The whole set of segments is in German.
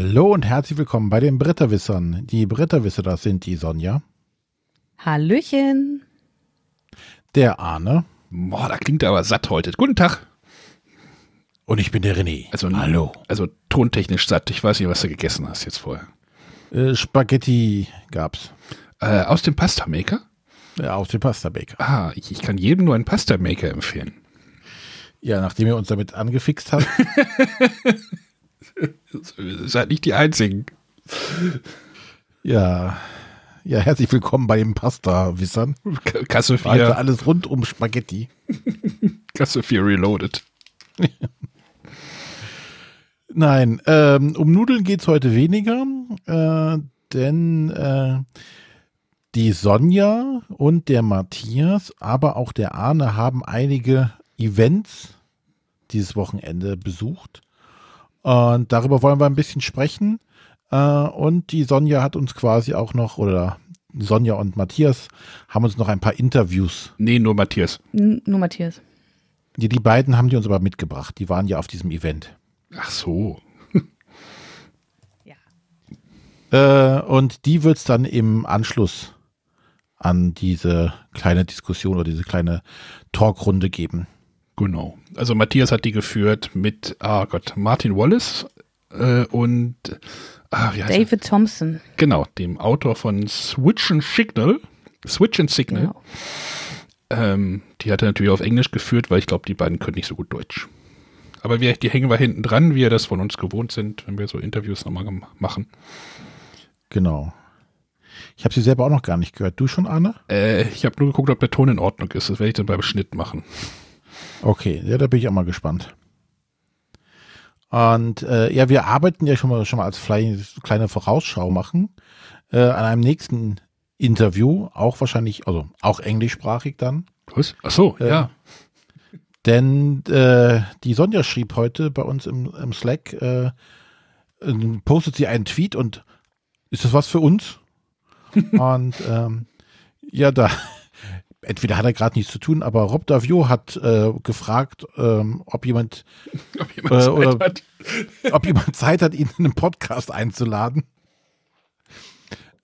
Hallo und herzlich willkommen bei den Bretterwissern. Die Bretterwisser, das sind die Sonja. Hallöchen. Der Arne. Boah, da klingt er aber satt heute. Guten Tag. Und ich bin der René. Also, Hallo. Also tontechnisch satt. Ich weiß nicht, was du gegessen hast jetzt vorher. Äh, Spaghetti gab's. Äh, aus dem Pasta Maker? Ja, aus dem Pasta Maker. Ah, ich, ich kann jedem nur einen Pasta Maker empfehlen. Ja, nachdem ihr uns damit angefixt habt. Seid nicht die Einzigen. Ja. Ja, herzlich willkommen bei den Pasta-Wissern. Kasse 4. Also alles rund um Spaghetti. Kasse 4 Reloaded. Nein, ähm, um Nudeln geht's heute weniger, äh, denn äh, die Sonja und der Matthias, aber auch der Arne haben einige Events dieses Wochenende besucht. Und darüber wollen wir ein bisschen sprechen. Äh, und die Sonja hat uns quasi auch noch, oder Sonja und Matthias haben uns noch ein paar Interviews. Nee, nur Matthias. N nur Matthias. Die, die beiden haben die uns aber mitgebracht. Die waren ja auf diesem Event. Ach so. Ja. Äh, und die wird es dann im Anschluss an diese kleine Diskussion oder diese kleine Talkrunde geben. Genau. Also Matthias hat die geführt mit, ah Gott, Martin Wallace äh, und ah, wie heißt er? David Thompson. Genau, dem Autor von Switch and Signal. Switch and Signal. Genau. Ähm, die hat er natürlich auf Englisch geführt, weil ich glaube, die beiden können nicht so gut Deutsch. Aber wir, die hängen wir hinten dran, wie wir das von uns gewohnt sind, wenn wir so Interviews nochmal machen. Genau. Ich habe sie selber auch noch gar nicht gehört. Du schon, Anne? Äh, ich habe nur geguckt, ob der Ton in Ordnung ist. Das werde ich dann beim Schnitt machen. Okay, ja, da bin ich auch mal gespannt. Und äh, ja, wir arbeiten ja schon mal, schon mal als kleine, Vorausschau machen äh, an einem nächsten Interview, auch wahrscheinlich, also auch englischsprachig dann. Was? Ach so, Äh, ja. Denn äh, die Sonja schrieb heute bei uns im, im Slack, äh, postet sie einen Tweet und ist das was für uns? und ähm, ja, da entweder hat er gerade nichts zu tun, aber Rob Davio hat äh, gefragt, ähm, ob jemand Ob jemand äh, Zeit oder- hat. ob jemand Zeit hat, ihn in einen Podcast einzuladen.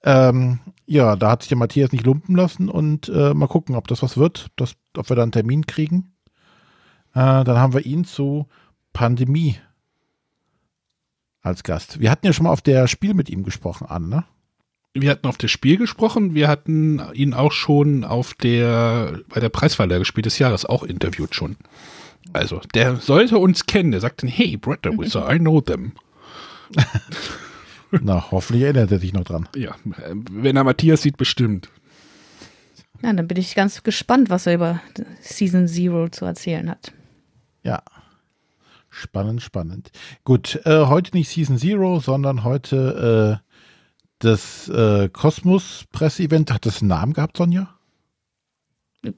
Ähm, ja, da hat sich der Matthias nicht lumpen lassen und äh, mal gucken, ob das was wird, das, ob wir da einen Termin kriegen. Äh, dann haben wir ihn zu Pandemie als Gast. Wir hatten ja schon mal auf der Spiel mit ihm gesprochen, an, ne? Wir hatten auf das Spiel gesprochen, wir hatten ihn auch schon auf der, bei der Preisverleihung Spiel des Jahres auch interviewt schon. Also, der sollte uns kennen. Der sagte, hey, Brett the Wizard, I know them. Na, hoffentlich erinnert er sich noch dran. Ja, wenn er Matthias sieht, bestimmt. Na, dann bin ich ganz gespannt, was er über Season Zero zu erzählen hat. Ja. Spannend, spannend. Gut, äh, heute nicht Season Zero, sondern heute äh, das äh, Kosmos-Presseevent. Hat das einen Namen gehabt, Sonja?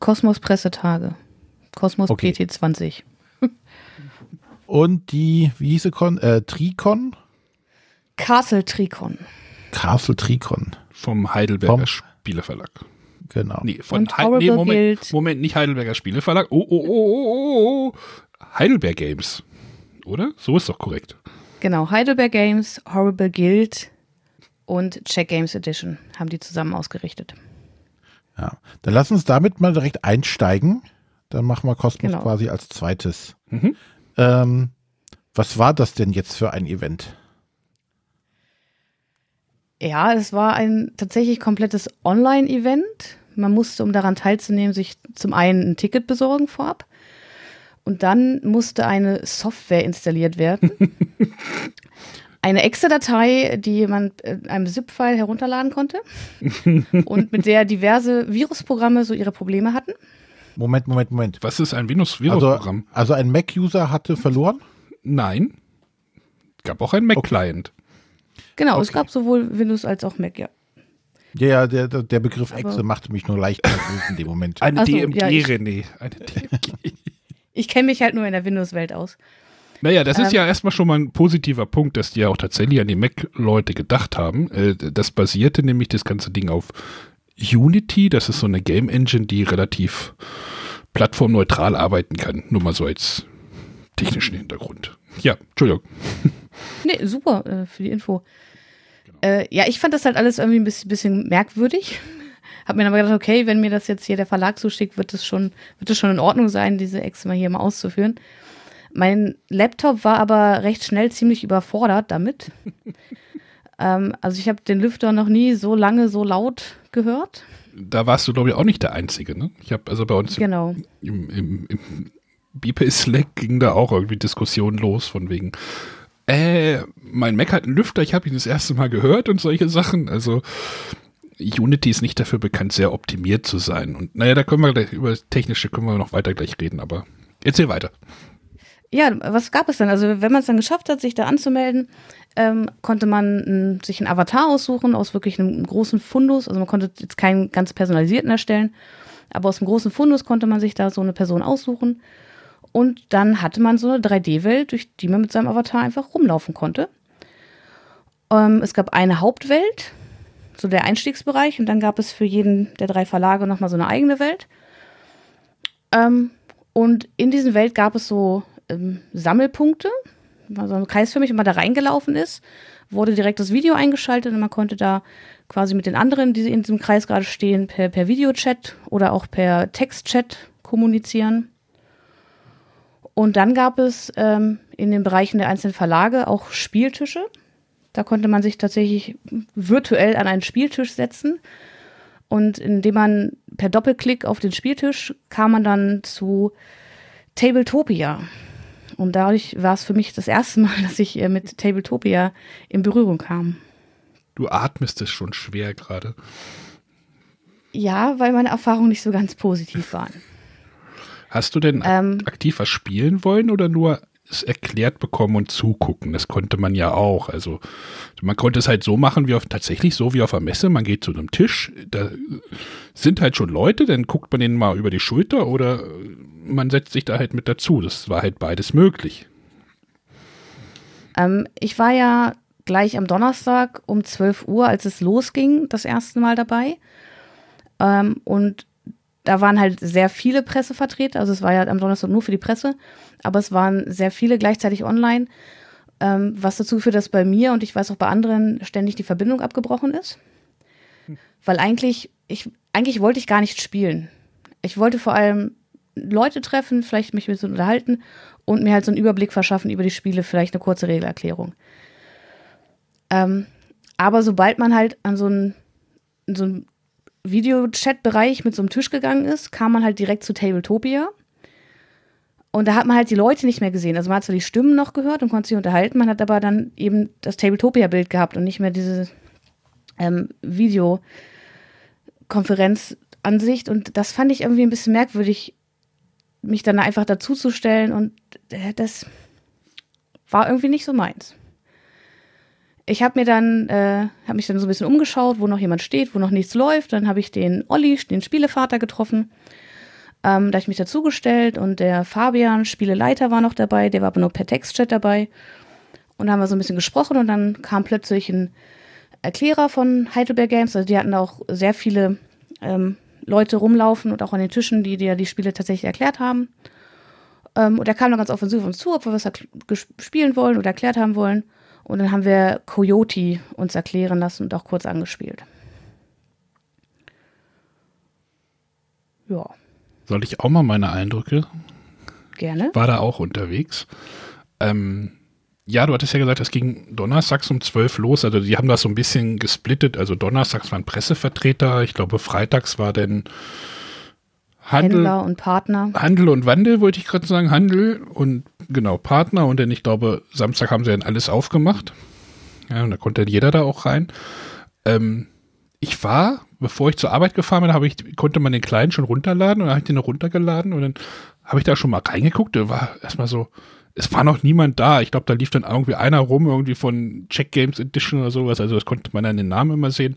Kosmos Pressetage. Kosmos Okay. PT20. Und die, wie hieß sie, Con? Äh, Tricon? Castle Tricon. Castle Tricon. Vom Heidelberger Vom- Spieleverlag. Genau. Nee, von Und Hei- nee, Moment, Guild. Moment, nicht Heidelberger Spieleverlag. Oh, oh, oh, oh, oh, oh. Heidelberg Games. Oder? So ist doch korrekt. Genau, Heidelberg Games, Horrible Guild und Check Games Edition haben die zusammen ausgerichtet. Ja. Dann lass uns damit mal direkt einsteigen. Dann machen wir Kosmos Genau. quasi als zweites. Mhm. Ähm, was war das denn jetzt für ein Event? Ja, es war ein tatsächlich komplettes Online-Event. Man musste, um daran teilzunehmen, sich zum einen ein Ticket besorgen vorab. Und dann musste eine Software installiert werden. eine Excel-Datei, die man in einem ZIP-File herunterladen konnte. und mit der diverse Virusprogramme so ihre Probleme hatten. Moment, Moment, Moment. Was ist ein Windows- Also, Virusprogramm? also ein Mac-User hatte verloren? Nein. Gab auch einen Mac-Client. Genau, es Okay. gab sowohl Windows als auch Mac, ja. Ja, ja, der, der Begriff Aber- Excel machte mich nur leicht nervös in dem Moment. Eine so, DMG, ja, ich- René. Eine DMG. Ich kenne mich halt nur in der Windows-Welt aus. Naja, das ist Ähm. ja erstmal schon mal ein positiver Punkt, dass die ja auch tatsächlich an die Mac-Leute gedacht haben. Äh, Das basierte nämlich das ganze Ding auf Unity. Das ist so eine Game Engine, die relativ plattformneutral arbeiten kann. Nur mal so als technischen Hintergrund. Ja, Entschuldigung. Nee, super äh, für die Info. Genau. Äh, ja, ich fand das halt alles irgendwie ein bisschen, bisschen merkwürdig. Hab mir dann aber gedacht, okay, wenn mir das jetzt hier der Verlag zuschickt, wird es schon, wird es schon in Ordnung sein, diese Ex mal hier mal auszuführen. Mein Laptop war aber recht schnell ziemlich überfordert damit. ähm, also ich habe den Lüfter noch nie so lange so laut gehört. Da warst du, glaube ich, auch nicht der Einzige, ne? Ich habe also bei uns genau. im, im, im BPay Slack ging da auch irgendwie Diskussionen los von wegen, äh, mein Mac hat einen Lüfter, ich habe ihn das erste Mal gehört und solche Sachen. Also Unity ist nicht dafür bekannt, sehr optimiert zu sein. Und naja, da können wir gleich über das Technische können wir noch weiter gleich reden, aber erzähl weiter. Ja, was gab es dann? Also, wenn man es dann geschafft hat, sich da anzumelden, ähm, konnte man m, sich einen Avatar aussuchen aus wirklich einem großen Fundus. Also, man konnte jetzt keinen ganz personalisierten erstellen, aber aus einem großen Fundus konnte man sich da so eine Person aussuchen. Und dann hatte man so eine 3D-Welt, durch die man mit seinem Avatar einfach rumlaufen konnte. Ähm, es gab eine Hauptwelt, so der Einstiegsbereich, und dann gab es für jeden der drei Verlage nochmal so eine eigene Welt. Ähm, und in diesen Welt gab es so ähm, Sammelpunkte, also kreisförmig, wenn man da reingelaufen ist, wurde direkt das Video eingeschaltet und man konnte da quasi mit den anderen, die in diesem Kreis gerade stehen, per, per Videochat oder auch per Textchat kommunizieren. Und dann gab es ähm, in den Bereichen der einzelnen Verlage auch Spieltische. Da konnte man sich tatsächlich virtuell an einen Spieltisch setzen. Und indem man per Doppelklick auf den Spieltisch kam man dann zu Tabletopia. Und dadurch war es für mich das erste Mal, dass ich äh, mit Tabletopia in Berührung kam. Du atmest es schon schwer gerade. Ja, weil meine Erfahrungen nicht so ganz positiv waren. Hast du denn ähm, aktiv was spielen wollen oder nur es erklärt bekommen und zugucken? Das konnte man ja auch. Also man konnte es halt so machen, wie auf tatsächlich so wie auf der Messe. Man geht zu einem Tisch, da sind halt schon Leute, dann guckt man denen mal über die Schulter oder man setzt sich da halt mit dazu. Das war halt beides möglich. Ähm, ich war ja gleich am Donnerstag um 12 Uhr, als es losging, das erste Mal dabei. Ähm, und da waren halt sehr viele Pressevertreter. Also es war ja am Donnerstag nur für die Presse, aber es waren sehr viele gleichzeitig online. Ähm, was dazu führt, dass bei mir und ich weiß auch bei anderen ständig die Verbindung abgebrochen ist. Weil eigentlich, ich, eigentlich wollte ich gar nicht spielen. Ich wollte vor allem Leute treffen, vielleicht mich mit so unterhalten und mir halt so einen Überblick verschaffen über die Spiele, vielleicht eine kurze Regelerklärung. Ähm, aber sobald man halt an so einen, so einen Videochat-Bereich mit so einem Tisch gegangen ist, kam man halt direkt zu Tabletopia. Und da hat man halt die Leute nicht mehr gesehen. Also man hat zwar die Stimmen noch gehört und konnte sich unterhalten, man hat aber dann eben das Tabletopia-Bild gehabt und nicht mehr diese ähm, Videokonferenzansicht. Und das fand ich irgendwie ein bisschen merkwürdig, mich dann einfach dazuzustellen und äh, das war irgendwie nicht so meins. Ich habe mir dann, äh, habe mich dann so ein bisschen umgeschaut, wo noch jemand steht, wo noch nichts läuft. Dann habe ich den Olli, den Spielevater, getroffen. Ähm, da habe ich mich dazugestellt und der Fabian, Spieleleiter, war noch dabei, der war aber nur per Textchat dabei. Und da haben wir so ein bisschen gesprochen und dann kam plötzlich ein Erklärer von Heidelberg Games. Also die hatten auch sehr viele ähm, Leute rumlaufen und auch an den Tischen, die dir die Spiele tatsächlich erklärt haben. Ähm, und er kam dann ganz offensiv auf uns zu, ob wir was spielen wollen oder erklärt haben wollen. Und dann haben wir Coyote uns erklären lassen und auch kurz angespielt. Ja. Soll ich auch mal meine Eindrücke? Gerne. War da auch unterwegs. Ähm, ja, du hattest ja gesagt, es ging donnerstags um 12 los. Also die haben das so ein bisschen gesplittet. Also donnerstags waren Pressevertreter. Ich glaube, freitags war denn Handel, Händler und Partner. Handel und Wandel, wollte ich gerade sagen. Handel und genau, Partner. Und dann, ich glaube, Samstag haben sie dann alles aufgemacht. Ja, und da konnte jeder da auch rein. Ähm, ich war, bevor ich zur Arbeit gefahren bin, ich, konnte man den Kleinen schon runterladen und dann habe ich den noch runtergeladen und dann habe ich da schon mal reingeguckt. Da war erstmal so, es war noch niemand da. Ich glaube, da lief dann irgendwie einer rum, irgendwie von Check Games Edition oder sowas. Also das konnte man dann den Namen immer sehen.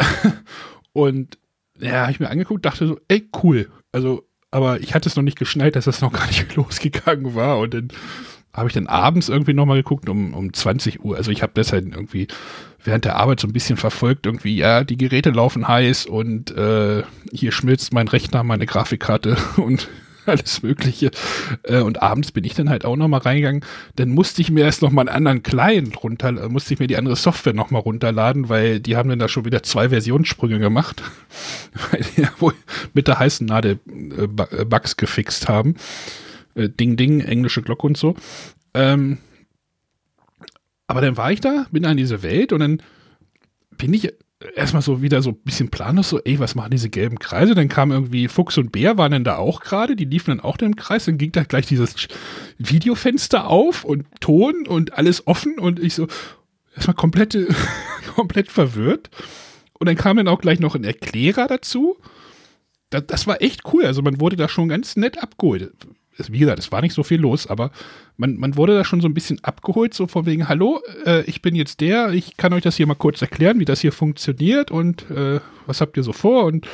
und ja, habe ich mir angeguckt, dachte so, ey, cool. Also, aber ich hatte es noch nicht geschnallt, dass das noch gar nicht losgegangen war. Und dann habe ich dann abends irgendwie nochmal geguckt um, um 20 Uhr. Also ich habe das halt irgendwie während der Arbeit so ein bisschen verfolgt. Irgendwie, ja, die Geräte laufen heiß und äh, hier schmilzt mein Rechner, meine Grafikkarte und alles Mögliche. Äh, und abends bin ich dann halt auch nochmal reingegangen. Dann musste ich mir erst nochmal einen anderen Client runter, äh, musste ich mir die andere Software nochmal runterladen, weil die haben dann da schon wieder zwei Versionssprünge gemacht, weil die ja wohl mit der heißen Nadel äh, Bugs gefixt haben. Ding, Ding, englische Glocke und so. Ähm, aber dann war ich da, bin da in diese Welt und dann bin ich erstmal so wieder so ein bisschen planlos, so, ey, was machen diese gelben Kreise? Dann kam irgendwie Fuchs und Bär, waren dann da auch gerade, die liefen dann auch im Kreis, dann ging da gleich dieses Videofenster auf und Ton und alles offen und ich so, erstmal komplett, komplett verwirrt. Und dann kam dann auch gleich noch ein Erklärer dazu. Das, das war echt cool, also man wurde da schon ganz nett abgeholt wie gesagt, es war nicht so viel los, aber man, man wurde da schon so ein bisschen abgeholt, so von wegen, hallo, äh, ich bin jetzt der, ich kann euch das hier mal kurz erklären, wie das hier funktioniert und äh, was habt ihr so vor und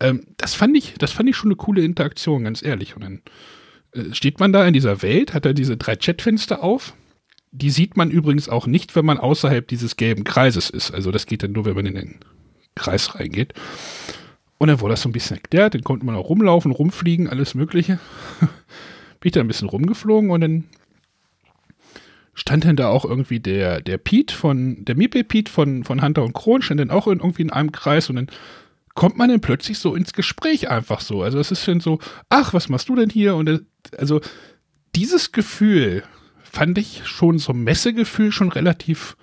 ähm, das fand ich, das fand ich schon eine coole Interaktion, ganz ehrlich. Und dann äh, steht man da in dieser Welt, hat er diese drei Chatfenster auf. Die sieht man übrigens auch nicht, wenn man außerhalb dieses gelben Kreises ist. Also das geht dann nur, wenn man in den Kreis reingeht. Und dann wurde das so ein bisschen erklärt, dann konnte man auch rumlaufen, rumfliegen, alles Mögliche. Bin ich da ein bisschen rumgeflogen und dann stand dann da auch irgendwie der, der Pete von, der Mipe Pete von, von Hunter und Kron, stand dann auch in, irgendwie in einem Kreis und dann kommt man dann plötzlich so ins Gespräch einfach so. Also es ist dann so, ach, was machst du denn hier? Und also dieses Gefühl fand ich schon so Messegefühl schon relativ,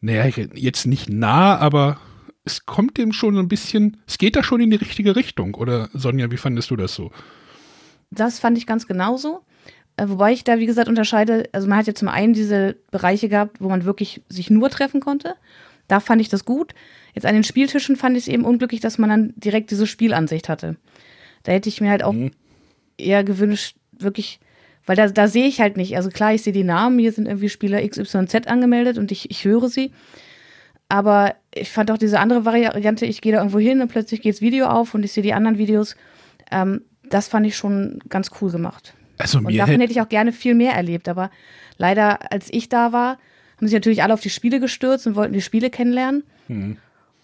naja, jetzt nicht nah, aber es kommt dem schon so ein bisschen, es geht da schon in die richtige Richtung. Oder Sonja, wie fandest du das so? Das fand ich ganz genauso. Äh, wobei ich da, wie gesagt, unterscheide, also man hat ja zum einen diese Bereiche gehabt, wo man wirklich sich nur treffen konnte. Da fand ich das gut. Jetzt an den Spieltischen fand ich es eben unglücklich, dass man dann direkt diese Spielansicht hatte. Da hätte ich mir halt auch mhm. eher gewünscht, wirklich, weil da, da sehe ich halt nicht. Also klar, ich sehe die Namen, hier sind irgendwie Spieler XYZ angemeldet und ich, ich höre sie. Aber ich fand auch diese andere Variante, ich gehe da irgendwo hin und plötzlich geht das Video auf und ich sehe die anderen Videos. Ähm, das fand ich schon ganz cool gemacht. Also und davon hätte ich auch gerne viel mehr erlebt. Aber leider, als ich da war, haben sich natürlich alle auf die Spiele gestürzt und wollten die Spiele kennenlernen. Mhm.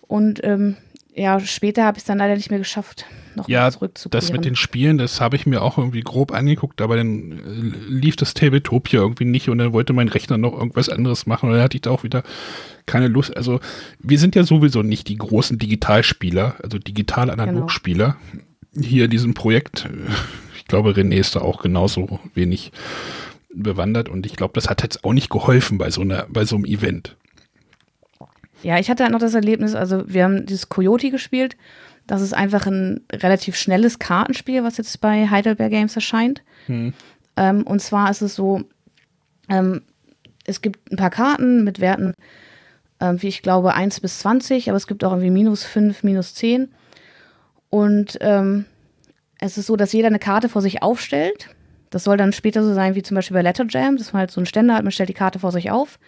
Und ähm, ja, später habe ich es dann leider nicht mehr geschafft, noch ja, zurückzukehren. Das mit den Spielen, das habe ich mir auch irgendwie grob angeguckt, aber dann äh, lief das Tabletopia irgendwie nicht und dann wollte mein Rechner noch irgendwas anderes machen und dann hatte ich da auch wieder keine Lust. Also wir sind ja sowieso nicht die großen Digitalspieler, also digital-analog-Spieler genau. hier in diesem Projekt. Ich glaube, René ist da auch genauso wenig bewandert und ich glaube, das hat jetzt auch nicht geholfen bei so einer, bei so einem Event. Ja, ich hatte halt noch das Erlebnis, also wir haben dieses Coyote gespielt. Das ist einfach ein relativ schnelles Kartenspiel, was jetzt bei Heidelberg Games erscheint. Hm. Ähm, und zwar ist es so, ähm, es gibt ein paar Karten mit Werten, ähm, wie ich glaube, 1 bis 20, aber es gibt auch irgendwie minus 5, minus 10. Und ähm, es ist so, dass jeder eine Karte vor sich aufstellt. Das soll dann später so sein wie zum Beispiel bei Letter Jam, dass man halt so einen Ständer hat, man stellt die Karte vor sich auf.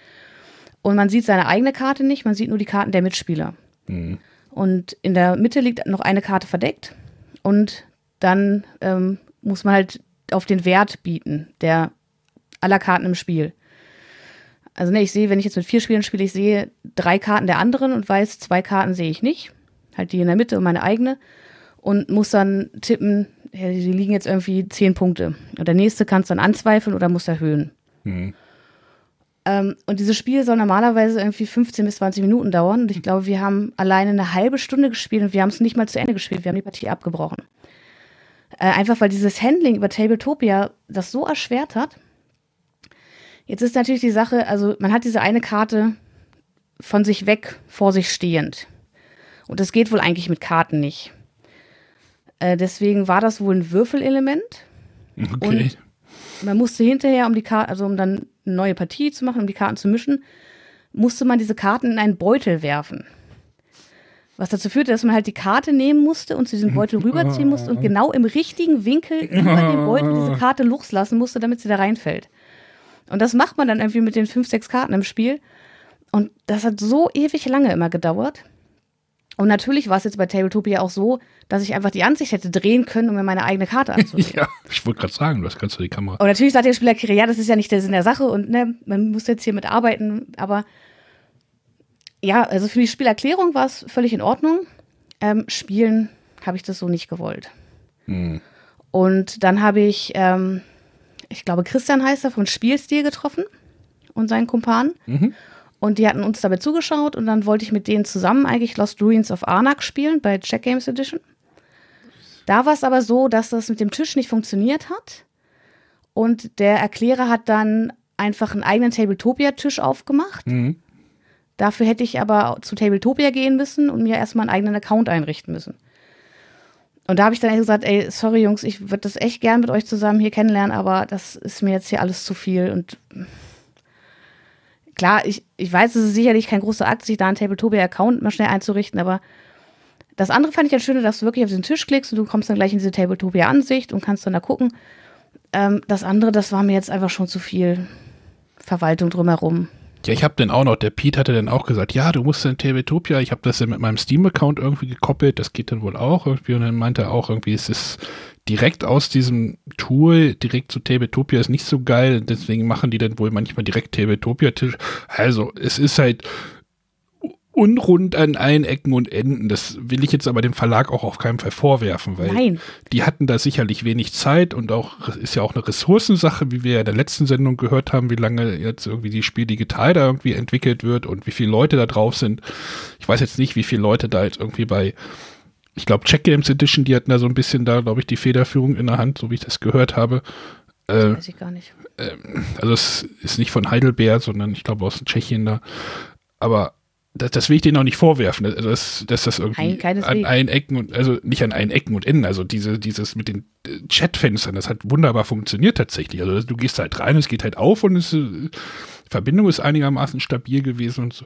Und man sieht seine eigene Karte nicht, man sieht nur die Karten der Mitspieler. Mhm. Und in der Mitte liegt noch eine Karte verdeckt. Und dann ähm, muss man halt auf den Wert bieten, der aller Karten im Spiel. Also ne, ich sehe, wenn ich jetzt mit vier Spielern spiele, ich sehe drei Karten der anderen und weiß, zwei Karten sehe ich nicht. Halt die in der Mitte und meine eigene. Und muss dann tippen, ja, die liegen jetzt irgendwie zehn Punkte. Und der nächste kann es dann anzweifeln oder muss erhöhen. Mhm. Ähm, und dieses Spiel soll normalerweise irgendwie 15 bis 20 Minuten dauern. Und ich glaube, wir haben alleine eine halbe Stunde gespielt und wir haben es nicht mal zu Ende gespielt. Wir haben die Partie abgebrochen. Äh, einfach weil dieses Handling über Tabletopia das so erschwert hat. Jetzt ist natürlich die Sache, also man hat diese eine Karte von sich weg vor sich stehend. Und das geht wohl eigentlich mit Karten nicht. Äh, deswegen war das wohl ein Würfelelement. Okay. Und man musste hinterher, um die Karte, also um dann eine neue Partie zu machen, um die Karten zu mischen, musste man diese Karten in einen Beutel werfen. Was dazu führte, dass man halt die Karte nehmen musste und zu diesem Beutel rüberziehen musste und genau im richtigen Winkel über den Beutel diese Karte loslassen musste, damit sie da reinfällt. Und das macht man dann irgendwie mit den fünf, sechs Karten im Spiel. Und das hat so ewig lange immer gedauert. Und natürlich war es jetzt bei Tabletopia auch so, dass ich einfach die Ansicht hätte drehen können, um mir meine eigene Karte anzusehen. ja, ich wollte gerade sagen, du hast kannst du die Kamera. Und natürlich sagt der Spieler, ja, das ist ja nicht der Sinn der Sache und ne, man muss jetzt hier mit arbeiten, aber ja, also für die Spielerklärung war es völlig in Ordnung. Ähm, spielen habe ich das so nicht gewollt. Hm. Und dann habe ich, ähm, ich glaube, Christian heißt er, von Spielstil getroffen und seinen Kumpan. Und die hatten uns dabei zugeschaut und dann wollte ich mit denen zusammen eigentlich Lost Ruins of Arnak spielen bei Check Games Edition. Da war es aber so, dass das mit dem Tisch nicht funktioniert hat. Und der Erklärer hat dann einfach einen eigenen Tabletopia-Tisch aufgemacht. Mhm. Dafür hätte ich aber zu Tabletopia gehen müssen und mir erstmal einen eigenen Account einrichten müssen. Und da habe ich dann echt gesagt, ey, sorry Jungs, ich würde das echt gern mit euch zusammen hier kennenlernen, aber das ist mir jetzt hier alles zu viel. Und klar, ich, ich weiß, es ist sicherlich kein großer Akt, sich da einen Tabletopia-Account mal schnell einzurichten, aber das andere fand ich ja schön, dass du wirklich auf diesen Tisch klickst und du kommst dann gleich in diese Tabletopia-Ansicht und kannst dann da gucken. Ähm, das andere, das war mir jetzt einfach schon zu viel Verwaltung drumherum. Ja, ich habe dann auch noch, der Pete hatte dann auch gesagt, ja, du musst in Tabletopia, ich habe das ja mit meinem Steam-Account irgendwie gekoppelt, das geht dann wohl auch irgendwie und dann meinte er auch irgendwie, es ist direkt aus diesem Tool, direkt zu Tabletopia ist nicht so geil, deswegen machen die dann wohl manchmal direkt Tabletopia-Tisch. Also, es ist halt unrund an allen Ecken und Enden. Das will ich jetzt aber dem Verlag auch auf keinen Fall vorwerfen, weil Nein. die hatten da sicherlich wenig Zeit und auch ist ja auch eine Ressourcensache, wie wir ja in der letzten Sendung gehört haben, wie lange jetzt irgendwie die Spiel digital da irgendwie entwickelt wird und wie viele Leute da drauf sind. Ich weiß jetzt nicht, wie viele Leute da jetzt irgendwie bei ich glaube, Check Games Edition, die hatten da so ein bisschen da, glaube ich, die Federführung in der Hand, so wie ich das gehört habe. Äh, Weiß ich gar nicht. also es ist nicht von Heidelberg, sondern ich glaube aus Tschechien da. Aber das, das will ich denen auch nicht vorwerfen, also dass, dass das irgendwie keineswegs. an allen Ecken und also nicht an allen Ecken und Enden, also diese, dieses mit den äh, Chatfenstern, das hat wunderbar funktioniert tatsächlich. Also du gehst halt rein, es geht halt auf und es, äh, Verbindung ist einigermaßen stabil gewesen und so.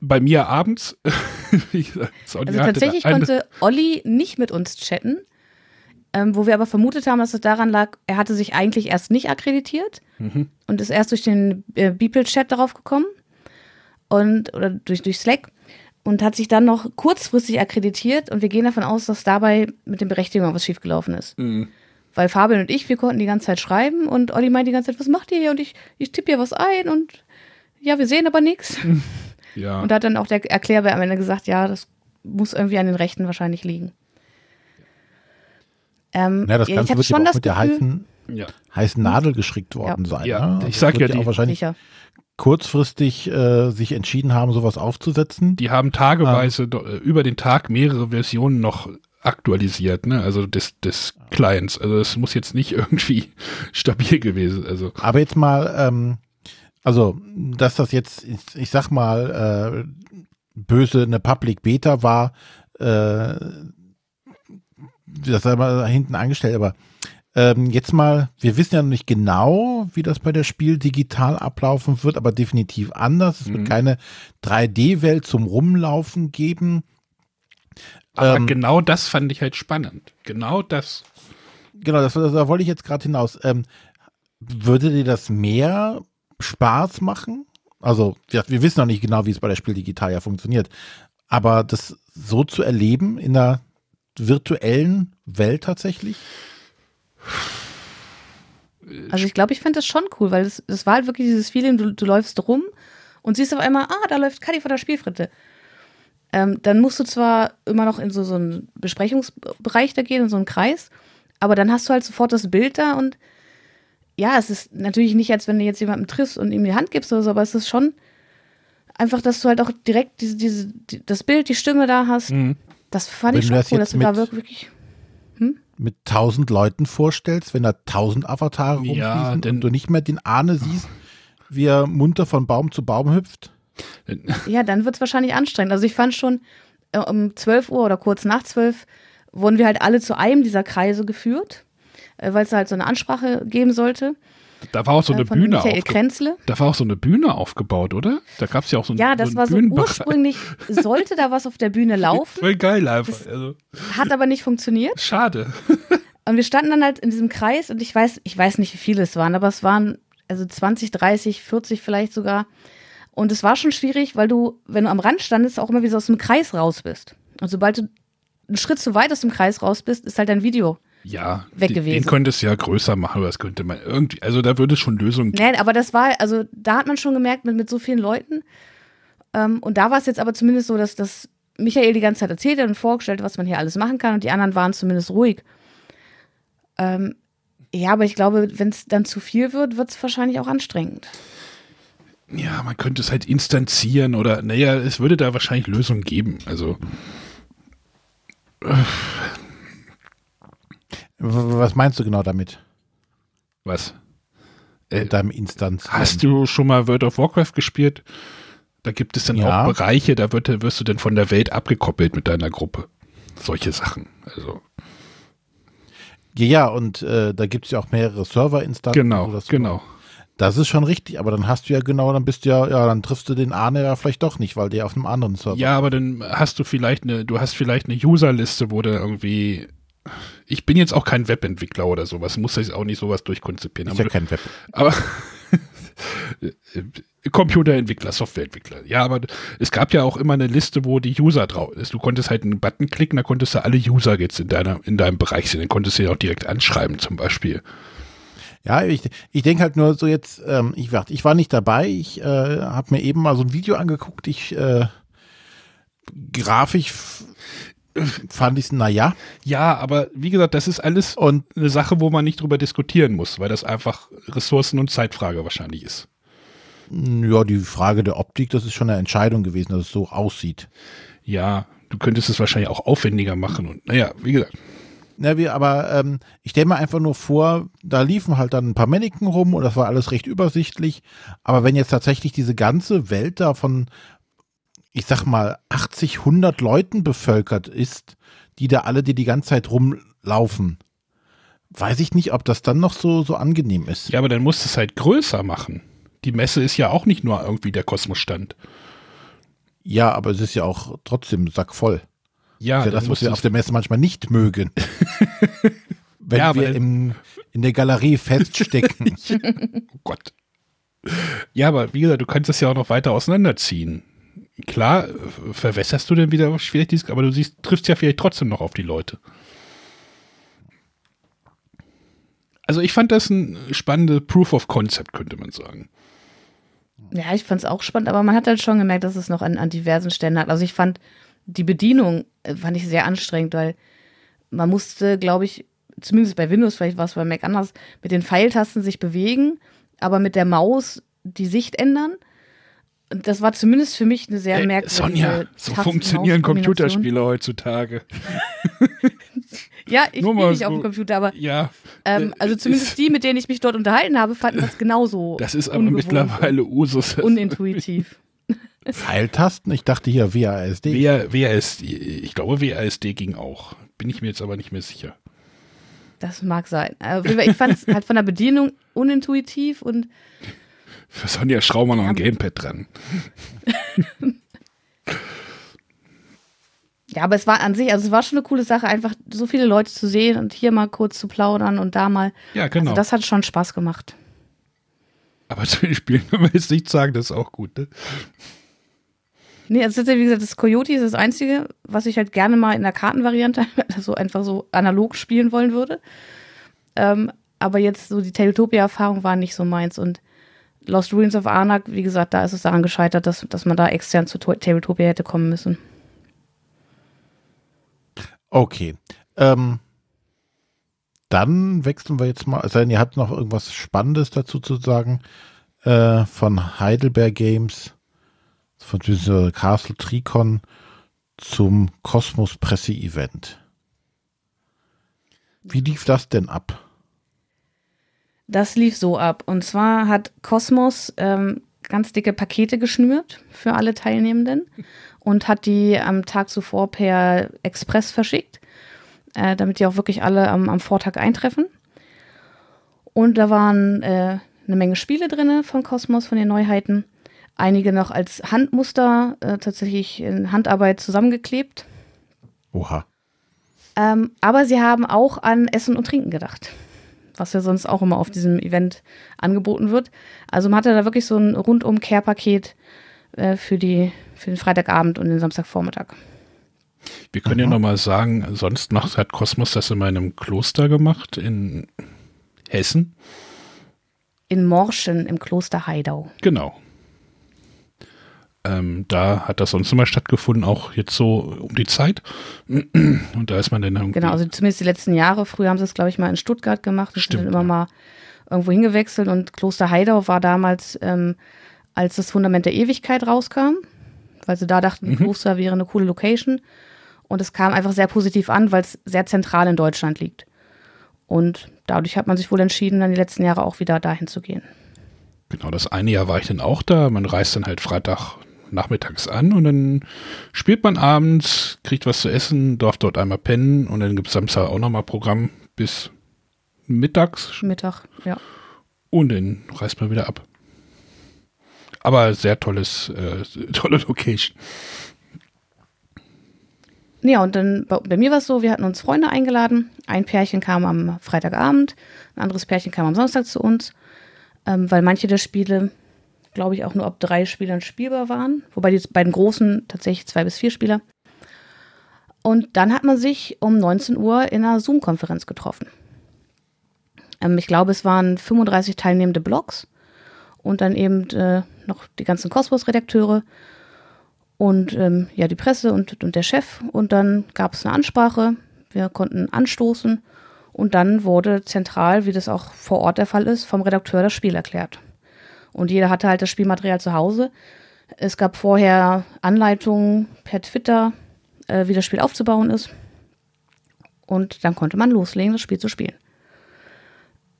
Bei mir abends, Also tatsächlich konnte Olli nicht mit uns chatten, ähm, wo wir aber vermutet haben, dass es daran lag, er hatte sich eigentlich erst nicht akkreditiert Mhm. und ist erst durch den äh, Beeple-Chat darauf gekommen und oder durch, durch Slack und hat sich dann noch kurzfristig akkreditiert und wir gehen davon aus, dass dabei mit den Berechtigungen was schiefgelaufen ist. Mhm. Weil Fabian und ich, wir konnten die ganze Zeit schreiben und Olli meint die ganze Zeit, was macht ihr hier? Und ich, ich tippe hier was ein und ja, wir sehen aber nichts. ja. Und da hat dann auch der Erklärer am Ende gesagt, ja, das muss irgendwie an den Rechten wahrscheinlich liegen. Ähm, Ja, das ja, ich Ganze wird ja schon auch das mit der Gefühl, heißen, ja. heißen Nadel gestrickt worden sein. Ja, ne? ich Also sag ja, die- auch wahrscheinlich sicher. kurzfristig äh, sich entschieden haben, sowas aufzusetzen. Die haben tageweise do- äh, über den Tag mehrere Versionen noch aktualisiert, ne? Also des, des Clients. Also es muss jetzt nicht irgendwie stabil gewesen. Also Aber jetzt mal, ähm, also, dass das jetzt, ich, sag mal, äh, böse eine Public Beta war, äh, das sei mal hinten angestellt, aber ähm, jetzt mal, wir wissen ja noch nicht genau, wie das bei der Spiel digital ablaufen wird, aber definitiv anders. Es Mhm. wird keine 3D-Welt zum Rumlaufen geben. aber Ähm, genau das fand ich halt spannend. Genau das. Genau, das, da wollte ich jetzt gerade hinaus. Ähm, würde dir das mehr Spaß machen? Also, ja, wir wissen noch nicht genau, wie es bei der Spiel Digital ja funktioniert. Aber das so zu erleben in einer virtuellen Welt tatsächlich? Also ich glaube, ich fände das schon cool, weil das, das war halt wirklich dieses Feeling, du, du läufst rum und siehst auf einmal, ah, da läuft Kadi vor der Spielfritte. Ähm, dann musst du zwar immer noch in so, so einen Besprechungsbereich da gehen, in so einen Kreis, aber dann hast du halt sofort das Bild da und ja, es ist natürlich nicht, als wenn du jetzt jemanden triffst und ihm die Hand gibst oder so, aber es ist schon einfach, dass du halt auch direkt diese, diese, die, das Bild, die Stimme da hast. Mhm. Das fand Wenn ich schon das cool, dass du da mit- wirklich. Mit tausend Leuten vorstellst, wenn da tausend Avatare Ja, rumfließen denn- und du nicht mehr den Ahne siehst, wie er munter von Baum zu Baum hüpft? Ja, dann wird es wahrscheinlich anstrengend. Also ich fand schon, äh, um 12 Uhr oder kurz nach 12 wurden wir halt alle zu einem dieser Kreise geführt, weil es halt so eine Ansprache geben sollte. Da war auch so äh, eine von Bühne aufgebaut. Da war auch so eine Bühne aufgebaut, oder? Da gab es ja auch so, ein- Ja, das so war einen so ursprünglich, sollte da was auf der Bühne laufen, Voll geil einfach. Also, hat aber nicht funktioniert. schade. Und wir standen dann halt in diesem Kreis und ich weiß, ich weiß nicht, wie viele es waren, aber es waren also 20, 30, 40 vielleicht sogar. Und es war schon schwierig, weil du, wenn du am Rand standest, auch immer wieder aus dem Kreis raus bist. Und sobald du einen Schritt zu weit aus dem Kreis raus bist, ist halt dein Video. Ja, Weg den, gewesen. den könntest du ja größer machen, aber das könnte man irgendwie, also da würde es schon Lösungen geben. Nein, aber das war, also da hat man schon gemerkt, mit, mit so vielen Leuten. Ähm, und da war es jetzt aber zumindest so, dass das Michael die ganze Zeit erzählt hat und vorgestellt, was man hier alles machen kann und die anderen waren zumindest ruhig. Ähm, ja, aber ich glaube, wenn es dann zu viel wird, wird es wahrscheinlich auch anstrengend. Ja, man könnte es halt instanzieren oder, naja, es würde da wahrscheinlich Lösungen geben. Also. Was meinst du genau damit? Was? Äh, in deinem Instanz. Hast du schon mal World of Warcraft gespielt? Da gibt es dann ja. auch Bereiche, da wird, wirst du dann von der Welt abgekoppelt mit deiner Gruppe. Solche Sachen. Also. Ja, ja, und äh, da gibt es ja auch mehrere Serverinstanzen. Genau, das genau. Das ist schon richtig, aber dann hast du ja genau, dann bist du ja, ja, dann triffst du den Arne ja vielleicht doch nicht, weil der auf einem anderen Server. Ja, aber dann hast du vielleicht eine, du hast vielleicht eine Userliste, wo du irgendwie. Ich bin jetzt auch kein Webentwickler oder sowas, muss ich auch nicht sowas durchkonzipieren. Ist ja kein Web. Aber Computerentwickler, Softwareentwickler. Ja, aber es gab ja auch immer eine Liste, wo die User drauf ist. Du konntest halt einen Button klicken, da konntest du alle User jetzt in deiner, in deinem Bereich sehen. Dann konntest du ja auch direkt anschreiben, zum Beispiel. Ja, ich, ich denke halt nur so jetzt, ähm, ich, ich war nicht dabei, ich äh, habe mir eben mal so ein Video angeguckt, ich äh, grafisch fand ich es, naja. Ja, aber wie gesagt, das ist alles und eine Sache, wo man nicht drüber diskutieren muss, weil das einfach Ressourcen- und Zeitfrage wahrscheinlich ist. Ja, die Frage der Optik, das ist schon eine Entscheidung gewesen, dass es so aussieht. Ja, du könntest es wahrscheinlich auch aufwendiger machen und naja, wie gesagt. Na, wie, aber ähm, ich stelle mir einfach nur vor, da liefen halt dann ein paar Mannequin rum und das war alles recht übersichtlich. Aber wenn jetzt tatsächlich diese ganze Welt da von, ich sag mal, 80, 100 Leuten bevölkert ist, die da alle, die die ganze Zeit rumlaufen, weiß ich nicht, ob das dann noch so, so angenehm ist. Ja, aber dann musst du es halt größer machen. Die Messe ist ja auch nicht nur irgendwie der Kosmosstand. Ja, aber es ist ja auch trotzdem sackvoll. Ja, das ist ja das, was wir auf der Messe manchmal nicht mögen. Wenn ja, wir im, in der Galerie feststecken. oh Gott. Ja, aber wie gesagt, du kannst das ja auch noch weiter auseinanderziehen. Klar, verwässerst du denn wieder vielleicht dieses, aber du siehst, triffst ja vielleicht trotzdem noch auf die Leute. Also ich fand das ein spannendes Proof of Concept, könnte man sagen. Ja, ich fand es auch spannend, aber man hat halt schon gemerkt, dass es noch an, an diversen Stellen hat. Also ich fand die Bedienung äh, fand ich sehr anstrengend, weil man musste, glaube ich, zumindest bei Windows, vielleicht war es bei Mac anders, mit den Pfeiltasten sich bewegen, aber mit der Maus die Sicht ändern. Und das war zumindest für mich eine sehr äh, merkwürdige Sonja, so funktionieren Computerspiele heutzutage. ja, ich bin nicht so, auf dem Computer, aber ja, ähm, also zumindest die, mit denen ich mich dort unterhalten habe, fanden das genauso. Das ist aber mittlerweile Usus. Unintuitiv. Pfeiltasten? Ich dachte hier WASD. WASD. Ich glaube, WASD ging auch. Bin ich mir jetzt aber nicht mehr sicher. Das mag sein. Ich fand es halt von der Bedienung unintuitiv und. Für Sonja schrauben wir noch ein Gamepad dran. ja, aber es war an sich, also es war schon eine coole Sache, einfach so viele Leute zu sehen und hier mal kurz zu plaudern und da mal. Ja, genau. Also das hat schon Spaß gemacht. Aber zu den Spielen können wir jetzt nicht sagen, das ist auch gut, ne? Nee, also wie gesagt, das Coyote ist das Einzige, was ich halt gerne mal in der Kartenvariante, also einfach so analog spielen wollen würde. Ähm, aber jetzt so die Tabletopia-Erfahrung war nicht so meins. Und Lost Ruins of Arnak, wie gesagt, da ist es daran gescheitert, dass, dass man da extern zu Tabletopia hätte kommen müssen. Okay. Ähm, dann wechseln wir jetzt mal, also ihr habt noch irgendwas Spannendes dazu zu sagen äh, von Heidelberg Games von dieser Castle Tricon zum Kosmos Presse Event. Wie lief das denn ab? Das lief so ab. Und zwar hat Kosmos ähm, ganz dicke Pakete geschnürt für alle Teilnehmenden und hat die am Tag zuvor per Express verschickt, äh, damit die auch wirklich alle am, am Vortag eintreffen. Und da waren äh, eine Menge Spiele drin von Kosmos, von den Neuheiten einige noch als Handmuster äh, tatsächlich in Handarbeit zusammengeklebt. Oha. Ähm, aber sie haben auch an Essen und Trinken gedacht, was ja sonst auch immer auf diesem Event angeboten wird. Also man hatte da wirklich so ein rundum-Care-Paket äh, für, für den Freitagabend und den Samstagvormittag. Wir können mhm. ja nochmal sagen, sonst macht, hat Kosmos das in meinem Kloster gemacht in Hessen. In Morschen im Kloster Heidau. Genau. Ähm, da hat das sonst immer stattgefunden, auch jetzt so um die Zeit. Und da ist man dann irgendwie. Genau, also zumindest die letzten Jahre. Früher haben sie es, glaube ich, mal in Stuttgart gemacht und Stimmt, sind dann immer ja. mal irgendwo hingewechselt. Und Kloster Heidau war damals, ähm, als das Fundament der Ewigkeit rauskam, weil sie da dachten, Mhm. Kloster wäre eine coole Location. Und es kam einfach sehr positiv an, weil es sehr zentral in Deutschland liegt. Und dadurch hat man sich wohl entschieden, dann die letzten Jahre auch wieder dahin zu gehen. Genau, das eine Jahr war ich dann auch da. Man reist dann halt Freitag nachmittags an und dann spielt man abends, kriegt was zu essen, darf dort einmal pennen und dann gibt es Samstag auch nochmal Programm bis mittags Mittag, ja. und dann reist man wieder ab. Aber sehr tolles, äh, tolle Location. Ja, und dann bei, bei mir war es so, wir hatten uns Freunde eingeladen. Ein Pärchen kam am Freitagabend, ein anderes Pärchen kam am Samstag zu uns, ähm, weil manche der Spiele, glaube ich, auch nur ab drei Spielern spielbar waren. Wobei die beiden großen tatsächlich zwei bis vier Spieler. Und dann hat man sich um 19 Uhr in einer Zoom-Konferenz getroffen. Ähm, ich glaube, es waren 35 teilnehmende Blogs und dann eben äh, noch die ganzen Cosmos-Redakteure und ähm, ja, die Presse und, und der Chef. Und dann gab es eine Ansprache. Wir konnten anstoßen. Und dann wurde zentral, wie das auch vor Ort der Fall ist, vom Redakteur das Spiel erklärt. Und jeder hatte halt das Spielmaterial zu Hause. Es gab vorher Anleitungen per Twitter, äh, wie das Spiel aufzubauen ist. Und dann konnte man loslegen, das Spiel zu spielen.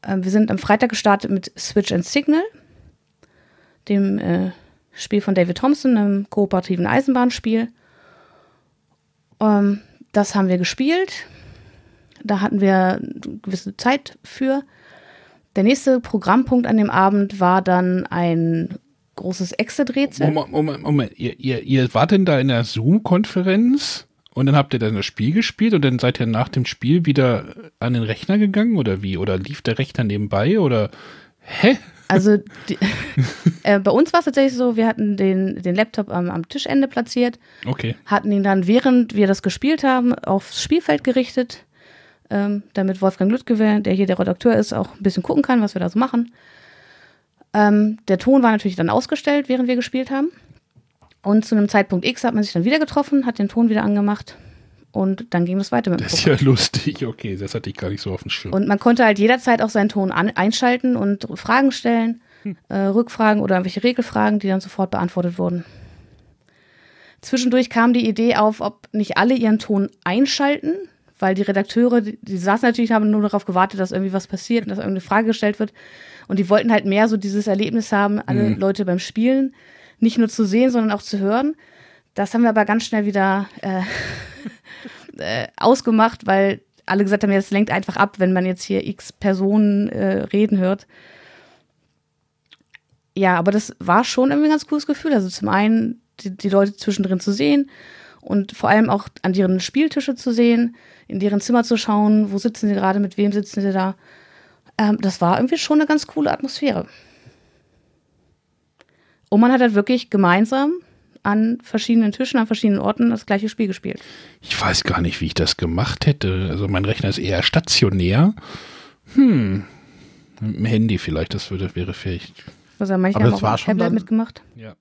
Ähm, wir sind am Freitag gestartet mit Switch and Signal, dem äh, Spiel von David Thompson, einem kooperativen Eisenbahnspiel. Ähm, das haben wir gespielt. Da hatten wir eine gewisse Zeit für. Der nächste Programmpunkt an dem Abend war dann ein großes Exit-Rätsel. Moment, Moment, Moment. Ihr, ihr, ihr wart denn da in der Zoom-Konferenz und dann habt ihr dann das Spiel gespielt und dann seid ihr nach dem Spiel wieder an den Rechner gegangen oder wie? Oder lief der Rechner nebenbei oder hä? Also die, äh, bei uns war es tatsächlich so, wir hatten den, den Laptop am, am Tischende platziert, Okay. hatten ihn dann, während wir das gespielt haben, aufs Spielfeld gerichtet, ähm, damit Wolfgang Lüttgewehr, der hier der Redakteur ist, auch ein bisschen gucken kann, was wir da so machen. Ähm, der Ton war natürlich dann ausgestellt, während wir gespielt haben. Und zu einem Zeitpunkt X hat man sich dann wieder getroffen, hat den Ton wieder angemacht und dann ging es weiter mit dem Das ist Programm. ja lustig. Okay, das hatte ich gar nicht so auf dem Schirm. Und man konnte halt jederzeit auch seinen Ton an, einschalten und Fragen stellen, äh, Rückfragen oder irgendwelche Regelfragen, die dann sofort beantwortet wurden. Zwischendurch kam die Idee auf, ob nicht alle ihren Ton einschalten, weil die Redakteure, die, die saßen natürlich, haben nur darauf gewartet, dass irgendwie was passiert und dass irgendeine Frage gestellt wird. Und die wollten halt mehr so dieses Erlebnis haben, alle Leute beim Spielen nicht nur zu sehen, sondern auch zu hören. Das haben wir aber ganz schnell wieder äh, äh, ausgemacht, weil alle gesagt haben, ja, es lenkt einfach ab, wenn man jetzt hier x Personen äh, reden hört. Ja, aber das war schon irgendwie ein ganz cooles Gefühl. Also zum einen die, die Leute zwischendrin zu sehen und vor allem auch an deren Spieltische zu sehen, in deren Zimmer zu schauen, wo sitzen sie gerade, mit wem sitzen sie da. Ähm, das war irgendwie schon eine ganz coole Atmosphäre. Und man hat halt wirklich gemeinsam an verschiedenen Tischen, an verschiedenen Orten das gleiche Spiel gespielt. Ich weiß gar nicht, wie ich das gemacht hätte. Also mein Rechner ist eher stationär. Hm. Mit dem Handy vielleicht, das würde, wäre vielleicht. Also manche Aber haben das auch war ein schon Tablet dann- mitgemacht. Ja.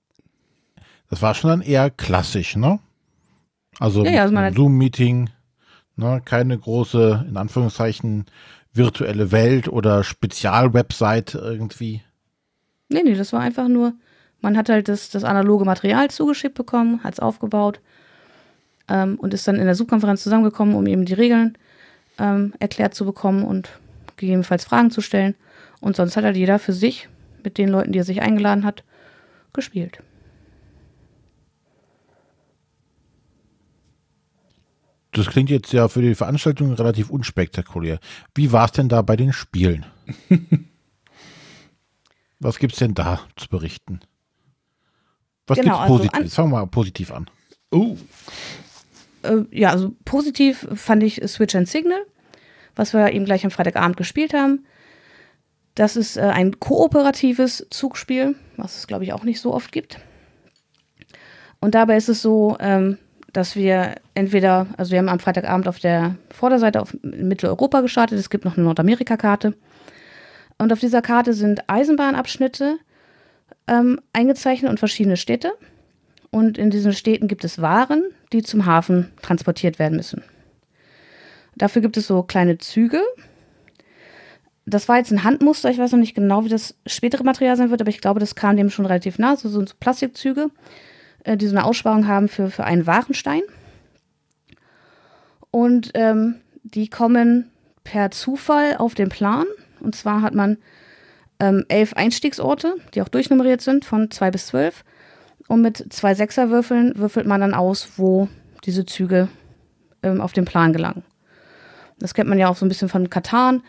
Das war schon dann eher klassisch, ne? Also, Ja, ja, also hat- Zoom-Meeting, ne? keine große, in Anführungszeichen, virtuelle Welt oder Spezialwebsite irgendwie. Nee, nee, das war einfach nur, man hat halt das, das analoge Material zugeschickt bekommen, hat es aufgebaut ähm, und ist dann in der Subkonferenz zusammengekommen, um eben die Regeln ähm, erklärt zu bekommen und gegebenenfalls Fragen zu stellen. Und sonst hat halt jeder für sich, mit den Leuten, die er sich eingeladen hat, gespielt. Das klingt jetzt ja für die Veranstaltung relativ unspektakulär. Wie war es denn da bei den Spielen? Was gibt's denn da zu berichten? Was Genau, gibt's also positiv? an- Fangen wir mal positiv an. Oh. Äh, ja, also positiv fand ich Switch and Signal, was wir eben gleich am Freitagabend gespielt haben. Das ist äh, ein kooperatives Zugspiel, was es, glaube ich, auch nicht so oft gibt. Und dabei ist es so, ähm, dass wir entweder, also wir haben am Freitagabend auf der Vorderseite auf Mitteleuropa gestartet, es gibt noch eine Nordamerika-Karte. Und auf dieser Karte sind Eisenbahnabschnitte ähm, eingezeichnet und verschiedene Städte. Und in diesen Städten gibt es Waren, die zum Hafen transportiert werden müssen. Dafür gibt es so kleine Züge. Das war jetzt ein Handmuster. Ich weiß noch nicht genau, wie das spätere Material sein wird, aber ich glaube, das kam dem schon relativ nah. So sind so Plastikzüge, äh, die so eine Aussparung haben für, für einen Warenstein. Und ähm, die kommen per Zufall auf den Plan. Und zwar hat man ähm, elf Einstiegsorte, die auch durchnummeriert sind, von zwei bis zwölf. Und mit zwei Sechserwürfeln würfelt man dann aus, wo diese Züge ähm, auf den Plan gelangen. Das kennt man ja auch so ein bisschen von Katan,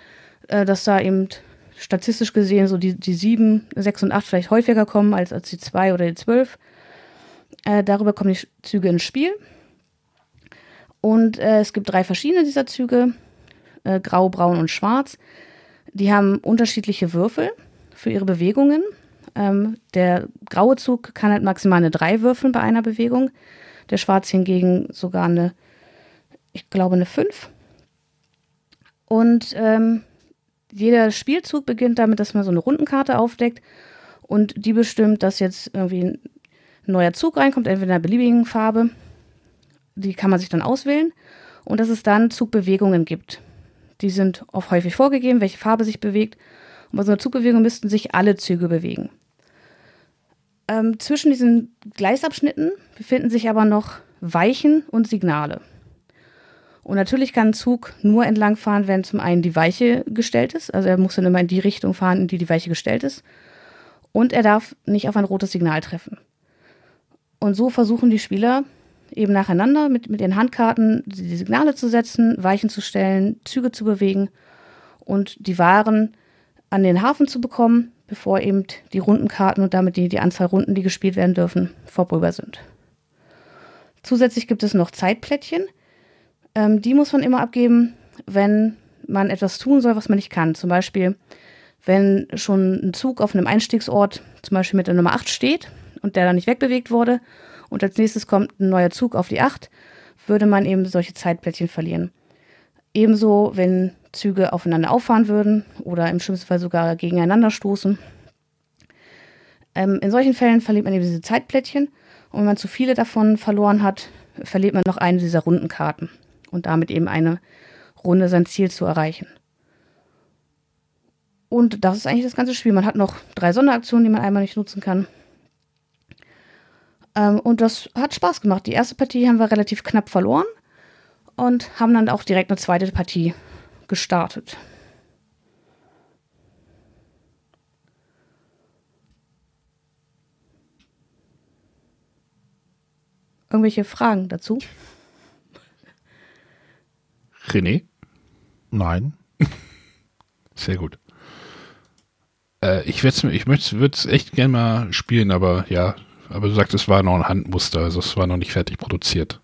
äh, dass da eben statistisch gesehen so die, die sieben, sechs und acht vielleicht häufiger kommen als, als die zwei oder die zwölf. Äh, darüber kommen die Züge ins Spiel. Und äh, es gibt drei verschiedene dieser Züge, äh, grau, braun und schwarz. Die haben unterschiedliche Würfel für ihre Bewegungen. Ähm, der graue Zug kann halt maximal eine 3 würfeln bei einer Bewegung. Der schwarze hingegen sogar eine, ich glaube, eine 5. Und ähm, jeder Spielzug beginnt damit, dass man so eine Rundenkarte aufdeckt und die bestimmt, dass jetzt irgendwie ein neuer Zug reinkommt, entweder in einer beliebigen Farbe. Die kann man sich dann auswählen und dass es dann Zugbewegungen gibt. Die sind oft häufig vorgegeben, welche Farbe sich bewegt. Und bei so einer Zugbewegung müssten sich alle Züge bewegen. Ähm, zwischen diesen Gleisabschnitten befinden sich aber noch Weichen und Signale. Und natürlich kann ein Zug nur entlangfahren, wenn zum einen die Weiche gestellt ist. Also er muss dann immer in die Richtung fahren, in die die Weiche gestellt ist. Und er darf nicht auf ein rotes Signal treffen. Und so versuchen die Spieler eben nacheinander mit, mit ihren Handkarten die Signale zu setzen, Weichen zu stellen, Züge zu bewegen und die Waren an den Hafen zu bekommen, bevor eben die Rundenkarten und damit die, die Anzahl Runden, die gespielt werden dürfen, vorüber sind. Zusätzlich gibt es noch Zeitplättchen. Ähm, die muss man immer abgeben, wenn man etwas tun soll, was man nicht kann. Zum Beispiel, wenn schon ein Zug auf einem Einstiegsort, zum Beispiel mit der Nummer 8 steht und der dann nicht wegbewegt wurde und als nächstes kommt ein neuer Zug auf die 8, würde man eben solche Zeitplättchen verlieren. Ebenso, wenn Züge aufeinander auffahren würden oder im schlimmsten Fall sogar gegeneinander stoßen. Ähm, in solchen Fällen verliert man eben diese Zeitplättchen und wenn man zu viele davon verloren hat, verliert man noch eine dieser runden Karten und damit eben eine Runde sein Ziel zu erreichen. Und das ist eigentlich das ganze Spiel. Man hat noch drei Sonderaktionen, die man einmal nicht nutzen kann. Ähm, und das hat Spaß gemacht. Die erste Partie haben wir relativ knapp verloren und haben dann auch direkt eine zweite Partie gestartet. Irgendwelche Fragen dazu? René? Nein. Sehr gut. Äh, ich ich würde es echt gerne mal spielen, aber ja, aber du sagst, es war noch ein Handmuster, also es war noch nicht fertig produziert.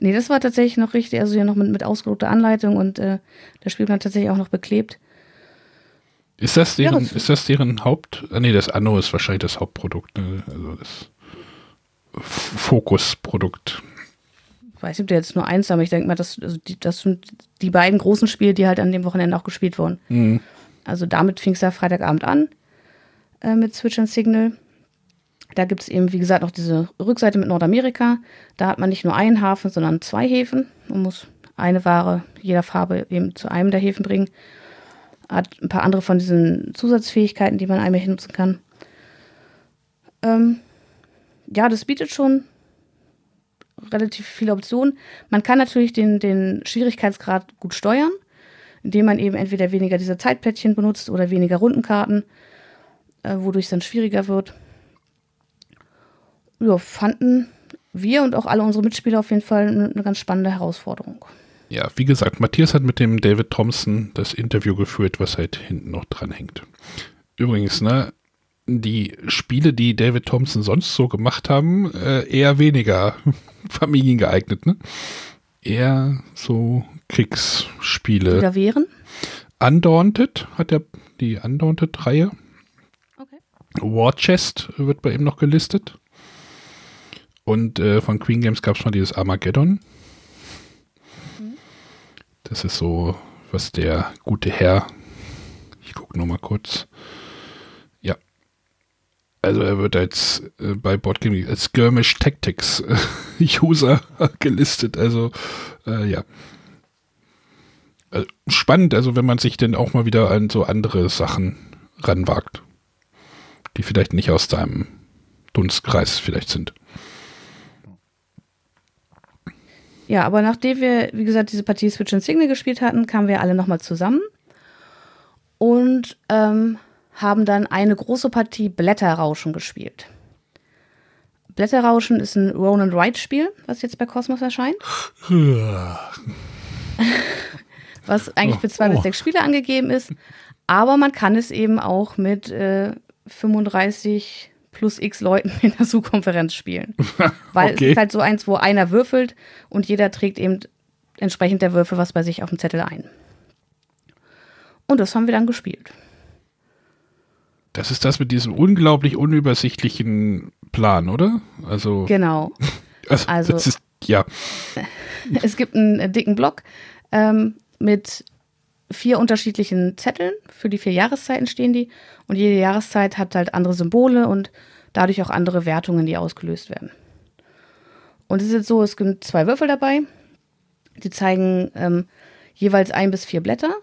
Nee, das war tatsächlich noch richtig, also hier noch mit, mit ausgedruckter Anleitung und äh, das Spiel tatsächlich auch noch beklebt. Ist das deren, ja, ist das deren Haupt, ah, nee, das Anno ist wahrscheinlich das Hauptprodukt, ne? also das Fokusprodukt. Ich weiß nicht, ob der jetzt nur eins, aber ich denke mal, das, also die, das sind die beiden großen Spiele, die halt an dem Wochenende auch gespielt wurden. Mhm. Also damit fing es ja Freitagabend an äh, mit Switch and Signal. Da gibt es eben, wie gesagt, noch diese Rückseite mit Nordamerika. Da hat man nicht nur einen Hafen, sondern zwei Häfen. Man muss eine Ware jeder Farbe eben zu einem der Häfen bringen. Hat ein paar andere von diesen Zusatzfähigkeiten, die man einmal nutzen kann. Ähm, ja, das bietet schon relativ viele Optionen. Man kann natürlich den, den Schwierigkeitsgrad gut steuern, indem man eben entweder weniger diese Zeitplättchen benutzt oder weniger Rundenkarten, äh, wodurch es dann schwieriger wird ja, fanden wir und auch alle unsere Mitspieler auf jeden Fall eine, eine ganz spannende Herausforderung. Ja, wie gesagt, Matthias hat mit dem David Thompson das Interview geführt, was halt hinten noch dran hängt. Übrigens, ne, die Spiele, die David Thompson sonst so gemacht haben, äh, eher weniger familiengeeignet, ne? Eher so Kriegsspiele. Oder wären? Undaunted hat er die Undaunted-Reihe. Okay. War Chest wird bei ihm noch gelistet. Und äh, von Queen Games gab es mal dieses Armageddon. Mhm. Das ist so, was der gute Herr, ich gucke nochmal kurz, ja, Also er wird als äh, bei Boardgame als Skirmish Tactics äh, User gelistet. Also äh, ja. Also, spannend, also wenn man sich denn auch mal wieder an so andere Sachen ranwagt, die vielleicht nicht aus deinem Dunstkreis vielleicht sind. Ja, aber nachdem wir, wie gesagt, diese Partie Switch und Signal gespielt hatten, kamen wir alle nochmal zusammen und ähm, haben dann eine große Partie Blätterrauschen gespielt. Blätterrauschen ist ein Roll and Write Spiel, was jetzt bei Cosmos erscheint. was eigentlich für zwei bis sechs Spieler angegeben ist. Aber man kann es eben auch mit äh, 35 plus x Leuten in der Zoom-Konferenz spielen. Weil okay. es ist halt so eins, wo einer würfelt und jeder trägt eben entsprechend der Würfel was bei sich auf dem Zettel ein. Und das haben wir dann gespielt. Das ist das mit diesem unglaublich unübersichtlichen Plan, oder? Also. Genau. Also, also ist, ja. Es gibt einen dicken Block ähm, mit vier unterschiedlichen Zetteln. Für die vier Jahreszeiten stehen die. Und jede Jahreszeit hat halt andere Symbole und dadurch auch andere Wertungen, die ausgelöst werden. Und es ist jetzt so, es gibt zwei Würfel dabei. Die zeigen ähm, jeweils ein bis vier Blätter.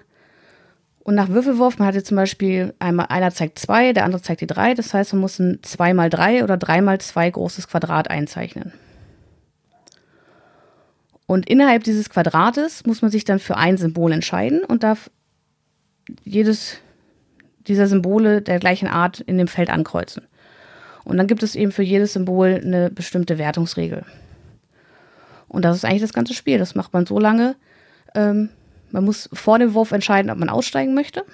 Und nach Würfelwurf, man hatte zum Beispiel einmal, einer zeigt zwei, der andere zeigt die drei. Das heißt, man muss ein 2 mal 3 oder 3 mal 2 großes Quadrat einzeichnen. Und innerhalb dieses Quadrates muss man sich dann für ein Symbol entscheiden und darf jedes dieser Symbole der gleichen Art in dem Feld ankreuzen. Und dann gibt es eben für jedes Symbol eine bestimmte Wertungsregel. Und das ist eigentlich das ganze Spiel. Das macht man so lange, ähm, man muss vor dem Wurf entscheiden, ob man aussteigen möchte.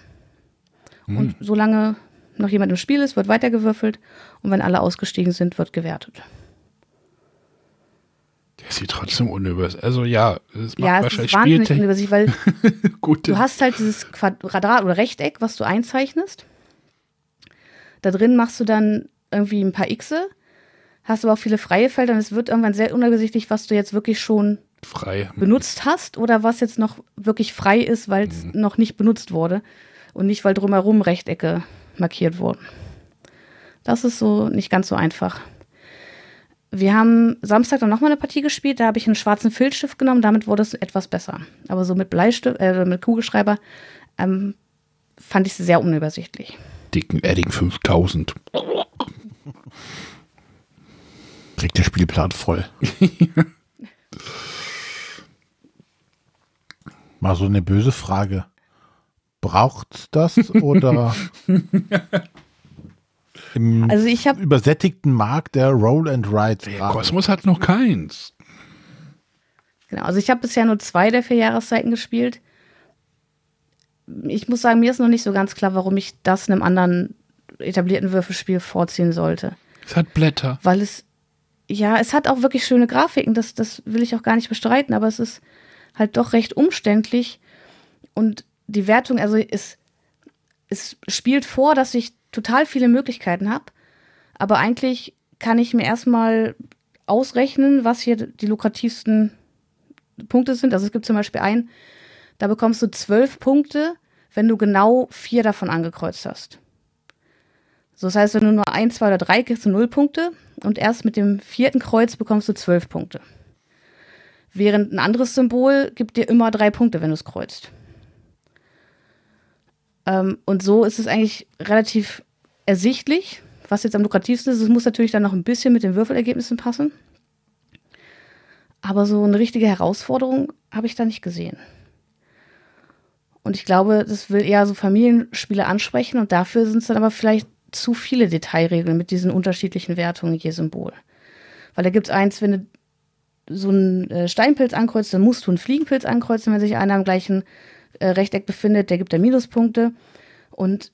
Hm. Und solange noch jemand im Spiel ist, wird weitergewürfelt. Und wenn alle ausgestiegen sind, wird gewertet. Der sieht trotzdem unübersichtlich. Also ja, es macht ja, wahrscheinlich es ist wahnsinnig unübersichtlich, weil du hast halt dieses Quadrat oder Rechteck, was du einzeichnest. Da drin machst du dann irgendwie ein paar Xe, hast aber auch viele freie Felder und es wird irgendwann sehr unübersichtlich, was du jetzt wirklich schon frei benutzt hast oder was jetzt noch wirklich frei ist, weil es mhm. noch nicht benutzt wurde und nicht, weil drumherum Rechtecke markiert wurden. Das ist so nicht ganz so einfach. Wir haben Samstag dann nochmal eine Partie gespielt, da habe ich einen schwarzen Filzstift genommen, damit wurde es etwas besser. Aber so mit Bleistift, äh, mit Kugelschreiber ähm, fand ich es sehr unübersichtlich. Dicken Edding 5000. Kriegt der Spielplan voll. Mal so eine böse Frage. Braucht das oder im also ich hab, übersättigten Markt der Roll and Ride? Der Kosmos hat noch keins. Genau, also ich habe bisher nur zwei der vier Jahreszeiten gespielt. Ich muss sagen, mir ist noch nicht so ganz klar, warum ich das einem anderen etablierten Würfelspiel vorziehen sollte. Es hat Blätter. Weil es, ja, es hat auch wirklich schöne Grafiken, das, das will ich auch gar nicht bestreiten, aber es ist halt doch recht umständlich. Und die Wertung, also es, es spielt vor, dass ich total viele Möglichkeiten habe. Aber eigentlich kann ich mir erstmal ausrechnen, was hier die lukrativsten Punkte sind. Also es gibt zum Beispiel einen, da bekommst du zwölf Punkte, wenn du genau vier davon angekreuzt hast. So, das heißt, wenn du nur ein, zwei oder drei kriegst du null Punkte und erst mit dem vierten Kreuz bekommst du zwölf Punkte. Während ein anderes Symbol gibt dir immer drei Punkte, wenn du es kreuzt. Ähm, und so ist es eigentlich relativ ersichtlich, was jetzt am lukrativsten ist. Es muss natürlich dann noch ein bisschen mit den Würfelergebnissen passen. Aber so eine richtige Herausforderung habe ich da nicht gesehen. Und ich glaube, das will eher so Familienspiele ansprechen und dafür sind es dann aber vielleicht zu viele Detailregeln mit diesen unterschiedlichen Wertungen je Symbol. Weil da gibt es eins, wenn du so einen äh, Steinpilz ankreuzt, dann musst du einen Fliegenpilz ankreuzen, wenn sich einer am gleichen äh, Rechteck befindet, der gibt dir Minuspunkte. Und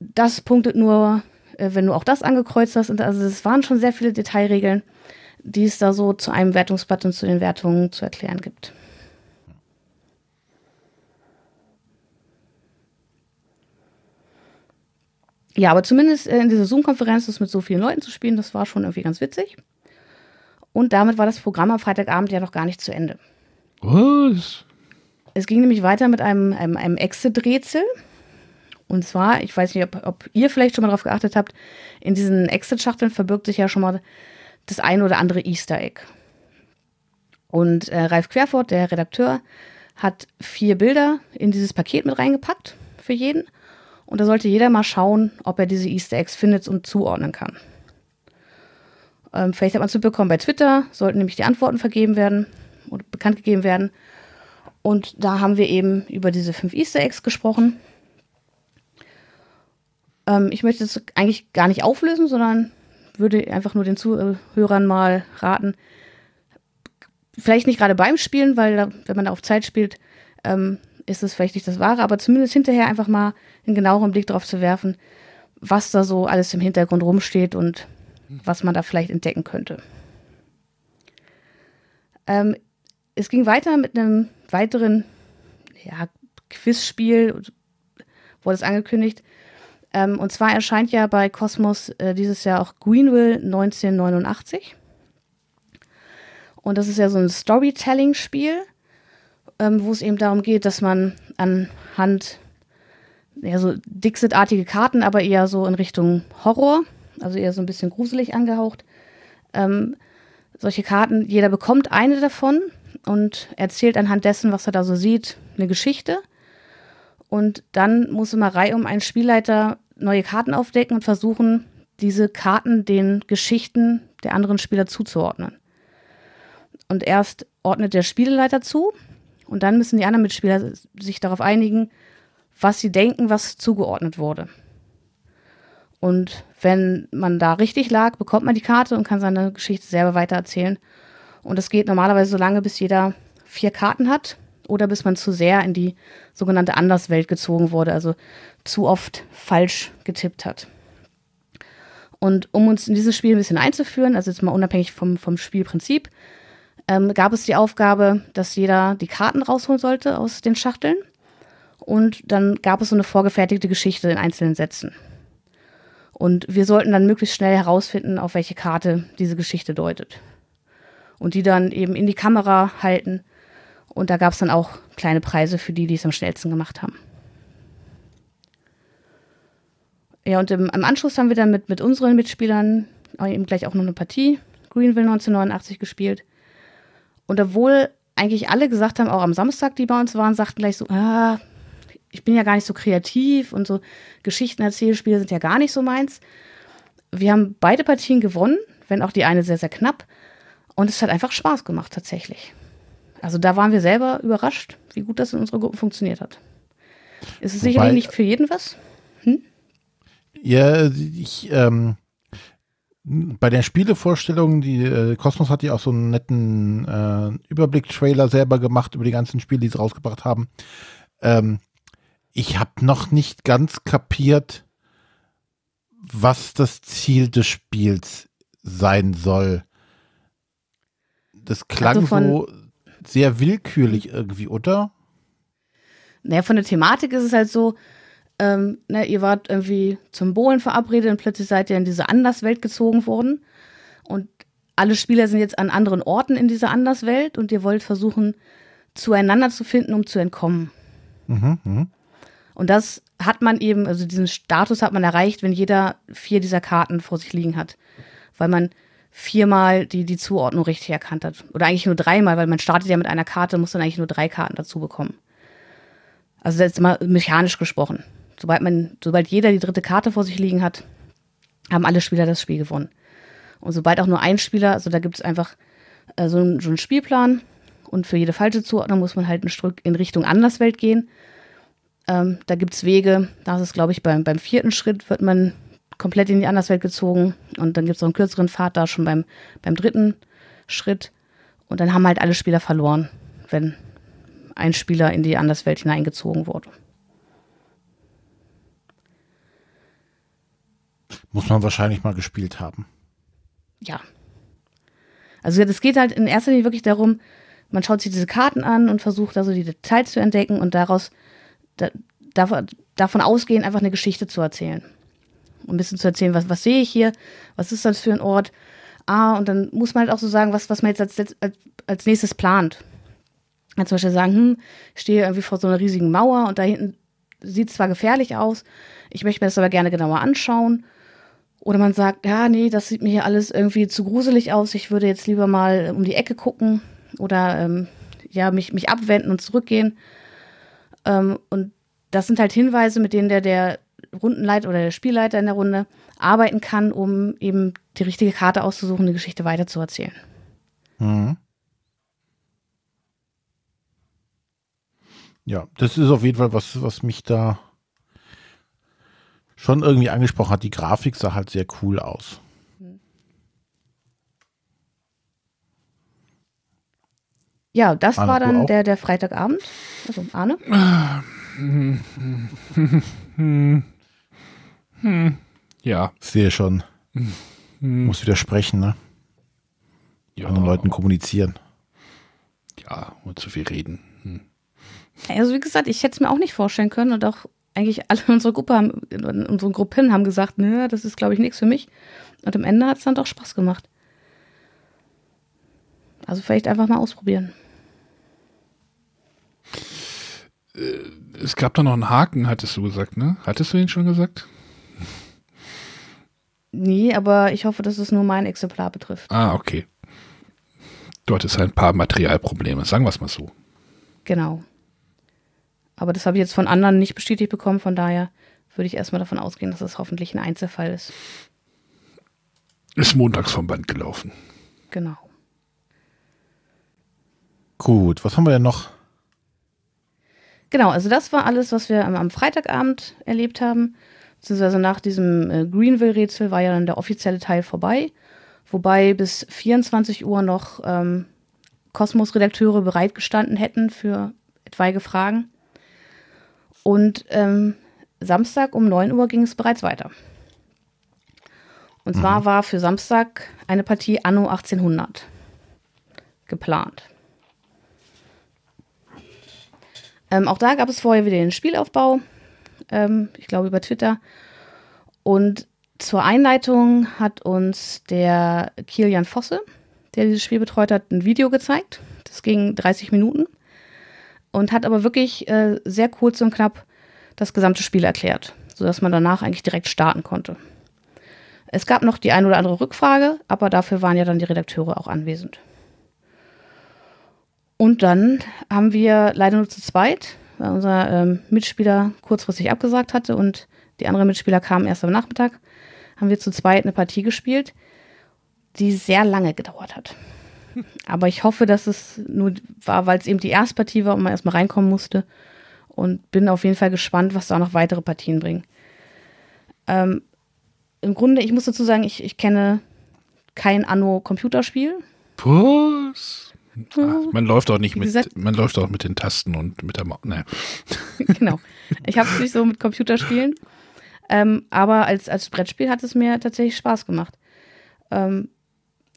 das punktet nur, äh, wenn du auch das angekreuzt hast. Und also es waren schon sehr viele Detailregeln, die es da so zu einem Wertungsblatt und zu den Wertungen zu erklären gibt. Ja, aber zumindest in dieser Zoom-Konferenz, das mit so vielen Leuten zu spielen, das war schon irgendwie ganz witzig. Und damit war das Programm am Freitagabend ja noch gar nicht zu Ende. Was? Es ging nämlich weiter mit einem, einem, einem Exit-Rätsel. Und zwar, ich weiß nicht, ob, ob ihr vielleicht schon mal darauf geachtet habt, in diesen Exit-Schachteln verbirgt sich ja schon mal das ein oder andere Easter Egg. Und äh, Ralf Querfurt, der Redakteur, hat vier Bilder in dieses Paket mit reingepackt für jeden. Und da sollte jeder mal schauen, ob er diese Easter Eggs findet und zuordnen kann. Ähm, vielleicht hat man es mitbekommen bei Twitter, sollten nämlich die Antworten vergeben werden oder bekannt gegeben werden. Und da haben wir eben über diese fünf Easter Eggs gesprochen. Ähm, ich möchte es eigentlich gar nicht auflösen, sondern würde einfach nur den Zuhörern mal raten, vielleicht nicht gerade beim Spielen, weil wenn man da auf Zeit spielt, ähm, ist es vielleicht nicht das Wahre, aber zumindest hinterher einfach mal einen genaueren Blick darauf zu werfen, was da so alles im Hintergrund rumsteht und was man da vielleicht entdecken könnte. Ähm, es ging weiter mit einem weiteren ja, Quizspiel, wurde es angekündigt. Ähm, und zwar erscheint ja bei Cosmos äh, dieses Jahr auch Greenville 1989. Und das ist ja so ein Storytelling-Spiel, ähm, wo es eben darum geht, dass man anhand ja, so Dixit-artige Karten, aber eher so in Richtung Horror, also eher so ein bisschen gruselig angehaucht. Ähm, solche Karten, jeder bekommt eine davon und erzählt anhand dessen, was er da so sieht, eine Geschichte. Und dann muss immer Reihe um einen Spielleiter neue Karten aufdecken und versuchen, diese Karten den Geschichten der anderen Spieler zuzuordnen. Und erst ordnet der Spieleleiter zu und dann müssen die anderen Mitspieler sich darauf einigen, was sie denken, was zugeordnet wurde. Und wenn man da richtig lag, bekommt man die Karte und kann seine Geschichte selber weitererzählen. Und das geht normalerweise so lange, bis jeder vier Karten hat oder bis man zu sehr in die sogenannte Anderswelt gezogen wurde, also zu oft falsch getippt hat. Und um uns in dieses Spiel ein bisschen einzuführen, also jetzt mal unabhängig vom, vom Spielprinzip, ähm, gab es die Aufgabe, dass jeder die Karten rausholen sollte aus den Schachteln. Und dann gab es so eine vorgefertigte Geschichte in einzelnen Sätzen. Und wir sollten dann möglichst schnell herausfinden, auf welche Karte diese Geschichte deutet. Und die dann eben in die Kamera halten. Und da gab es dann auch kleine Preise für die, die es am schnellsten gemacht haben. Ja, und im, im Anschluss haben wir dann mit, mit unseren Mitspielern eben gleich auch noch eine Partie Greenville 1989 gespielt. Und obwohl eigentlich alle gesagt haben, auch am Samstag, die bei uns waren, sagten gleich so, ah, ich bin ja gar nicht so kreativ und so Geschichtenerzählspiele sind ja gar nicht so meins. Wir haben beide Partien gewonnen, wenn auch die eine sehr, sehr knapp. Und es hat einfach Spaß gemacht, tatsächlich. Also da waren wir selber überrascht, wie gut das in unserer Gruppe funktioniert hat. Ist es Wobei, sicherlich nicht für jeden was? Hm? Ja, ich, ähm, bei der Spielevorstellung, die äh, Cosmos hat ja auch so einen netten äh, Überblick-Trailer selber gemacht über die ganzen Spiele, die sie rausgebracht haben. Ähm, ich habe noch nicht ganz kapiert, was das Ziel des Spiels sein soll. Das klang also so sehr willkürlich irgendwie, oder? Naja, von der Thematik ist es halt so, ähm, ne, ihr wart irgendwie zum Bohlen verabredet und plötzlich seid ihr in diese Anderswelt gezogen worden. Und alle Spieler sind jetzt an anderen Orten in dieser Anderswelt und ihr wollt versuchen, zueinander zu finden, um zu entkommen. Mhm, mh. Und das hat man eben, also diesen Status hat man erreicht, wenn jeder vier dieser Karten vor sich liegen hat. Weil man viermal die, die Zuordnung richtig erkannt hat. Oder eigentlich nur dreimal, weil man startet ja mit einer Karte, muss dann eigentlich nur drei Karten dazu bekommen. Also jetzt mal mechanisch gesprochen. Sobald man, sobald jeder die dritte Karte vor sich liegen hat, haben alle Spieler das Spiel gewonnen. Und sobald auch nur ein Spieler, also da gibt es einfach äh, so, einen, so, einen, Spielplan und für jede falsche Zuordnung muss man halt ein Stück in Richtung Anderswelt gehen. Ähm, da gibt es Wege, da ist es, glaube ich, beim, beim vierten Schritt wird man komplett in die Anderswelt gezogen und dann gibt es noch einen kürzeren Pfad da schon beim, beim dritten Schritt. Und dann haben halt alle Spieler verloren, wenn ein Spieler in die Anderswelt hineingezogen wurde. Muss man wahrscheinlich mal gespielt haben. Ja. Also es geht halt in erster Linie wirklich darum, man schaut sich diese Karten an und versucht also die Details zu entdecken und daraus da, davon, davon ausgehen, einfach eine Geschichte zu erzählen. Um ein bisschen zu erzählen, was, was sehe ich hier, was ist das für ein Ort. Ah, und dann muss man halt auch so sagen, was, was man jetzt als, als, als nächstes plant. Also zum Beispiel sagen, hm, ich stehe irgendwie vor so einer riesigen Mauer und da hinten sieht zwar gefährlich aus, ich möchte mir das aber gerne genauer anschauen. Oder man sagt, ja, nee, das sieht mir hier alles irgendwie zu gruselig aus, ich würde jetzt lieber mal um die Ecke gucken oder ähm, ja, mich, mich abwenden und zurückgehen. Ähm, und das sind halt Hinweise, mit denen der, der Rundenleiter oder der Spielleiter in der Runde arbeiten kann, um eben die richtige Karte auszusuchen, die Geschichte weiterzuerzählen. Mhm. Ja, das ist auf jeden Fall was, was mich da schon irgendwie angesprochen hat. Die Grafik sah halt sehr cool aus. Ja, das Arne, war dann der, der Freitagabend. Also Arne. Ja. Sehe schon. Muss wieder sprechen, ne? Ja. Anderen Leuten kommunizieren. Ja, und zu viel reden. Hm. Also wie gesagt, ich hätte es mir auch nicht vorstellen können und auch eigentlich alle in unserer Gruppe haben, in unseren Gruppen haben gesagt, nö, das ist glaube ich nichts für mich. Und am Ende hat es dann doch Spaß gemacht. Also vielleicht einfach mal ausprobieren. Äh, es gab da noch einen Haken, hattest du gesagt, ne? Hattest du ihn schon gesagt? Nee, aber ich hoffe, dass es nur mein Exemplar betrifft. Ah, okay. Dort ist ein paar Materialprobleme, sagen wir es mal so. Genau. Aber das habe ich jetzt von anderen nicht bestätigt bekommen, von daher würde ich erstmal davon ausgehen, dass es das hoffentlich ein Einzelfall ist. Ist montags vom Band gelaufen. Genau. Gut, was haben wir denn noch? Genau, also das war alles, was wir am, am Freitagabend erlebt haben. Beziehungsweise nach diesem äh, Greenville-Rätsel war ja dann der offizielle Teil vorbei. Wobei bis 24 Uhr noch ähm, Kosmos-Redakteure bereitgestanden hätten für etwaige Fragen. Und ähm, Samstag um 9 Uhr ging es bereits weiter. Und zwar mhm. war für Samstag eine Partie Anno 1800 geplant. Ähm, auch da gab es vorher wieder den Spielaufbau, ähm, ich glaube über Twitter. Und zur Einleitung hat uns der Kilian Fosse, der dieses Spiel betreut hat, ein Video gezeigt. Das ging 30 Minuten und hat aber wirklich äh, sehr kurz und knapp das gesamte Spiel erklärt, sodass man danach eigentlich direkt starten konnte. Es gab noch die ein oder andere Rückfrage, aber dafür waren ja dann die Redakteure auch anwesend. Und dann haben wir leider nur zu zweit, weil unser ähm, Mitspieler kurzfristig abgesagt hatte und die anderen Mitspieler kamen erst am Nachmittag, haben wir zu zweit eine Partie gespielt, die sehr lange gedauert hat. Aber ich hoffe, dass es nur war, weil es eben die erste Partie war und man erstmal reinkommen musste. Und bin auf jeden Fall gespannt, was da noch weitere Partien bringen. Ähm, Im Grunde, ich muss dazu sagen, ich, ich kenne kein Anno-Computerspiel. Was? Ach, man läuft auch nicht mit, gesagt, man läuft auch mit den Tasten und mit der Maus. Ne. genau. Ich habe es nicht so mit Computerspielen. Ähm, aber als, als Brettspiel hat es mir tatsächlich Spaß gemacht. Ähm,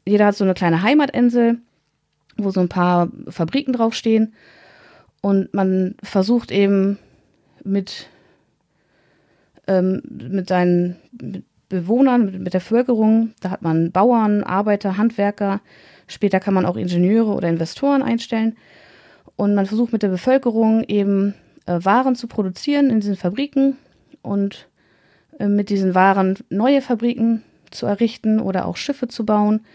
jeder hat so eine kleine Heimatinsel, wo so ein paar Fabriken draufstehen. Und man versucht eben mit, ähm, mit seinen Bewohnern, mit, mit der Bevölkerung, da hat man Bauern, Arbeiter, Handwerker, Später kann man auch Ingenieure oder Investoren einstellen. Und man versucht mit der Bevölkerung eben äh, Waren zu produzieren in diesen Fabriken und äh, mit diesen Waren neue Fabriken zu errichten oder auch Schiffe zu bauen.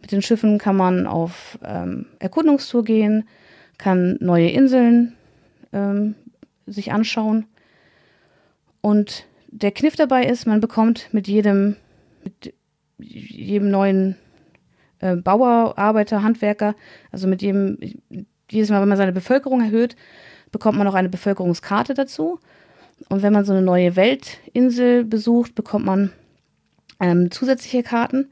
Mit den Schiffen kann man auf ähm, Erkundungstour gehen, kann neue Inseln ähm, sich anschauen. Und der Kniff dabei ist, man bekommt mit jedem, mit jedem neuen äh, Bauer, Arbeiter, Handwerker. Also mit jedem, jedes Mal, wenn man seine Bevölkerung erhöht, bekommt man auch eine Bevölkerungskarte dazu. Und wenn man so eine neue Weltinsel besucht, bekommt man ähm, zusätzliche Karten.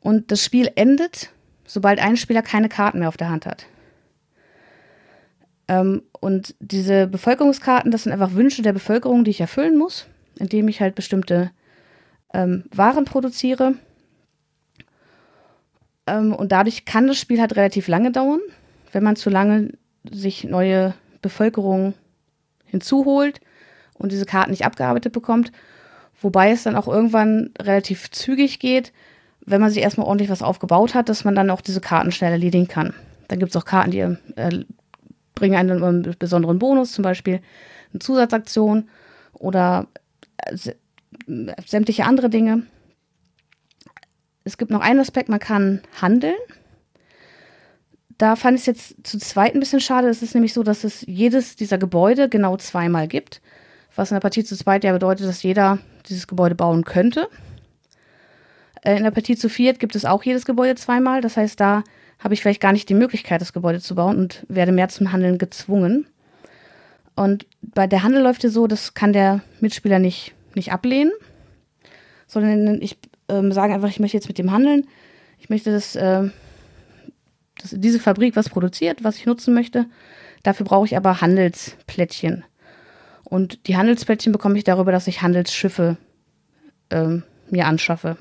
Und das Spiel endet, sobald ein Spieler keine Karten mehr auf der Hand hat. Ähm, und diese Bevölkerungskarten, das sind einfach Wünsche der Bevölkerung, die ich erfüllen muss, indem ich halt bestimmte ähm, Waren produziere ähm, und dadurch kann das Spiel halt relativ lange dauern, wenn man zu lange sich neue Bevölkerung hinzuholt und diese Karten nicht abgearbeitet bekommt. Wobei es dann auch irgendwann relativ zügig geht, wenn man sich erstmal ordentlich was aufgebaut hat, dass man dann auch diese Karten schnell erledigen kann. Dann gibt es auch Karten, die äh, bringen einen einen besonderen Bonus, zum Beispiel, eine Zusatzaktion oder äh, sämtliche andere Dinge. Es gibt noch einen Aspekt, man kann handeln. Da fand ich es jetzt zu zweit ein bisschen schade. Es ist nämlich so, dass es jedes dieser Gebäude genau zweimal gibt. Was in der Partie zu zweit ja bedeutet, dass jeder dieses Gebäude bauen könnte. Äh, in der Partie zu viert gibt es auch jedes Gebäude zweimal. Das heißt, da habe ich vielleicht gar nicht die Möglichkeit, das Gebäude zu bauen und werde mehr zum Handeln gezwungen. Und bei der Handel läuft es so, das kann der Mitspieler nicht, nicht ablehnen, sondern ich äh, sage einfach, ich möchte jetzt mit dem handeln. Ich möchte, dass, äh, dass diese Fabrik was produziert, was ich nutzen möchte. Dafür brauche ich aber Handelsplättchen. Und die Handelsplättchen bekomme ich darüber, dass ich Handelsschiffe äh, mir anschaffe.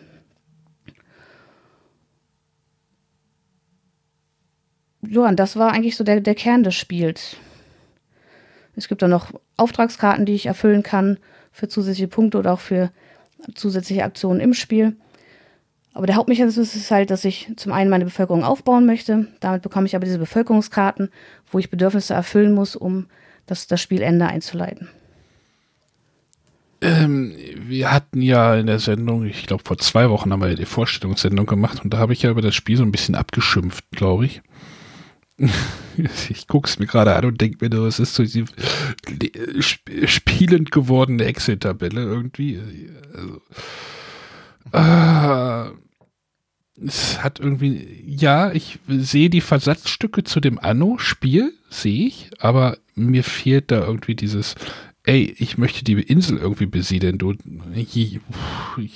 ja, und das war eigentlich so der, der Kern des Spiels. Es gibt dann noch Auftragskarten, die ich erfüllen kann für zusätzliche Punkte oder auch für zusätzliche Aktionen im Spiel. Aber der Hauptmechanismus ist halt, dass ich zum einen meine Bevölkerung aufbauen möchte. Damit bekomme ich aber diese Bevölkerungskarten, wo ich Bedürfnisse erfüllen muss, um das, das Spielende einzuleiten. Ähm, wir hatten ja in der Sendung, ich glaube vor zwei Wochen haben wir ja die Vorstellungssendung gemacht und da habe ich ja über das Spiel so ein bisschen abgeschimpft, glaube ich. ich gucke es mir gerade an und denke mir, es ist so die spielend gewordene Excel-Tabelle irgendwie. Also, äh, es hat irgendwie, ja, ich sehe die Versatzstücke zu dem Anno-Spiel, sehe ich, aber mir fehlt da irgendwie dieses, ey, ich möchte die Insel irgendwie besiedeln. Du, ich,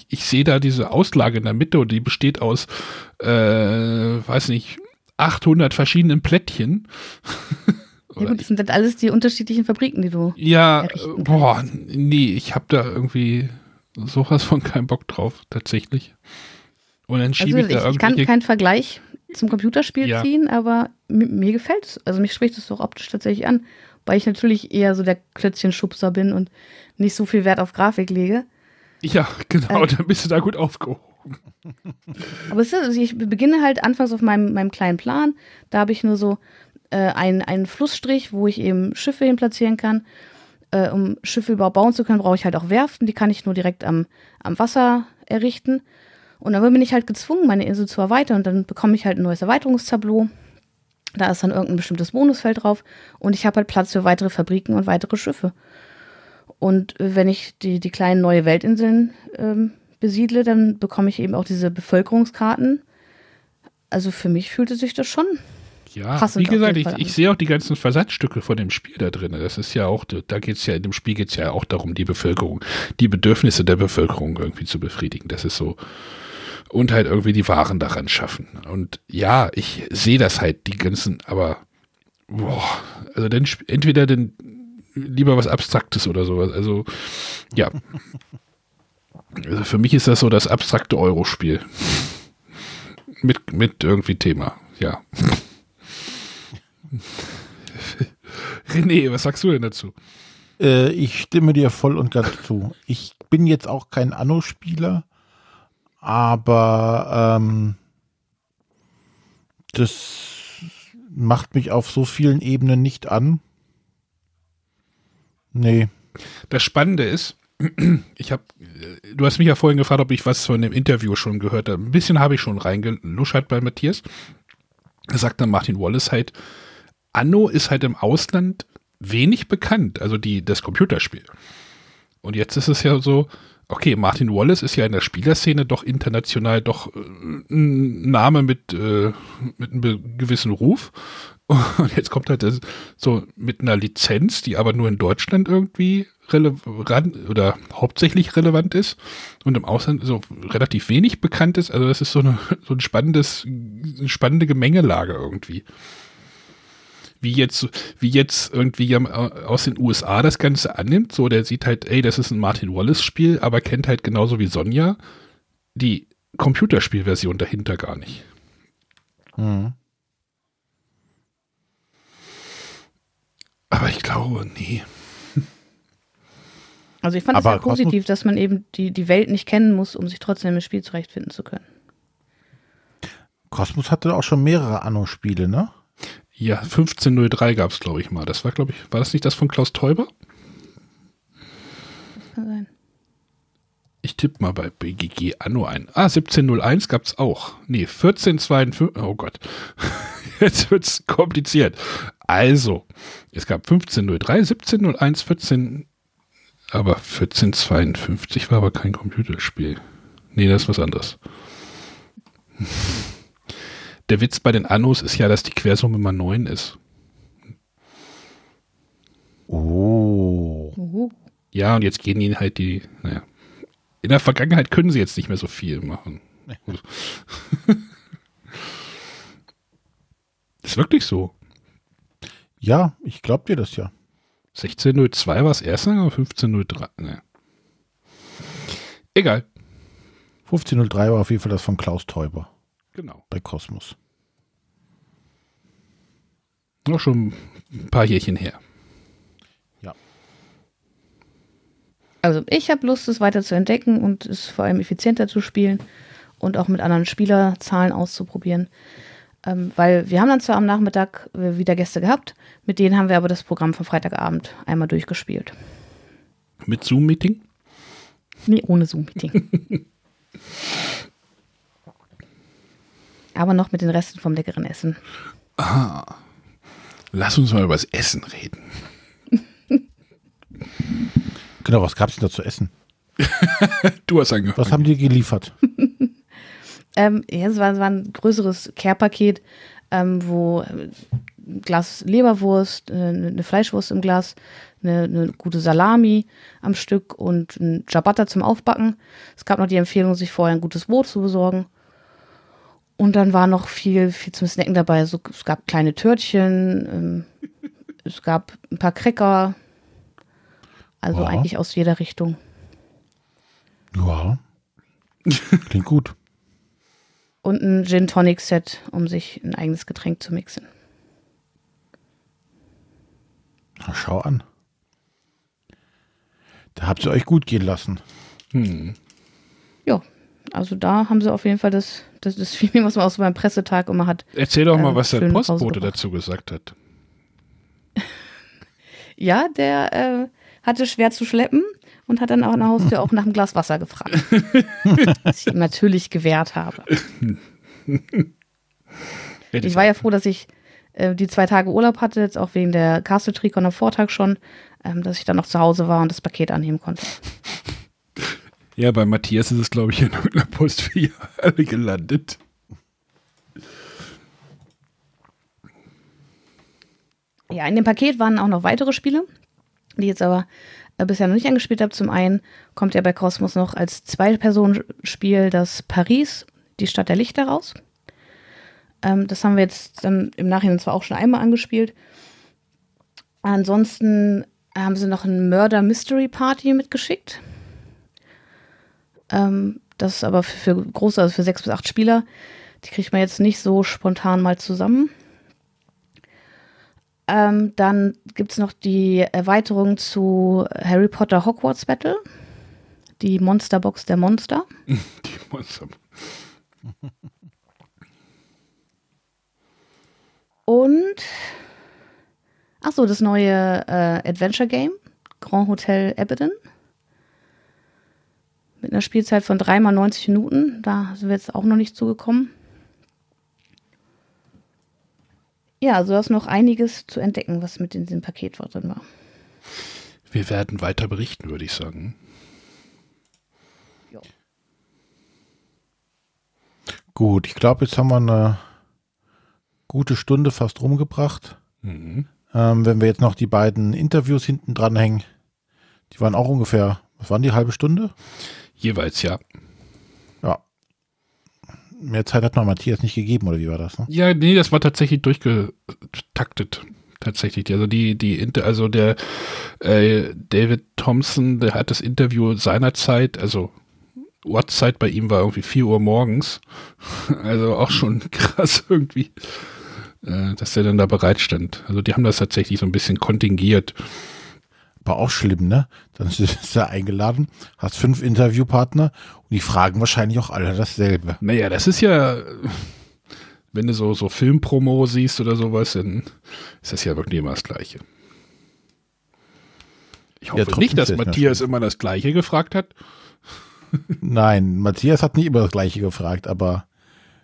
ich sehe da diese Auslage in der Mitte und die besteht aus, äh, weiß nicht, 800 verschiedenen Plättchen. ja gut, das sind dann alles die unterschiedlichen Fabriken, die du Ja, boah, nee, ich habe da irgendwie sowas von keinen Bock drauf, tatsächlich. Und dann schiebe also, ich da irgendwie. Ich kann keinen Vergleich zum Computerspiel ja. ziehen, aber mir gefällt es. Also mich spricht es doch optisch tatsächlich an, weil ich natürlich eher so der Klötzchenschubser bin und nicht so viel Wert auf Grafik lege. Ja, genau, äh, dann bist du da gut aufgehoben. Aber ist, also ich beginne halt anfangs auf meinem, meinem kleinen Plan. Da habe ich nur so äh, einen, einen Flussstrich, wo ich eben Schiffe hin platzieren kann. Äh, um Schiffe überhaupt bauen zu können, brauche ich halt auch Werften. Die kann ich nur direkt am, am Wasser errichten. Und dann bin ich halt gezwungen, meine Insel zu erweitern. Und dann bekomme ich halt ein neues Erweiterungstableau. Da ist dann irgendein bestimmtes Bonusfeld drauf. Und ich habe halt Platz für weitere Fabriken und weitere Schiffe. Und wenn ich die, die kleinen neue Weltinseln ähm, besiedle, dann bekomme ich eben auch diese Bevölkerungskarten. Also für mich fühlte sich das schon ja, wie gesagt, ich, ich, sehe auch die ganzen Versatzstücke von dem Spiel da drin. Das ist ja auch, da geht es ja, in dem Spiel geht es ja auch darum, die Bevölkerung, die Bedürfnisse der Bevölkerung irgendwie zu befriedigen. Das ist so. Und halt irgendwie die Waren daran schaffen. Und ja, ich sehe das halt, die ganzen, aber boah, also dann entweder dann lieber was Abstraktes oder sowas. Also, ja. Also für mich ist das so das abstrakte Euro-Spiel. mit, mit irgendwie Thema, ja. René, was sagst du denn dazu? Äh, ich stimme dir voll und ganz zu. Ich bin jetzt auch kein Anno-Spieler, aber ähm, das macht mich auf so vielen Ebenen nicht an. Nee. Das Spannende ist, ich habe, du hast mich ja vorhin gefragt, ob ich was von dem Interview schon gehört habe. Ein bisschen habe ich schon reingeluschert bei Matthias. Da sagt dann Martin Wallace halt, Anno ist halt im Ausland wenig bekannt, also die, das Computerspiel. Und jetzt ist es ja so, okay, Martin Wallace ist ja in der Spielerszene doch international doch äh, ein Name mit, äh, mit einem gewissen Ruf. Und jetzt kommt halt das, so mit einer Lizenz, die aber nur in Deutschland irgendwie relevant oder hauptsächlich relevant ist und im Ausland so relativ wenig bekannt ist. Also das ist so, eine, so ein spannendes, spannende Gemengelage irgendwie. Wie jetzt, wie jetzt irgendwie aus den USA das Ganze annimmt, so der sieht halt, ey, das ist ein Martin Wallace-Spiel, aber kennt halt genauso wie Sonja die Computerspielversion dahinter gar nicht. Mhm. Aber ich glaube, nee. Also ich fand Aber es ja positiv, dass man eben die, die Welt nicht kennen muss, um sich trotzdem im Spiel zurechtfinden zu können. Cosmos hatte auch schon mehrere Anno-Spiele, ne? Ja, 1503 gab es, glaube ich, mal. Das war, glaube ich, war das nicht das von Klaus Teuber? Das kann sein. Ich tippe mal bei BGG Anno ein. Ah, 1701 gab es auch. Nee, 1452. Oh Gott. Jetzt wird es kompliziert. Also, es gab 1503, 1701, 14. Aber 1452 war aber kein Computerspiel. Nee, das ist was anderes. Der Witz bei den Annos ist ja, dass die Quersumme immer 9 ist. Oh. Ja, und jetzt gehen ihnen halt die, naja. In der Vergangenheit können sie jetzt nicht mehr so viel machen. ist wirklich so. Ja, ich glaub dir das ja. 16.02 war das erste, aber 15.03. Ne. Egal. 1503 war auf jeden Fall das von Klaus Teuber Genau. bei Kosmos. Noch schon ein paar Jährchen her. Also ich habe Lust, es weiter zu entdecken und es vor allem effizienter zu spielen und auch mit anderen Spielerzahlen auszuprobieren. Ähm, weil wir haben dann zwar am Nachmittag äh, wieder Gäste gehabt, mit denen haben wir aber das Programm vom Freitagabend einmal durchgespielt. Mit Zoom-Meeting? Nee, ohne Zoom-Meeting. aber noch mit den Resten vom leckeren Essen. Lass uns mal über das Essen reden. Genau, was gab's denn da zu essen? Du hast angefangen. Was haben die geliefert? Ähm, ja, es war, es war ein größeres Care-Paket, ähm, wo äh, ein Glas Leberwurst, äh, eine Fleischwurst im Glas, eine, eine gute Salami am Stück und ein Ciabatta zum Aufbacken. Es gab noch die Empfehlung, sich vorher ein gutes Brot zu besorgen. Und dann war noch viel, viel zum Snacken dabei. So, es gab kleine Törtchen, ähm, es gab ein paar Cracker. Also Ja. eigentlich aus jeder Richtung. Ja. Klingt gut. Und ein Gin Tonic Set, um sich ein eigenes Getränk zu mixen. Na, schau an. Da habt ihr euch gut gehen lassen. Hm. Ja, also da haben sie auf jeden Fall das, das, das Feeling, was man aus so beim Pressetag immer hat. Erzähl doch mal, Ähm, was der Postbote dazu gesagt hat. Ja, der äh, hatte schwer zu schleppen und hat dann auch an der Haustür auch nach einem Glas Wasser gefragt. was ich ihm natürlich gewährt habe. Ich war ja froh, dass ich äh, die zwei Tage Urlaub hatte, jetzt auch wegen der Castle Tricon am Vortag schon, ähm, dass ich dann noch zu Hause war und das Paket annehmen konnte. ja, bei Matthias ist es, glaube ich, in irgendeiner Postfiliale gelandet. Ja, in dem Paket waren auch noch weitere Spiele, die jetzt aber bisher noch nicht angespielt habe. Zum einen kommt ja bei Cosmos noch als Zwei-Personen-Spiel das Paris, die Stadt der Lichter raus. Ähm, das haben wir jetzt dann im Nachhinein zwar auch schon einmal angespielt. Ansonsten haben sie noch ein Murder Mystery Party mitgeschickt. Ähm, das ist aber für, für große, also für sechs bis acht Spieler. Die kriegt man jetzt nicht so spontan mal zusammen. Ähm, dann gibt es noch die Erweiterung zu Harry Potter Hogwarts Battle. Die Monsterbox der Monster. Die Monster. Und ach so, das neue äh, Adventure Game, Grand Hotel Abaddon. Mit einer Spielzeit von 3 mal 90 Minuten. Da sind wir jetzt auch noch nicht zugekommen. Ja, also da ist noch einiges zu entdecken, was mit in diesem Paket drin war. Wir werden weiter berichten, würde ich sagen. Gut, ich glaube, jetzt haben wir eine gute Stunde fast rumgebracht. Mhm. Ähm, wenn wir jetzt noch die beiden Interviews hinten dranhängen, die waren auch ungefähr, was waren die, halbe Stunde? Jeweils. Ja. Mehr Zeit hat noch Matthias nicht gegeben, oder wie war das? Ne? Ja, nee, das war tatsächlich durchgetaktet. Tatsächlich. Also die, die, also der äh, David Thompson, der hat das Interview seinerzeit, also Ortszeit bei ihm war irgendwie 4 Uhr morgens. Also auch schon krass irgendwie, äh, dass der dann da bereit stand. Also die haben das tatsächlich so ein bisschen kontingiert. War auch schlimm, ne? Dann ist er eingeladen, hast fünf Interviewpartner und die fragen wahrscheinlich auch alle dasselbe. Naja, das ist ja, wenn du so, so Filmpromo siehst oder sowas, dann ist das ja wirklich immer das Gleiche. Ich hoffe trotzdem nicht, dass das Matthias immer das Gleiche gefragt hat. Nein, Matthias hat nicht immer das gleiche gefragt, aber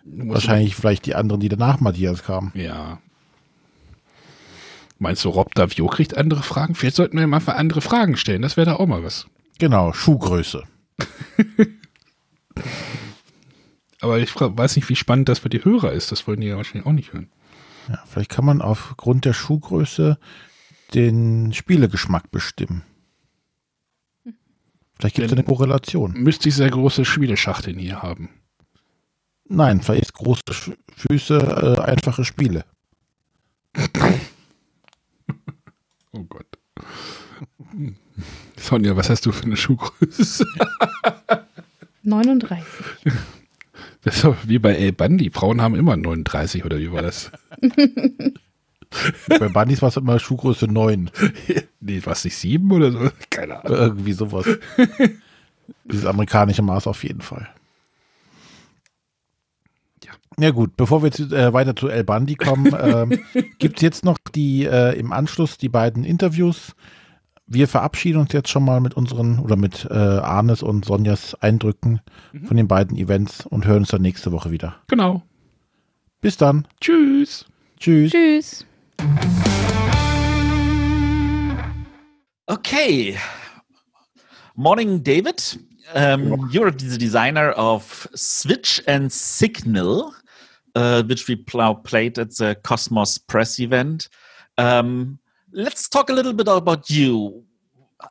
wahrscheinlich vielleicht die anderen, die danach Matthias kamen. Ja. Meinst du, Rob Davio kriegt andere Fragen? Vielleicht sollten wir ihm einfach andere Fragen stellen. Das wäre da auch mal was. Genau, Schuhgröße. Aber ich weiß nicht, wie spannend das für die Hörer ist. Das wollen die ja wahrscheinlich auch nicht hören. Ja, vielleicht kann man aufgrund der Schuhgröße den Spielegeschmack bestimmen. Vielleicht gibt es eine Korrelation. Müsste ich sehr große Spieleschachteln hier haben. Nein, vielleicht große Füße äh, einfache Spiele. Oh Gott. Sonja, was hast du für eine Schuhgröße? 39. Das ist doch wie bei El Bandi. Frauen haben immer 39 oder wie war das? Bei Bandys war es immer Schuhgröße 9. nee, was nicht sieben oder so? Keine Ahnung. Irgendwie sowas. Dieses amerikanische Maß auf jeden Fall. Ja. Ja gut, bevor wir zu, äh, weiter zu El Bandi kommen, ähm, gibt es jetzt noch die äh, im Anschluss die beiden Interviews. Wir verabschieden uns jetzt schon mal mit unseren oder mit äh, Arnes und Sonjas Eindrücken von den beiden Events und hören uns dann nächste Woche wieder. Genau. Bis dann. Tschüss. Tschüss. Tschüss. Okay. Morning, David. Um, you're the designer of Switch and Signal, uh, which we played at the Cosmos press event. Um, let's talk a little bit about you.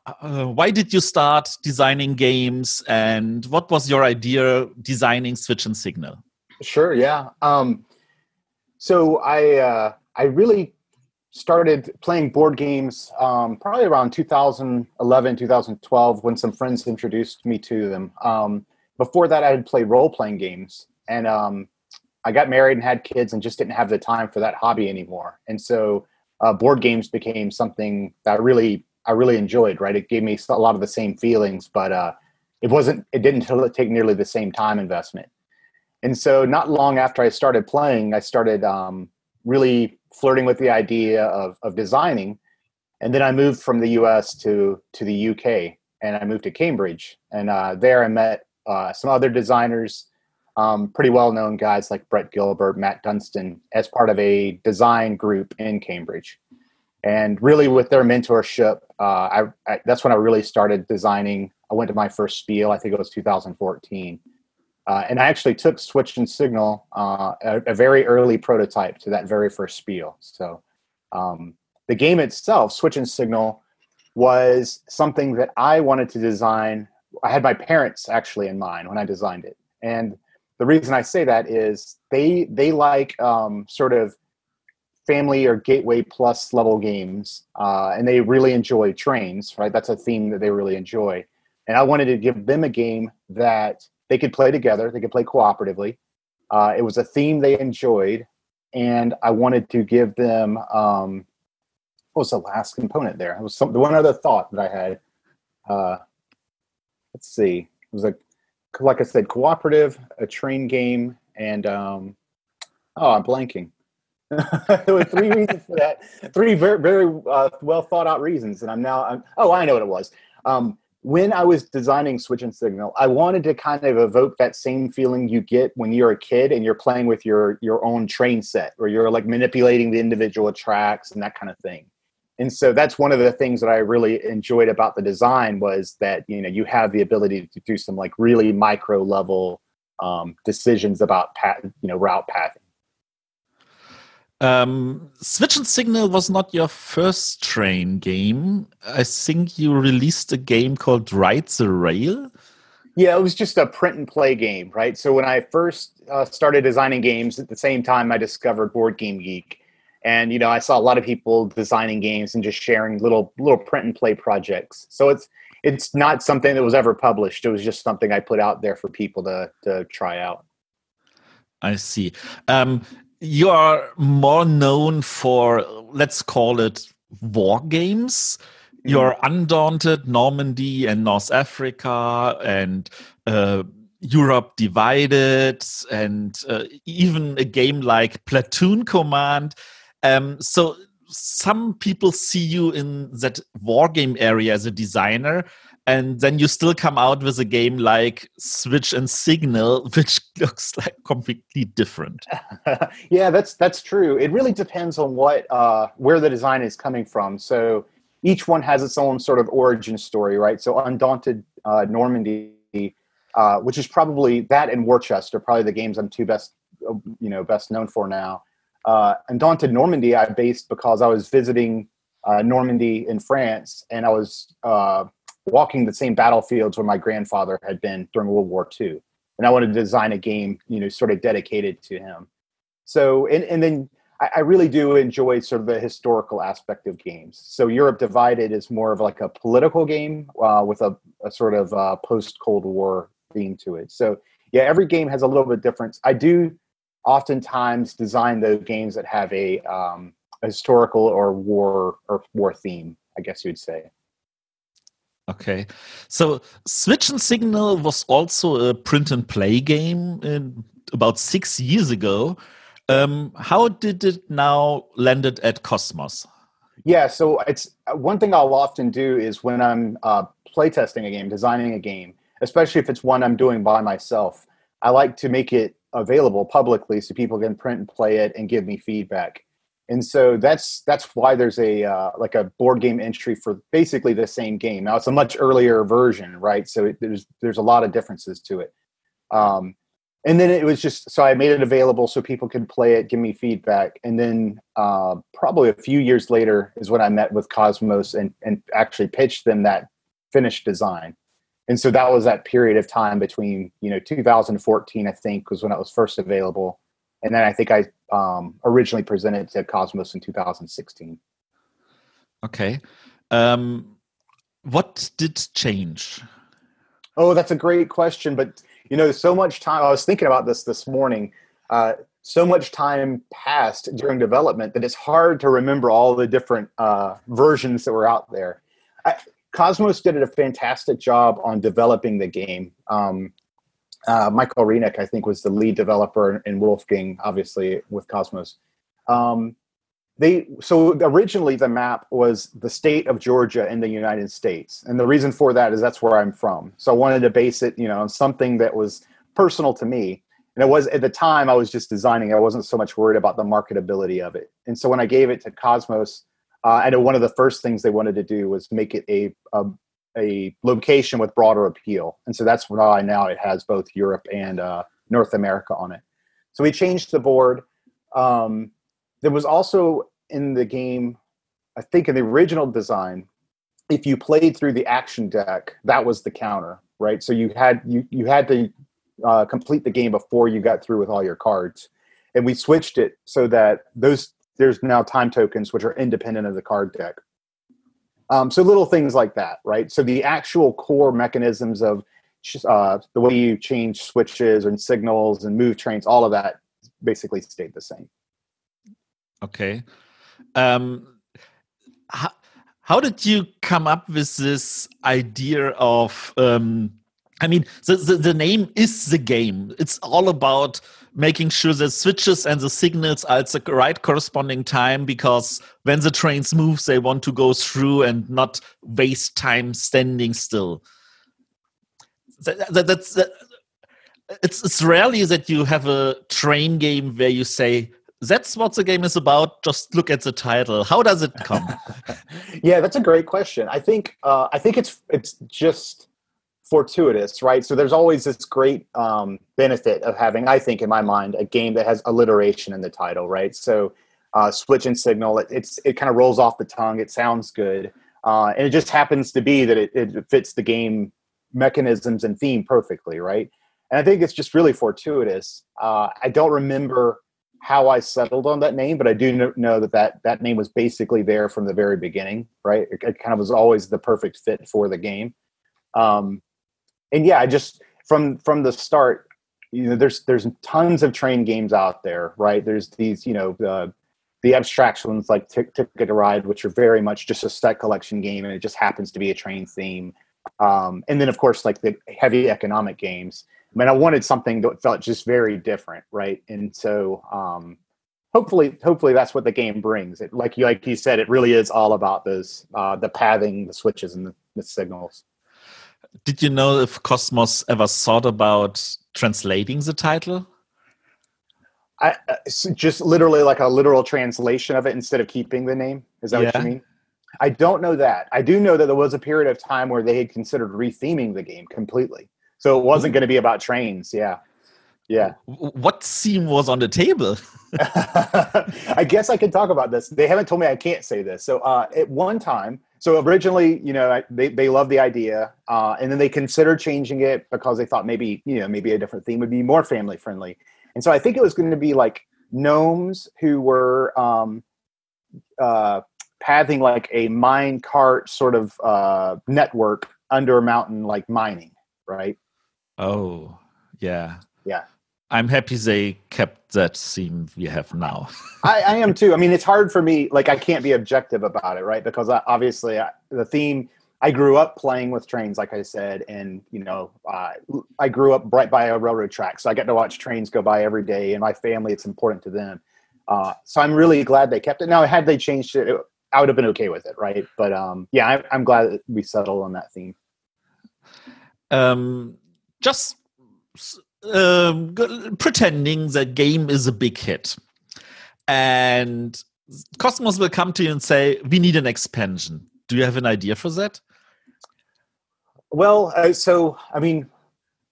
Uh, why did you start designing games, and what was your idea designing Switch and Signal? Sure, yeah. Um, so I uh, I really started playing board games um, probably around 2011, 2012 when some friends introduced me to them. Um, before that, I had played role playing games, and um, I got married and had kids, and just didn't have the time for that hobby anymore. And so uh, board games became something that I really I really enjoyed. Right, it gave me a lot of the same feelings, but uh, it wasn't. It didn't take nearly the same time investment. And so, not long after I started playing, I started um, really flirting with the idea of, of designing. And then I moved from the US to, to the UK and I moved to Cambridge. And uh, there I met uh, some other designers, um, pretty well known guys like Brett Gilbert, Matt Dunstan, as part of a design group in Cambridge. And really, with their mentorship, uh, I, I, that's when I really started designing. I went to my first spiel, I think it was 2014. Uh, and I actually took Switch and Signal, uh, a, a, very early prototype to that very first spiel. So um, the game itself, Switch and Signal, was something that I wanted to design. I had my parents actually in mind when I designed it, and the reason I say that is they they like um, sort of family or gateway plus level games, uh, and they really enjoy trains. Right, that's a theme that they really enjoy, and I wanted to give them a game that they could play together. They could play cooperatively. Uh, it was a theme they enjoyed, and I wanted to give them. Um, what was the last component there? It was some one other thought that I had. Uh, let's see. It was a like I said, cooperative, a train game, and um, oh, I'm blanking. there were three reasons for that. Three very very uh, well thought out reasons, and I'm now. I'm, oh, I know what it was. Um, when I was designing Switch and Signal, I wanted to kind of evoke that same feeling you get when you're a kid and you're playing with your your own train set, where you're like manipulating the individual tracks and that kind of thing. And so that's one of the things that I really enjoyed about the design was that you know you have the ability to do some like really micro level um, decisions about pat, you know route pathing. Um, Switch and Signal was not your first train game. I think you released a game called Ride the Rail. Yeah, it was just a print and play game, right? So when I first uh, started designing games, at the same time I discovered Board Game Geek, and you know I saw a lot of people designing games and just sharing little little print and play projects. So it's it's not something that was ever published. It was just something I put out there for people to to try out. I see. Um, you are more known for let's call it war games your undaunted normandy and north africa and uh, europe divided and uh, even a game like platoon command um, so some people see you in that war game area as a designer, and then you still come out with a game like Switch and Signal, which looks like completely different. yeah, that's that's true. It really depends on what uh, where the design is coming from. So each one has its own sort of origin story, right? So Undaunted uh, Normandy, uh, which is probably that and are probably the games I'm two best uh, you know best known for now. Uh, Undaunted Normandy I based because I was visiting uh, Normandy in France, and I was uh, walking the same battlefields where my grandfather had been during World War II. And I wanted to design a game, you know, sort of dedicated to him. So, and, and then I, I really do enjoy sort of the historical aspect of games. So, Europe Divided is more of like a political game uh, with a, a, sort of uh, post Cold War theme to it. So, yeah, every game has a little bit difference. I do oftentimes design those games that have a, um, a historical or war or war theme, I guess you'd say. Okay, so Switch and Signal was also a print and play game in, about six years ago. Um, how did it now landed at Cosmos? Yeah, so it's one thing I'll often do is when I'm uh, playtesting a game, designing a game, especially if it's one I'm doing by myself. I like to make it available publicly so people can print and play it and give me feedback and so that's that's why there's a uh, like a board game entry for basically the same game. Now it's a much earlier version, right? So it, there's there's a lot of differences to it. Um, and then it was just so I made it available so people could play it, give me feedback, and then uh, probably a few years later is when I met with cosmos and and actually pitched them that finished design. And so that was that period of time between you know 2014 I think was when it was first available and then I think I um, originally presented to cosmos in 2016. Okay, um, what did change? Oh, that's a great question. But you know, so much time. I was thinking about this this morning. Uh, so much time passed during development that it's hard to remember all the different uh, versions that were out there. I, Kosmos did a fantastic job on developing the game. Um, uh, Michael Renick, I think, was the lead developer, and Wolfgang, obviously, with Cosmos. Um, they so originally the map was the state of Georgia in the United States, and the reason for that is that's where I'm from. So I wanted to base it, you know, on something that was personal to me. And it was at the time I was just designing. I wasn't so much worried about the marketability of it. And so when I gave it to Kosmos, uh, I know one of the first things they wanted to do was make it a, a a location with broader appeal. And so that's why now it has both Europe and uh, North America on it. So we changed the board. Um, there was also in the game, I think in the original design, if you played through the action deck, that was the counter, right? So you had you you had to uh, complete the game before you got through with all your cards, and we switched it so that those there's now time tokens which are independent of the card deck. Um, so little things like that, right? So the actual core mechanisms of uh, the way you change switches and signals and move trains, all of that basically stayed the same. Okay. Um, how, how did you come up with this idea of um, I mean, the, the, the, name is the game. It's all about making sure the switches and the signals are at the right corresponding time because when the trains move, they want to go through and not waste time standing still. That, that, that's that, it's it's rarely that you have a train game where you say that's what the game is about. Just look at the title. How does it come? yeah, that's a great question. I think uh, I think it's it's just fortuitous, right? So there's always this great um, benefit of having, I think, in my mind, a game that has alliteration in the title, right? So uh, switch and signal, it, it's it kind of rolls off the tongue. It sounds good, uh, and it just happens to be that it, it fits the game mechanisms and theme perfectly, right? And I think it's just really fortuitous. Uh, I don't remember how I settled on that name, but I do know that that, that name was basically there from the very beginning, right? It, kind of was always the perfect fit for the game. Um, and yeah, I just from from the start, you know, there's there's tons of train games out there, right? There's these, you know, the the abstract ones like Ticket to Ride, which are very much just a set collection game, and it just happens to be a train theme. Um, and then, of course, like the heavy economic games. I mean, I wanted something that felt just very different, right? And so, um, hopefully, hopefully that's what the game brings. It like you like you said, it really is all about those uh, the pathing, the switches, and the, the signals. Did you know if Cosmos ever thought about translating the title? I uh, just literally like a literal translation of it instead of keeping the name. Is that what you mean? I don't know that. I do know that there was a period of time where they had considered retheming the game completely. So it wasn't going to be about trains. Yeah. Yeah. What theme was on the table? I guess I can talk about this. They haven't told me I can't say this. So uh, at one time, so originally, you know, they they loved the idea, uh, and then they considered changing it because they thought maybe you know maybe a different theme would be more family friendly. And so I think it was going to be like gnomes who were um, uh, pathing like a mine cart sort of uh, network under a mountain, like mining, right? Oh, yeah. Yeah. I'm happy they kept that theme we have now. I, I am too. I mean, it's hard for me. Like, I can't be objective about it, right? Because I, obviously, I, the theme. I grew up playing with trains, like I said, and you know, uh, I grew up right by a railroad track, so I got to watch trains go by every day. And my family, it's important to them. Uh, so I'm really glad they kept it. Now, had they changed it, it I would have been okay with it, right? But um, yeah, I, I'm glad that we settled on that theme. um, just um, pretending the game is a big hit. And Cosmos will come to you and say, We need an expansion. Do you have an idea for that? Well, uh, so I mean,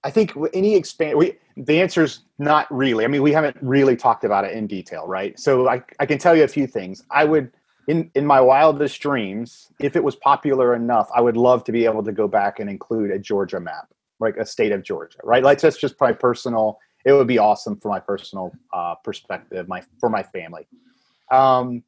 I think any expand. We the answer is not really. I mean, we haven't really talked about it in detail, right? So I I can tell you a few things. I would in in my wildest dreams, if it was popular enough, I would love to be able to go back and include a Georgia map, like a state of Georgia, right? Like that's just my personal. It would be awesome for my personal uh, perspective, my for my family. Um,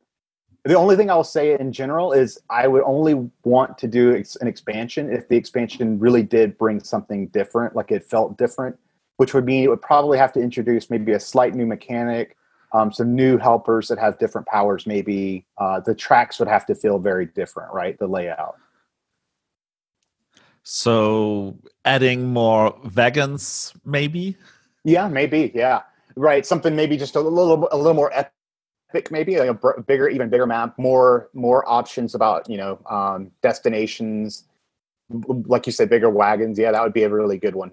the only thing I'll say in general is I would only want to do ex- an expansion if the expansion really did bring something different, like it felt different, which would mean it would probably have to introduce maybe a slight new mechanic, um, some new helpers that have different powers. Maybe uh, the tracks would have to feel very different, right? The layout. So adding more wagons, maybe? Yeah, maybe. Yeah, right. Something maybe just a little, a little more epic, maybe like a bigger, even bigger map, more, more options about you know um, destinations. Like you said, bigger wagons. Yeah, that would be a really good one.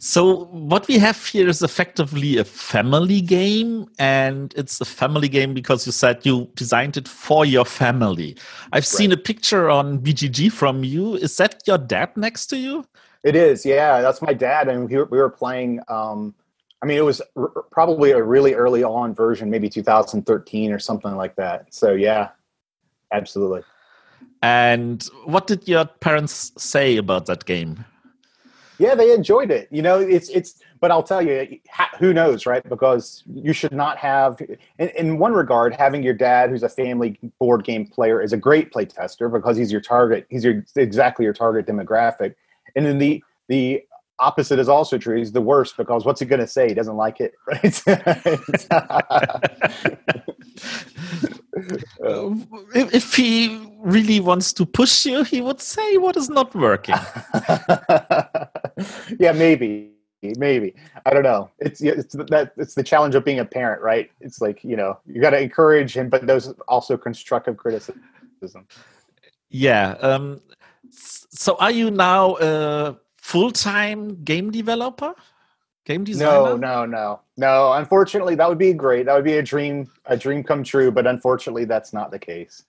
So what we have here is effectively a family game, and it's a family game because you said you designed it for your family. I've seen a picture on BGG from you. Is that your dad next to you? It is, yeah. That's my dad, and we were, we were playing. Um, I mean, it was probably a really early on version, maybe 2013 or something like that. So yeah, absolutely. And what did your parents say about that game? Yeah, they enjoyed it. You know, it's it's. But I'll tell you, who knows, right? Because you should not have. In, in one regard, having your dad, who's a family board game player, is a great play tester because he's your target. He's your exactly your target demographic. And then the the opposite is also true. He's the worst because what's he going to say? He doesn't like it, right? Uh, if, if he really wants to push you, he would say what is not working. yeah, maybe, maybe. I don't know. It's it's that it's the challenge of being a parent, right? It's like you know you got to encourage him, but there's also constructive criticism. Yeah. Um, so are you now a full-time game developer? Game designer? No, no, no, no. Unfortunately, that would be great. That would be a dream, a dream come true. But unfortunately, that's not the case.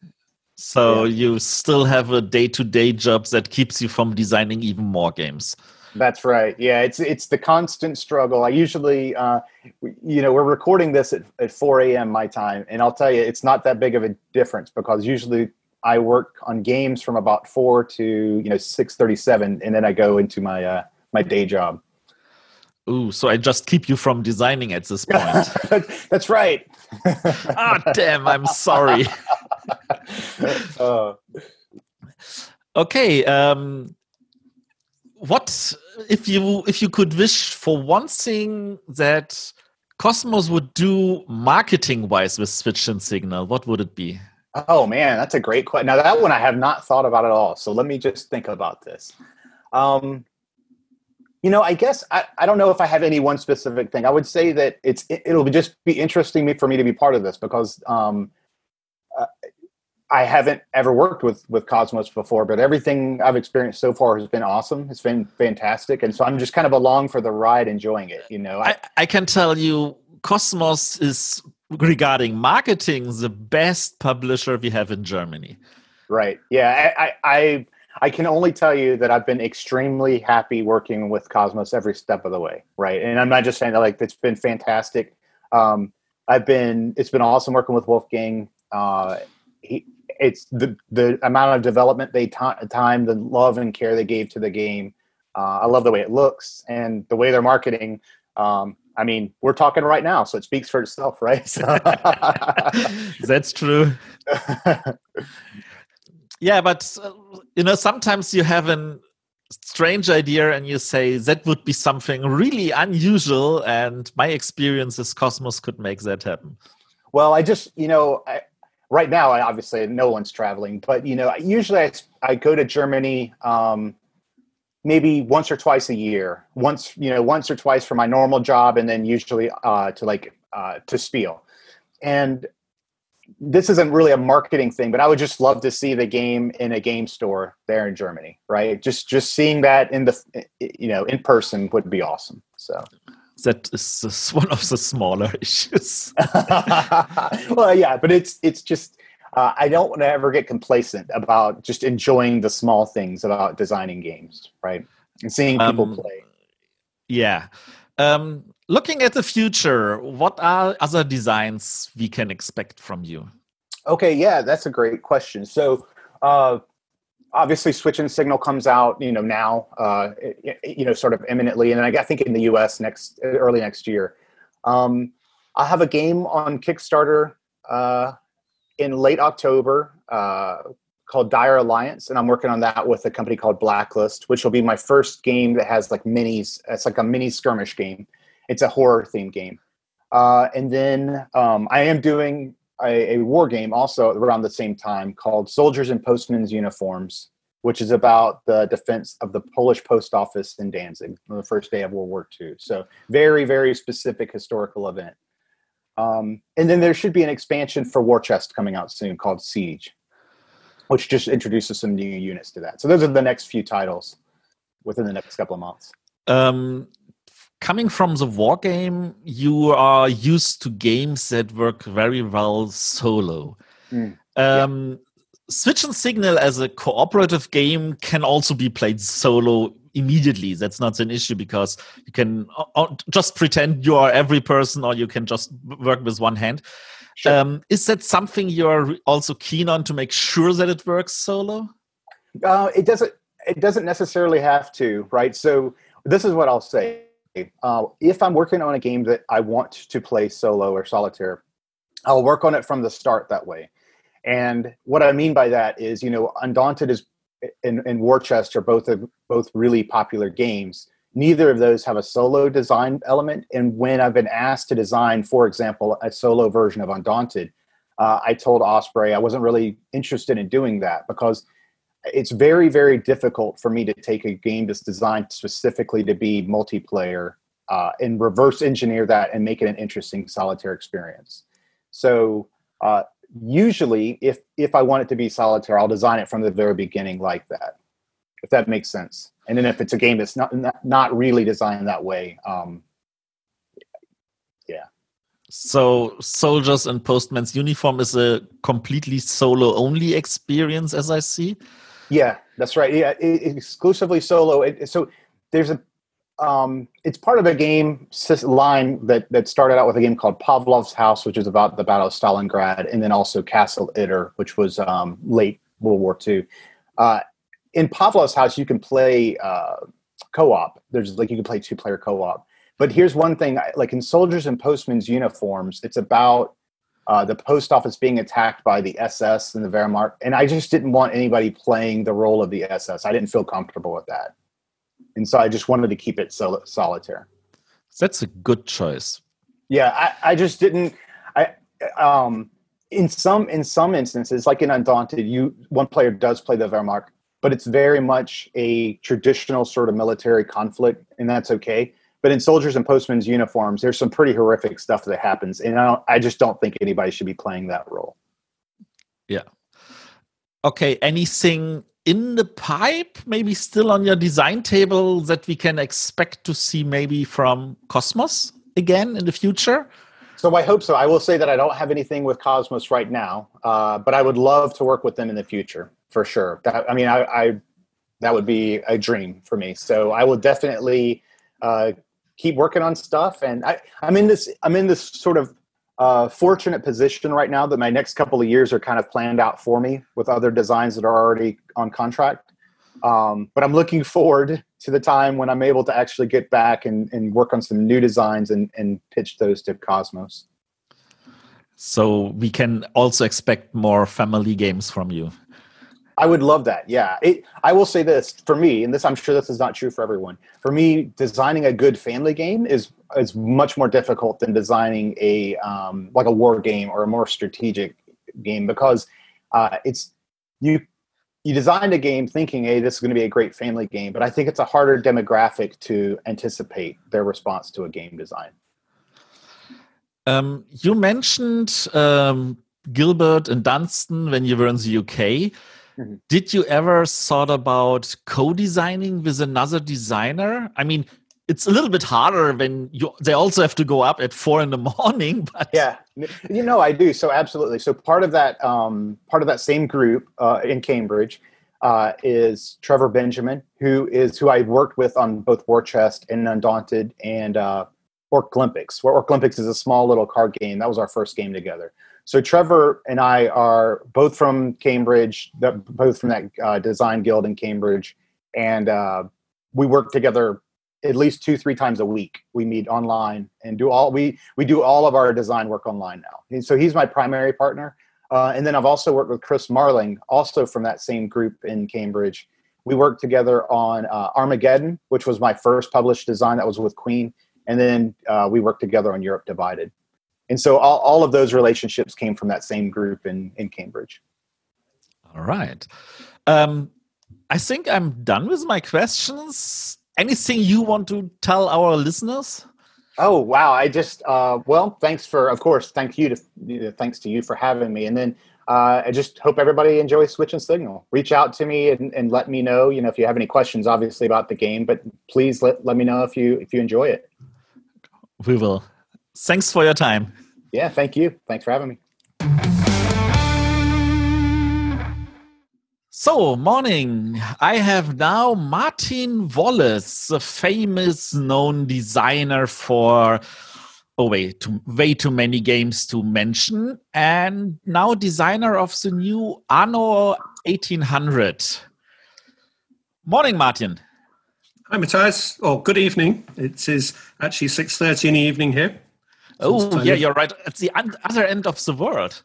So you still have a day-to-day job that keeps you from designing even more games. That's right. Yeah, it's it's the constant struggle. I usually, uh, you know, we're recording this at, at 4 a.m. my time, and I'll tell you, it's not that big of a difference because usually I work on games from about four to you know 6:37, and then I go into my uh, my day job. Ooh, so I just keep you from designing at this point. That's right. ah, damn! I'm sorry. Uh, Okay. Um, what if you if you could wish for one thing that Cosmos would do marketing wise with Switch and Signal? What would it be? Oh man, that's a great question. Now that one I have not thought about at all. So let me just think about this. Um, You know, I guess I, I don't know if I have any one specific thing. I would say that it's it, be just be interesting me for me to be part of this because um, uh, I haven't ever worked with with Cosmos before, but everything I've experienced so far has been awesome. It's been fantastic, and so I'm just kind of along for the ride, enjoying it. You know, I, I can tell you, Cosmos is regarding marketing the best publisher we have in Germany. Right. Yeah. I, I, I can only tell you that I've been extremely happy working with Cosmos every step of the way, right? And I'm not just saying that; like it's been fantastic. Um, I've been it's been awesome working with Wolfgang. Uh, he, it's the the amount of development they time, the love and care they gave to the game. Uh, I love the way it looks and the way they're marketing. Um, I mean, we're talking right now, so it speaks for itself, right? That's true. Yeah, but uh, you know, sometimes you have a strange idea and you say that would be something really unusual, and my experience is Cosmos could make that happen. Well, I just, you know, I, right now, I obviously no one's traveling, but you know, usually I, I go to Germany um, maybe once or twice a year. Once, you know, once or twice for my normal job, and then usually uh, to like uh, to Spiel. And this isn't really a marketing thing, but I would just love to see the game in a game store there in Germany, right? Just just seeing that in the you know in person would be awesome. So that is one of the smaller issues. well, yeah, but it's it's just uh, I don't want to ever get complacent about just enjoying the small things about designing games, right? And seeing people um, play. Yeah. Um, looking at the future, what are other designs we can expect from you? Okay, yeah, that's a great question. So, uh, obviously, Switch and Signal comes out, you know, now, uh, you know, sort of imminently, and I think in the U.S. next early next year. Um, I have a game on Kickstarter uh, in late October uh, called Dire Alliance, and I'm working on that with a company called Blacklist, which will be my first game that has like minis. It's like a mini skirmish game. It's a horror themed game. Uh, and then um, I am doing a, a, war game also around the same time called Soldiers in Postmen's Uniforms, which is about the defense of the Polish post office in Danzig on the first day of World War II. So very, very specific historical event. Um, and then there should be an expansion for War Chest coming out soon called Siege which just introduces some new units to that. So those are the next few titles within the next couple of months. Um, coming from the war game, you are used to games that work very well solo. Mm, um, yeah. Switch and Signal as a cooperative game can also be played solo immediately. That's not an issue because you can just pretend you are every person or you can just work with one hand. Sure. Um, is that something you're also keen on to make sure that it works solo? Uh, it doesn't. It doesn't necessarily have to, right? So this is what I'll say. Uh, if I'm working on a game that I want to play solo or solitaire, I'll work on it from the start that way. And what I mean by that is, you know, Undaunted is and, and are both a, both really popular games neither of those have a solo design element. And when I've been asked to design, for example, a solo version of Undaunted, uh, I told Osprey I wasn't really interested in doing that because it's very, very difficult for me to take a game that's designed specifically to be multiplayer uh, and reverse engineer that and make it an interesting solitaire experience. So uh, usually, if if I want it to be solitaire, I'll design it from the very beginning like that. If that makes sense. And then if it's a game that's not not really designed that way um, yeah. So soldiers in postman's uniform is a completely solo only experience as i see? Yeah that's right. Yeah it, exclusively solo. It, so there's a um, it's part of a game line that that started out with a game called Pavlov's House, which is about the Battle of Stalingrad, and then also Castle Itter, which was um, late World War II. Uh, in Pavlov's house, you can play uh, co-op. There's like you can play two-player co-op. But here's one thing: like in soldiers and postmen's uniforms, it's about uh, the post office being attacked by the SS and the Wehrmacht, and I just didn't want anybody playing the role of the SS. I didn't feel comfortable with that, and so I just wanted to keep it sol- solitaire. That's a good choice. Yeah, I, I just didn't. I um, in some in some instances, like in Undaunted, you one player does play the Wehrmacht but it's very much a traditional sort of military conflict, and that's okay. But in soldiers and postmen's uniforms, there's some pretty horrific stuff that happens, and I, don't, I just don't think anybody should be playing that role. Yeah. Okay. Anything in the pipe, maybe still on your design table that we can expect to see maybe from Cosmos again in the future? So I hope so. I will say that I don't have anything with Cosmos right now, uh, but I would love to work with them in the future for sure. That I mean, I, I that would be a dream for me. So I will definitely uh, keep working on stuff, and I, I'm in this I'm in this sort of uh, fortunate position right now that my next couple of years are kind of planned out for me with other designs that are already on contract. Um, but I'm looking forward to the time when I'm able to actually get back and, and work on some new designs and, and pitch those to Cosmos. So we can also expect more family games from you. I would love that. Yeah. It, I will say this for me, and this I'm sure this is not true for everyone. For me, designing a good family game is is much more difficult than designing a um, like a war game or a more strategic game because uh, it's you you designed a game thinking, hey, this is going to be a great family game, but I think it's a harder demographic to anticipate their response to a game design. Um, you mentioned um, Gilbert and Dunstan when you were in the UK. Mm-hmm. Did you ever thought about co-designing with another designer? I mean, it's a little bit harder when you they also have to go up at four in the morning. But yeah, you know I do. So absolutely. So part of that um, part of that same group uh, in Cambridge uh, is Trevor Benjamin, who is who I worked with on both War Chest and Undaunted and uh, Orc Olympics. Where Orc Olympics is a small little card game. That was our first game together. So Trevor and I are both from Cambridge, both from that uh, design guild in Cambridge, and uh, we work together at least two three times a week. We meet online and do all we we do all of our design work online now. And so he's my primary partner, uh, and then I've also worked with Chris Marling, also from that same group in Cambridge. We worked together on uh, Armageddon, which was my first published design that was with Queen, and then uh, we worked together on Europe Divided and so all, all of those relationships came from that same group in in Cambridge. All right. Um, I think I'm done with my questions. Anything you want to tell our listeners? Oh wow! I just uh, well, thanks for of course, thank you to thanks to you for having me, and then uh, I just hope everybody enjoys Switch and Signal. Reach out to me and, and let me know, you know, if you have any questions, obviously about the game, but please let, let me know if you if you enjoy it. We will. Thanks for your time. Yeah, thank you. Thanks for having me. So, morning. I have now Martin Wallace, the famous known designer for oh wait, too, way too many games to mention, and now designer of the new Anno 1800. Morning, Martin. Hi, Matthias. Oh, good evening. It is actually 6.30 in the evening here. Oh, yeah, you're right. At the other end of the world.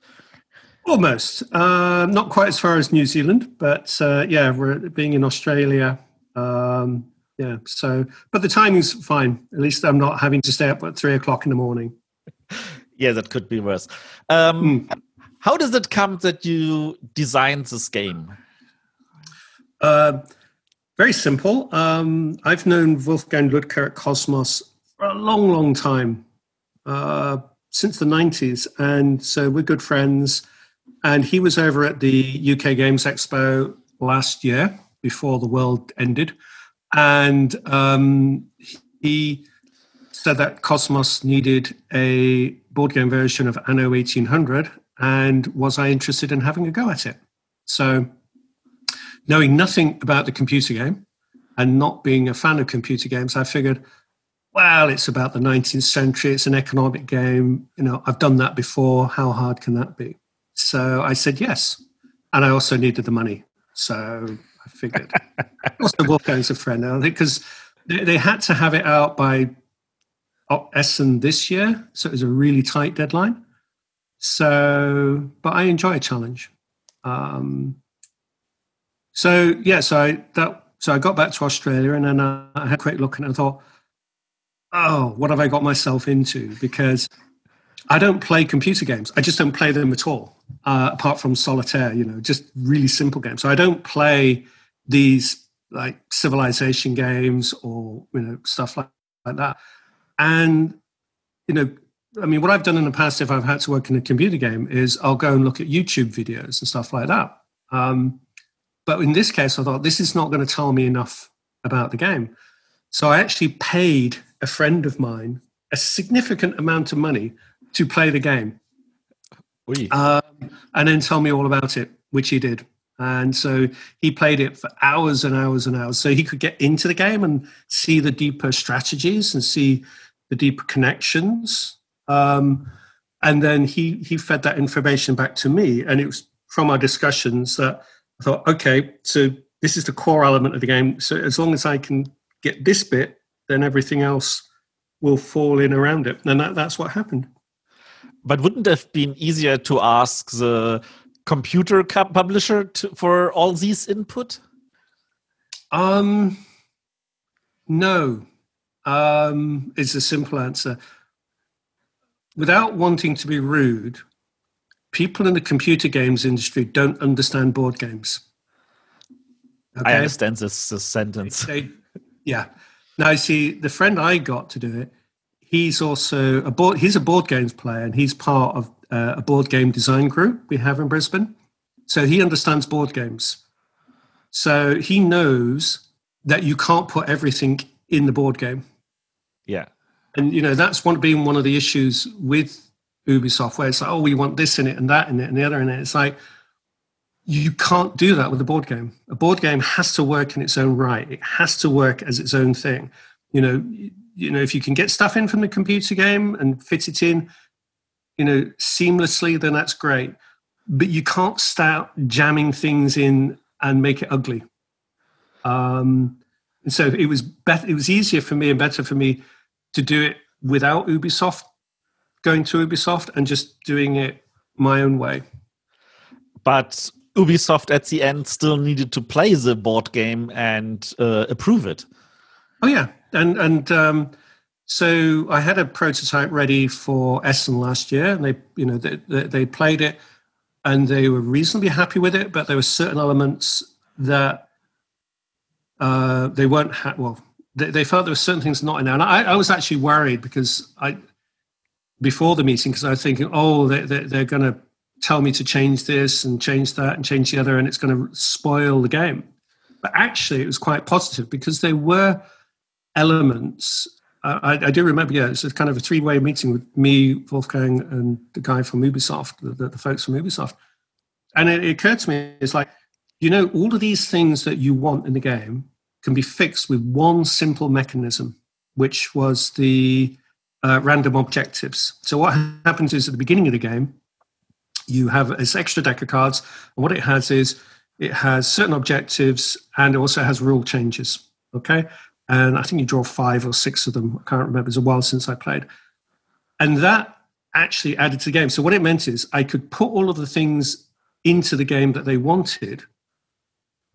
Almost. Uh, not quite as far as New Zealand, but uh, yeah, we're being in Australia. Um, yeah, so, but the timing's fine. At least I'm not having to stay up at three o'clock in the morning. yeah, that could be worse. Um, mm. How does it come that you designed this game? Uh, very simple. Um, I've known Wolfgang Ludker at Cosmos for a long, long time. Uh, since the 90s. And so we're good friends. And he was over at the UK Games Expo last year before the world ended. And um, he said that Cosmos needed a board game version of Anno 1800. And was I interested in having a go at it? So, knowing nothing about the computer game and not being a fan of computer games, I figured well, it's about the 19th century, it's an economic game. You know, I've done that before. How hard can that be? So I said yes. And I also needed the money. So I figured. also, Wolfgang's a friend now because they, they, had to have it out by Essen this year. So it was a really tight deadline. So, but I enjoy a challenge. Um, so yeah, so I that so I got back to Australia and then I, I had a quick look and I thought, oh, what have I got myself into? Because I don't play computer games. I just don't play them at all, uh, apart from solitaire, you know, just really simple games. So I don't play these like civilization games or you know stuff like, like that. And you know, I mean, what I've done in the past, if I've had to work in a computer game, is I'll go and look at YouTube videos and stuff like that. Um, but in this case, I thought this is not going to tell me enough about the game. So I actually paid a friend of mine a significant amount of money to play the game. Um, and then tell me all about it, which he did. And so he played it for hours and hours and hours. So he could get into the game and see the deeper strategies and see the deeper connections. Um, and then he he fed that information back to me. And it was from our discussions that I thought, okay, so this is the core element of the game. So as long as I can get this bit, then everything else will fall in around it. And that, that's what happened. But wouldn't it have been easier to ask the computer publisher to, for all these input? Um, no, um, is a simple answer. Without wanting to be rude, people in the computer games industry don't understand board games. Okay? I understand this, this sentence. They, yeah. Now, see, the friend I got to do it, he's also a board. He's a board games player, and he's part of uh, a board game design group we have in Brisbane. So he understands board games. So he knows that you can't put everything in the board game. Yeah. And you know that's one being one of the issues with Ubisoft, where it's like, oh, we want this in it and that in it and the other in it. It's like you can't do that with a board game. A board game has to work in its own right. It has to work as its own thing. You know, you know, if you can get stuff in from the computer game and fit it in, you know, seamlessly, then that's great. But you can't start jamming things in and make it ugly. Um, and so it was better. It was easier for me and better for me to do it without Ubisoft going to Ubisoft and just doing it my own way. But Ubisoft at the end still needed to play the board game and uh, approve it. Oh yeah, and and um, so I had a prototype ready for Essen last year, and they, you know, they, they played it, and they were reasonably happy with it. But there were certain elements that uh, they weren't ha- well. They, they, felt there were certain things not in there, and I, I was actually worried because I before the meeting because I was thinking, oh, they, they, they're going to tell me to change this and change that and change the other, and it's going to spoil the game. But actually, it was quite positive because there were elements I, I, do remember, yeah, it's kind of a three way meeting with me, Wolfgang, and the guy from Ubisoft, the, the folks from Ubisoft. And it, it, occurred to me, it's like, you know, all of these things that you want in the game can be fixed with one simple mechanism, which was the uh, random objectives. So what happens is at the beginning of the game, you have this extra deck of cards, and what it has is it has certain objectives and it also has rule changes. Okay, and I think you draw five or six of them. I can't remember. It's a while since I played, and that actually added to the game. So what it meant is I could put all of the things into the game that they wanted,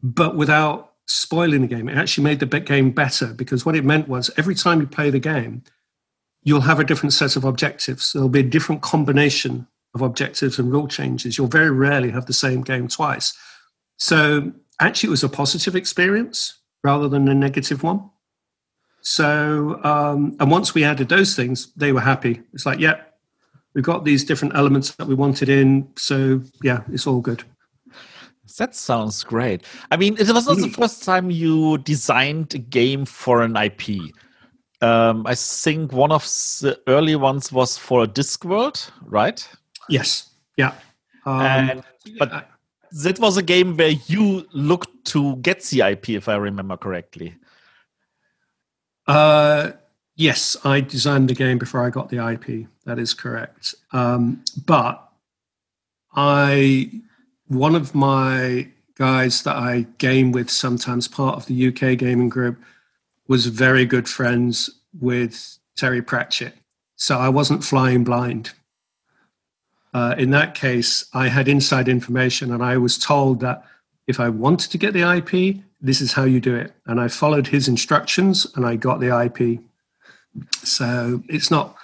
but without spoiling the game. It actually made the game better because what it meant was every time you play the game, you'll have a different set of objectives. There'll be a different combination of objectives and rule changes. You'll very rarely have the same game twice. So actually, it was a positive experience rather than a negative one. So, um, and once we added those things, they were happy. It's like, yeah, we've got these different elements that we wanted in. So, yeah, it's all good. That sounds great. I mean, it was not the first time you designed a game for an IP. Um, I think one of the early ones was for a Discworld, right? Yes. Yeah. Um, and, but that was a game where you looked to get the IP, if I remember correctly. Uh, yes, I designed the game before I got the IP. That is correct. Um, but I, one of my guys that I game with sometimes, part of the UK gaming group, was very good friends with Terry Pratchett. So I wasn't flying blind. Uh, in that case, I had inside information and I was told that if I wanted to get the IP, this is how you do it. And I followed his instructions and I got the IP. So it's not,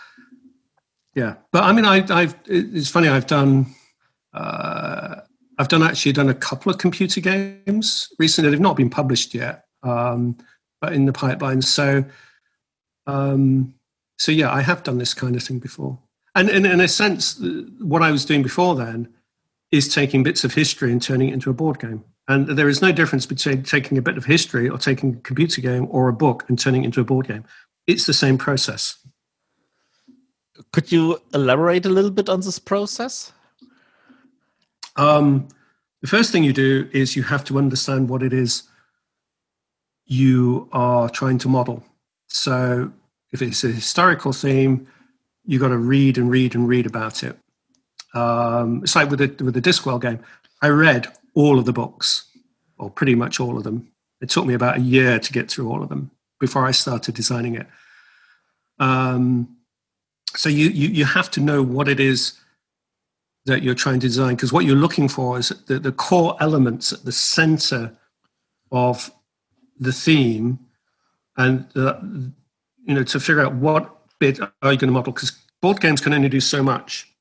yeah. But I mean, I, have it's funny, I've done, uh, I've done actually done a couple of computer games recently. They've not been published yet, um, but in the pipeline. So, um, so yeah, I have done this kind of thing before. And, and in a sense, what I was doing before then is taking bits of history and turning it into a board game. And there is no difference between taking a bit of history or taking a computer game or a book and turning it into a board game. It's the same process. Could you elaborate a little bit on this process? Um, the first thing you do is you have to understand what it is you are trying to model. So if it's a historical theme, you've got to read and read and read about it. Um, it's like with the, with the Discworld game. I read all of the books, or pretty much all of them. It took me about a year to get through all of them before I started designing it. Um, so you, you, you have to know what it is that you're trying to design because what you're looking for is the, the core elements at the center of the theme and you know to figure out what bit are you going to model because board games can only do so much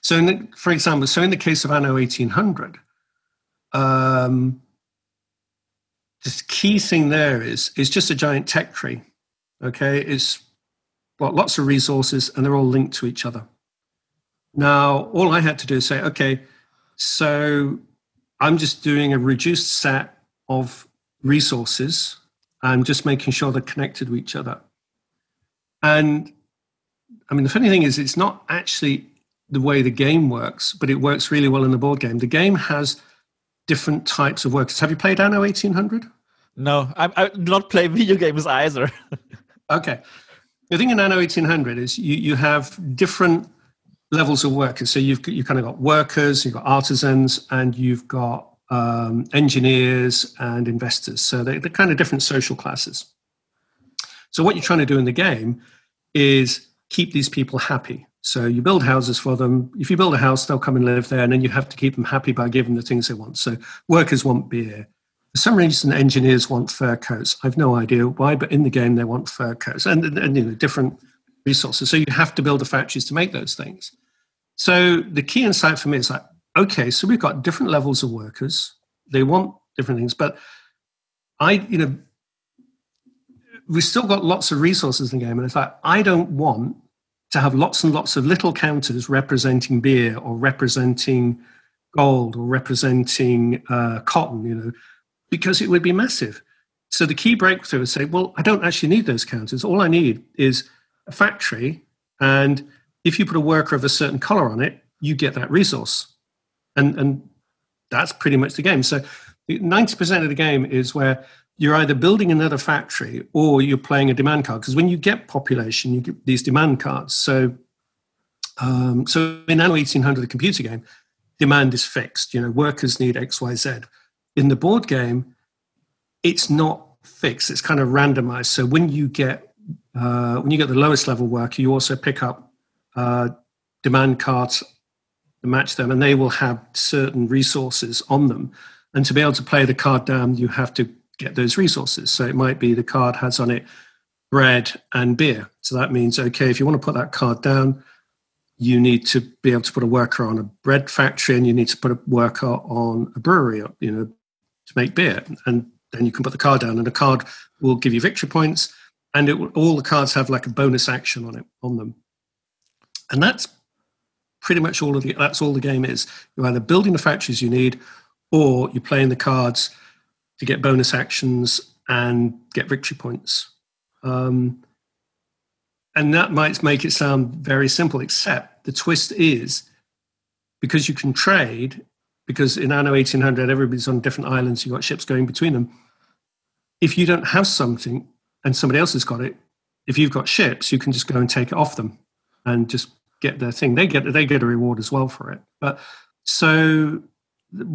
so the, for example so in the case of anno 1800 um, the key thing there is is just a giant tech tree okay it's got lots of resources and they're all linked to each other now, all I had to do is say, okay, so I'm just doing a reduced set of resources. I'm just making sure they're connected to each other. And I mean, the funny thing is, it's not actually the way the game works, but it works really well in the board game. The game has different types of workers. Have you played Anno 1800? No, I, I do not play video games either. okay. The thing in Anno 1800 is you, you have different levels of workers. So you've you kind of got workers, you've got artisans, and you've got um, engineers and investors. So they're, they're kind of different social classes. So what you're trying to do in the game is keep these people happy. So you build houses for them. If you build a house, they'll come and live there, and then you have to keep them happy by giving them the things they want. So workers want beer. For some reason, engineers want fur coats. I've no idea why, but in the game they want fur coats and, and, and you know different resources. So you have to build the factories to make those things. So the key insight for me is like, okay, so we've got different levels of workers. They want different things, but I, you know, we've still got lots of resources in the game. And it's like, I don't want to have lots and lots of little counters representing beer or representing gold or representing uh, cotton, you know, because it would be massive. So the key breakthrough is say, well, I don't actually need those counters. All I need is a factory and if you put a worker of a certain color on it, you get that resource. And, and that's pretty much the game. So 90% of the game is where you're either building another factory or you're playing a demand card. Because when you get population, you get these demand cards. So, um, so in Anno 1800, the computer game, demand is fixed. You know, workers need X, Y, Z. In the board game, it's not fixed. It's kind of randomized. So when you get uh, when you get the lowest level worker, you also pick up uh, demand cards to match them, and they will have certain resources on them. And to be able to play the card down, you have to get those resources. So it might be the card has on it bread and beer. So that means, okay, if you want to put that card down, you need to be able to put a worker on a bread factory and you need to put a worker on a brewery, you know, to make beer. And then you can put the card down and the card will give you victory points and it will, all the cards have like a bonus action on it on them and that's pretty much all of the that's all the game is. You're either building the factories you need, or you're playing the cards to get bonus actions and get victory points. Um, and that might make it sound very simple, except the twist is because you can trade, because in Anno 1800, everybody's on different islands, you've got ships going between them. If you don't have something and somebody else has got it, if you've got ships, you can just go and take it off them and just get their thing. They get they get a reward as well for it. But so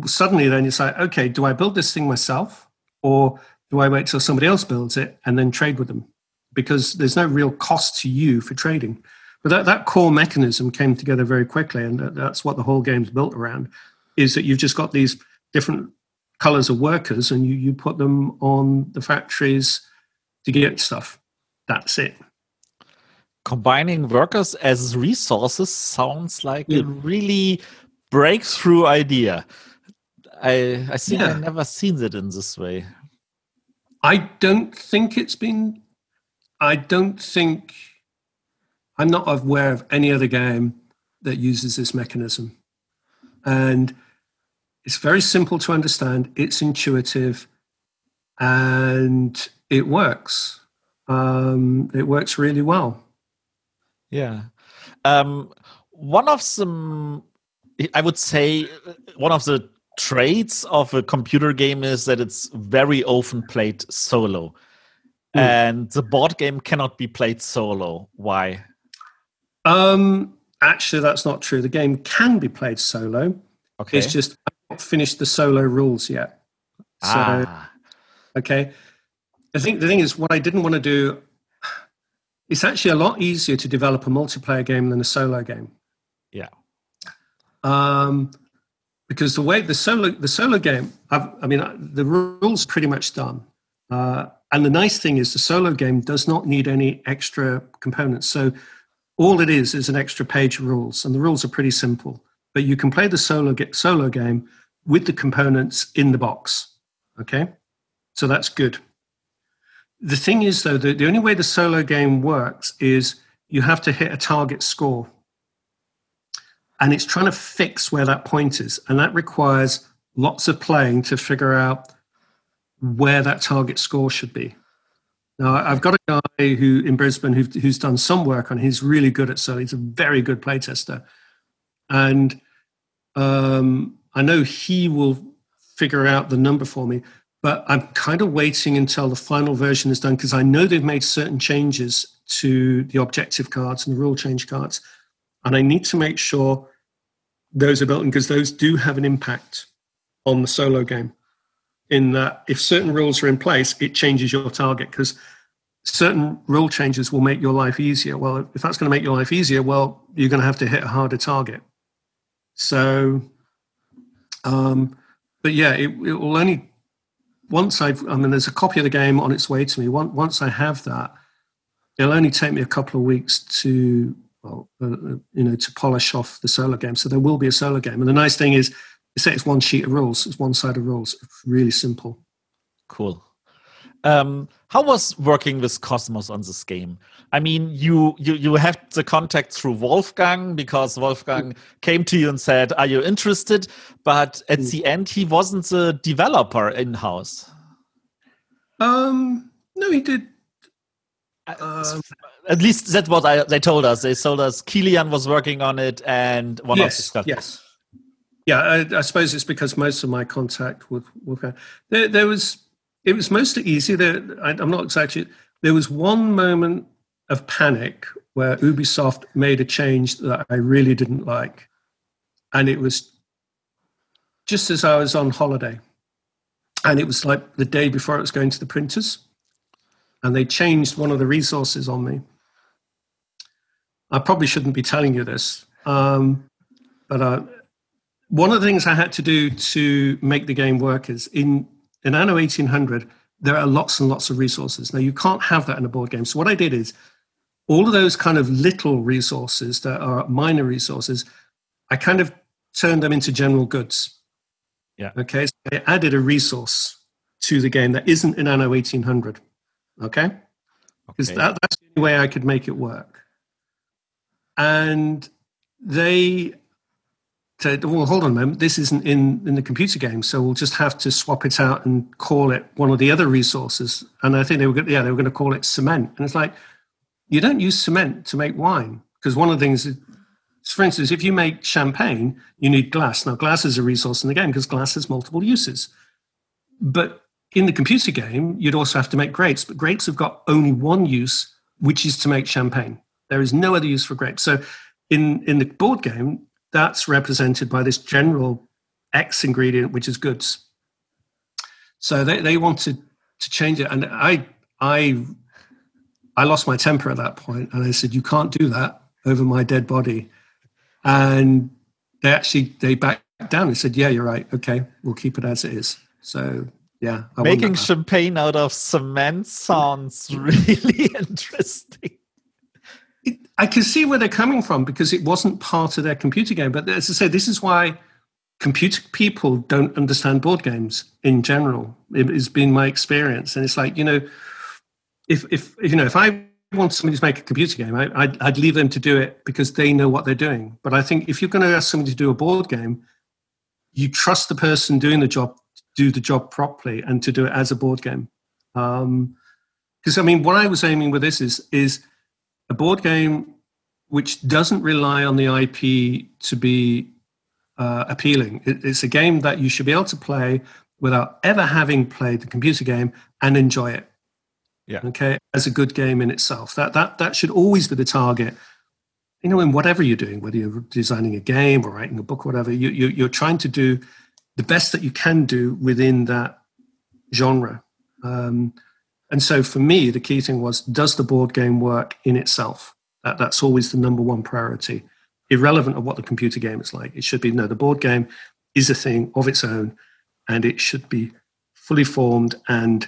suddenly then it's like, okay, do I build this thing myself or do I wait till somebody else builds it and then trade with them? Because there's no real cost to you for trading. But that, that core mechanism came together very quickly, and that's what the whole game's built around. Is that you've just got these different colors of workers, and you you put them on the factories to get stuff. That's it combining workers as resources sounds like yeah. a really breakthrough idea. I I think Yeah. I never seen it in this way. I don't think it's been. I don't think. I'm not aware of any other game that uses this mechanism. And it's very simple to understand, it's intuitive, and it works. Um, it works really well. Yeah. Um, one of the, I would say, one of the traits of a computer game is that it's very often played solo. Hmm. And the board game cannot be played solo. Why? Um, actually, that's not true. The game can be played solo. Okay. It's just I've not finished the solo rules yet. So, ah, Okay. I think the thing is, what I didn't want to do, it's actually a lot easier to develop a multiplayer game than a solo game. Um, because the way the solo the solo game, I've, I mean, the rules pretty much done. Uh, and the nice thing is, the solo game does not need any extra components. So all it is is an extra page of rules, and the rules are pretty simple. But you can play the solo solo game with the components in the box. Okay, so that's good. The thing is, though, the, the only way the solo game works is you have to hit a target score. And it's trying to fix where that point is. And that requires lots of playing to figure out where that target score should be. Now, I've got a guy who in Brisbane who, who's done some work on. He's really good at solo. He's a very good playtester, and um, I know he will figure out the number for me. But I'm kind of waiting until the final version is done because I know they've made certain changes to the objective cards and the rule change cards, and I need to make sure those are built in because those do have an impact on the solo game. In that, if certain rules are in place, it changes your target because certain rule changes will make your life easier. Well, if that's going to make your life easier, well, you're going to have to hit a harder target. So, um, but yeah, it, it will only once I've. I mean, there's a copy of the game on its way to me. Once once I have that, it'll only take me a couple of weeks to well, uh, uh, you know, to polish off the solo game. So there will be a solo game, and the nice thing is, say it's one sheet of rules, it's one side of rules. It's really simple. cool. Um, how was working with Cosmos on this game? I mean, you you you have the contact through Wolfgang because Wolfgang came to you and said, "Are you interested?" But at Mm. the end, he wasn't the developer in house. Um, no, he did. Uh, Um, At least that's what I, they told us. They told us Kilian was working on it, and one of the yes, stuff. yes. Yeah, I, I suppose it's because most of my contact with Wolfgang, there, there was, it was mostly easy. There, I, I'm not exactly. There was one moment of panic where Ubisoft made a change that I really didn't like, and it was just as I was on holiday, and it was like the day before I was going to the printers, and they changed one of the resources on me. I probably shouldn't be telling you this, um, but uh, one of the things I had to do to make the game work is in in Anno 1800 there are lots and lots of resources. Now you can't have that in a board game. So what I did is all of those kind of little resources that are minor resources, I kind of turned them into general goods. Yeah. Okay. So I added a resource to the game that isn't in Anno 1800. Okay because Okay. that, that's the only way I could make it work. And they said, "Well, hold on a moment. This isn't in in the computer game, so we'll just have to swap it out and call it one of the other resources." And I think they were, yeah, they were going to call it cement. And it's like, you don't use cement to make wine because one of the things, is, for instance, if you make champagne, you need glass. Now, glass is a resource in the game because glass has multiple uses. But in the computer game, you'd also have to make grapes, but grapes have got only one use, which is to make champagne. There is no other use for grapes. So in, in the board game, that's represented by this general X ingredient, which is goods. So they, they wanted to change it. And I, I, I lost my temper at that point, and I said, "You can't do that over my dead body." And they actually they backed down and said, "Yeah, you're right. Okay, we'll keep it as it is." So yeah, I Making champagne out of cement sounds really interesting. It, I can see where they're coming from because it wasn't part of their computer game. But as I say, this is why computer people don't understand board games in general. It has been my experience, and it's like you know, if if you know if I want somebody to make a computer game, I, I'd, I'd leave them to do it because they know what they're doing. But I think if you're going to ask somebody to do a board game, you trust the person doing the job to do the job properly and to do it as a board game. Because um, I mean, what I was aiming with this is is a board game which doesn't rely on the IP to be uh, appealing. It, it's a game that you should be able to play without ever having played the computer game and enjoy it. Yeah. Okay. As a good game in itself. That that that should always be the target. You know, in whatever you're doing, whether you're designing a game or writing a book or whatever, you, you you're trying to do the best that you can do within that genre. Um, and so for me, the key thing was does the board game work in itself? That, that's always the number one priority, irrelevant of what the computer game is like. It should be no, the board game is a thing of its own and it should be fully formed and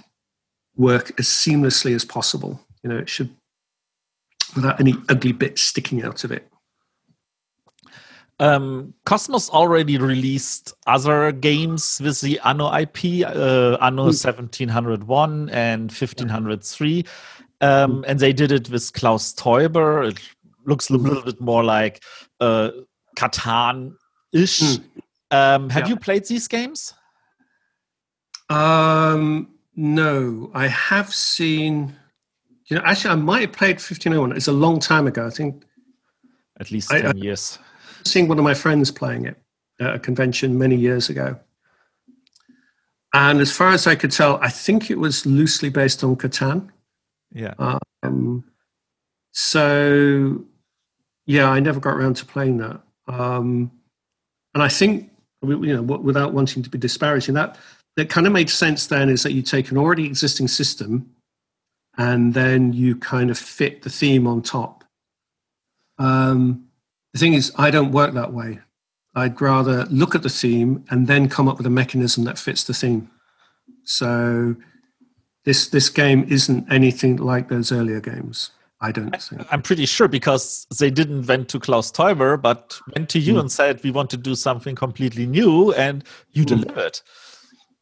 work as seamlessly as possible. You know, it should without any ugly bits sticking out of it. Um, Kosmos already released other games with the Anno IP, uh, Anno 1701 and 1503. Um, and they did it with Klaus Teuber. It looks a little bit more like uh, Catan ish. Um, have Yeah. you played these games? Um, no, I have seen. You know, actually, I might have played 1501. It's a long time ago. I think At least I- 10 years. Seeing one of my friends playing it at a convention many years ago. And as far as I could tell, I think it was loosely based on Catan. Yeah. Um, so, yeah, I never got around to playing that. Um, and I think, you know, without wanting to be disparaging, that that kind of made sense. Then is that you take an already existing system, and then you kind of fit the theme on top. Um, the thing is, I don't work that way. I'd rather look at the theme and then come up with a mechanism that fits the theme. So this this game isn't anything like those earlier games. I don't think. I'm pretty sure because they didn't went to Klaus Teuber, but went to you Hmm. and said, we want to do something completely new, and you Hmm. delivered.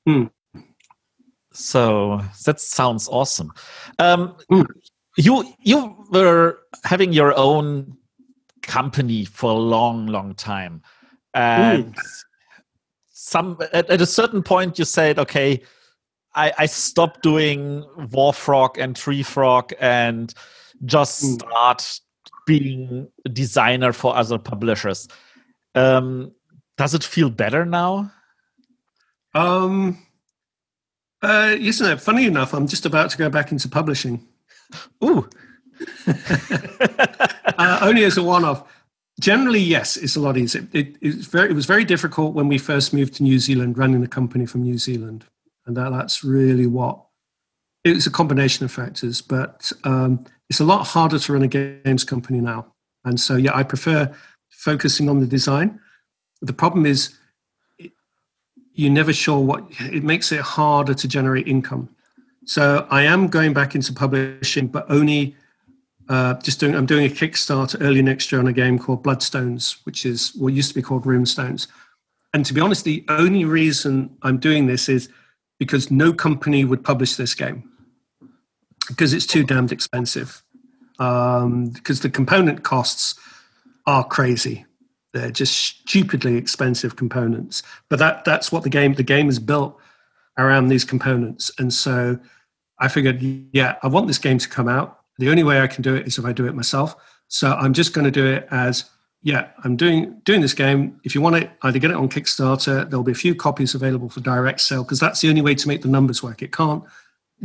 Hmm. So that sounds awesome. Um, Hmm. You you were having your own company for a long, long time, and some at, at a certain point you said, okay, I, I stopped doing Warfrog and Tree Frog and just Mm. start being a designer for other publishers. Um, does it feel better now? Um, uh, isn't it funny enough? I'm just about to go back into publishing. Ooh, uh, only as a one-off. Generally, yes, it's a lot easier. It, it's very, it was very difficult when we first moved to New Zealand, running the company from New Zealand, and that, that's really what. It was a combination of factors, but um, it's a lot harder to run a games company now. And so, yeah, I prefer focusing on the design. The problem is, it- you're never sure what. It makes it harder to generate income. So I am going back into publishing, but only uh, just doing. I'm doing a Kickstarter early next year on a game called Bloodstones, which is what used to be called Runestones. And to be honest, the only reason I'm doing this is because no company would publish this game because it's too damned expensive. Um, because the component costs are crazy. They're just stupidly expensive components. But that that's what the game the game is built around these components. And so I figured, yeah, I want this game to come out. The only way I can do it is if I do it myself. So I'm just going to do it as, yeah, I'm doing doing this game. If you want it, either get it on Kickstarter. There'll be a few copies available for direct sale because that's the only way to make the numbers work. It can't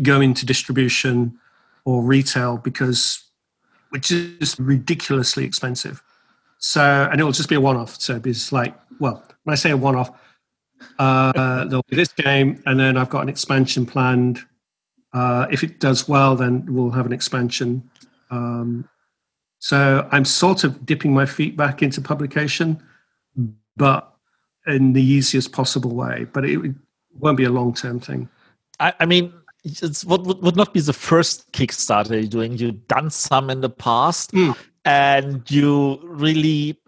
go into distribution or retail because which is ridiculously expensive. So, and it will just be a one-off. So it's like, well, when I say a one-off, uh, there'll be this game, and then I've got an expansion planned. Uh, if it does well, then we'll have an expansion. Um, so I'm sort of dipping my feet back into publication, but in the easiest possible way. But it won't be a long-term thing. I, I mean, it's what would, would not be the first Kickstarter you're doing. You've done some in the past. Mm. and you really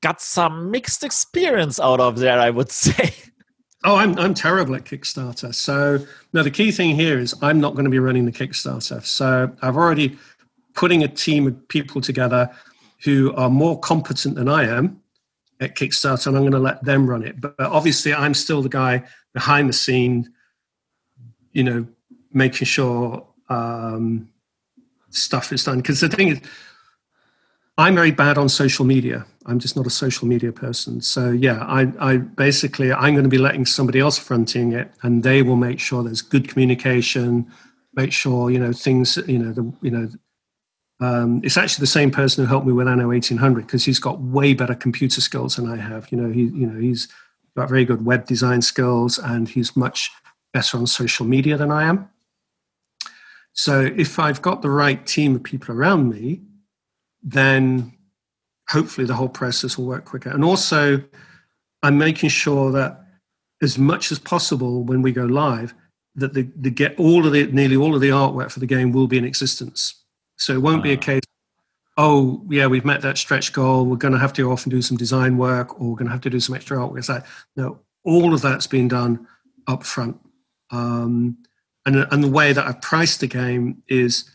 got some mixed experience out of there, I would say. Oh, I'm I'm terrible at Kickstarter. So no, the key thing here is I'm not going to be running the Kickstarter. So I've already putting a team of people together who are more competent than I am at Kickstarter, and I'm going to let them run it. But, but obviously, I'm still the guy behind the scene, you know, making sure um, stuff is done. Because the thing is, I'm very bad on social media. I'm just not a social media person. So yeah, I, I basically I'm going to be letting somebody else fronting it, and they will make sure there's good communication, make sure you know things you know the you know. Um, it's actually the same person who helped me with Anno 1800 because he's got way better computer skills than I have. You know, he you know he's got very good web design skills and he's much better on social media than I am. So if I've got the right team of people around me, then hopefully the whole process will work quicker. And also, I'm making sure that as much as possible when we go live, that the, the get all of the nearly all of the artwork for the game will be in existence. So it won't be a ah. case, oh yeah, we've met that stretch goal. We're going to have to go off and do some design work, or we're going to have to do some extra artwork. It's like no, all of that's been done up front. Um, and and the way that I've priced the game is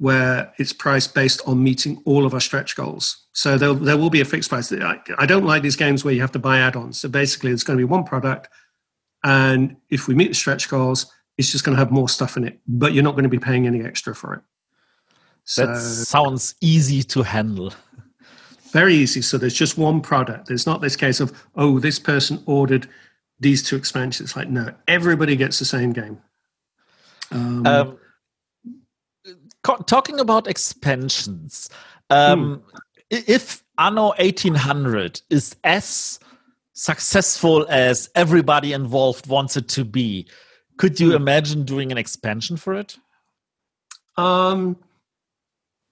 where it's priced based on meeting all of our stretch goals. So there, there will be a fixed price. I, I don't like these games where you have to buy add-ons. So basically, it's going to be one product, and if we meet the stretch goals, it's just going to have more stuff in it, but you're not going to be paying any extra for it. So, that sounds easy to handle. Very easy. So there's just one product. There's not this case of oh, this person ordered these two expansions. It's like no, everybody gets the same game. Um, um, talking about expansions, um, hmm. if Anno 1800 is as successful as everybody involved wants it to be, could you hmm. imagine doing an expansion for it? Um,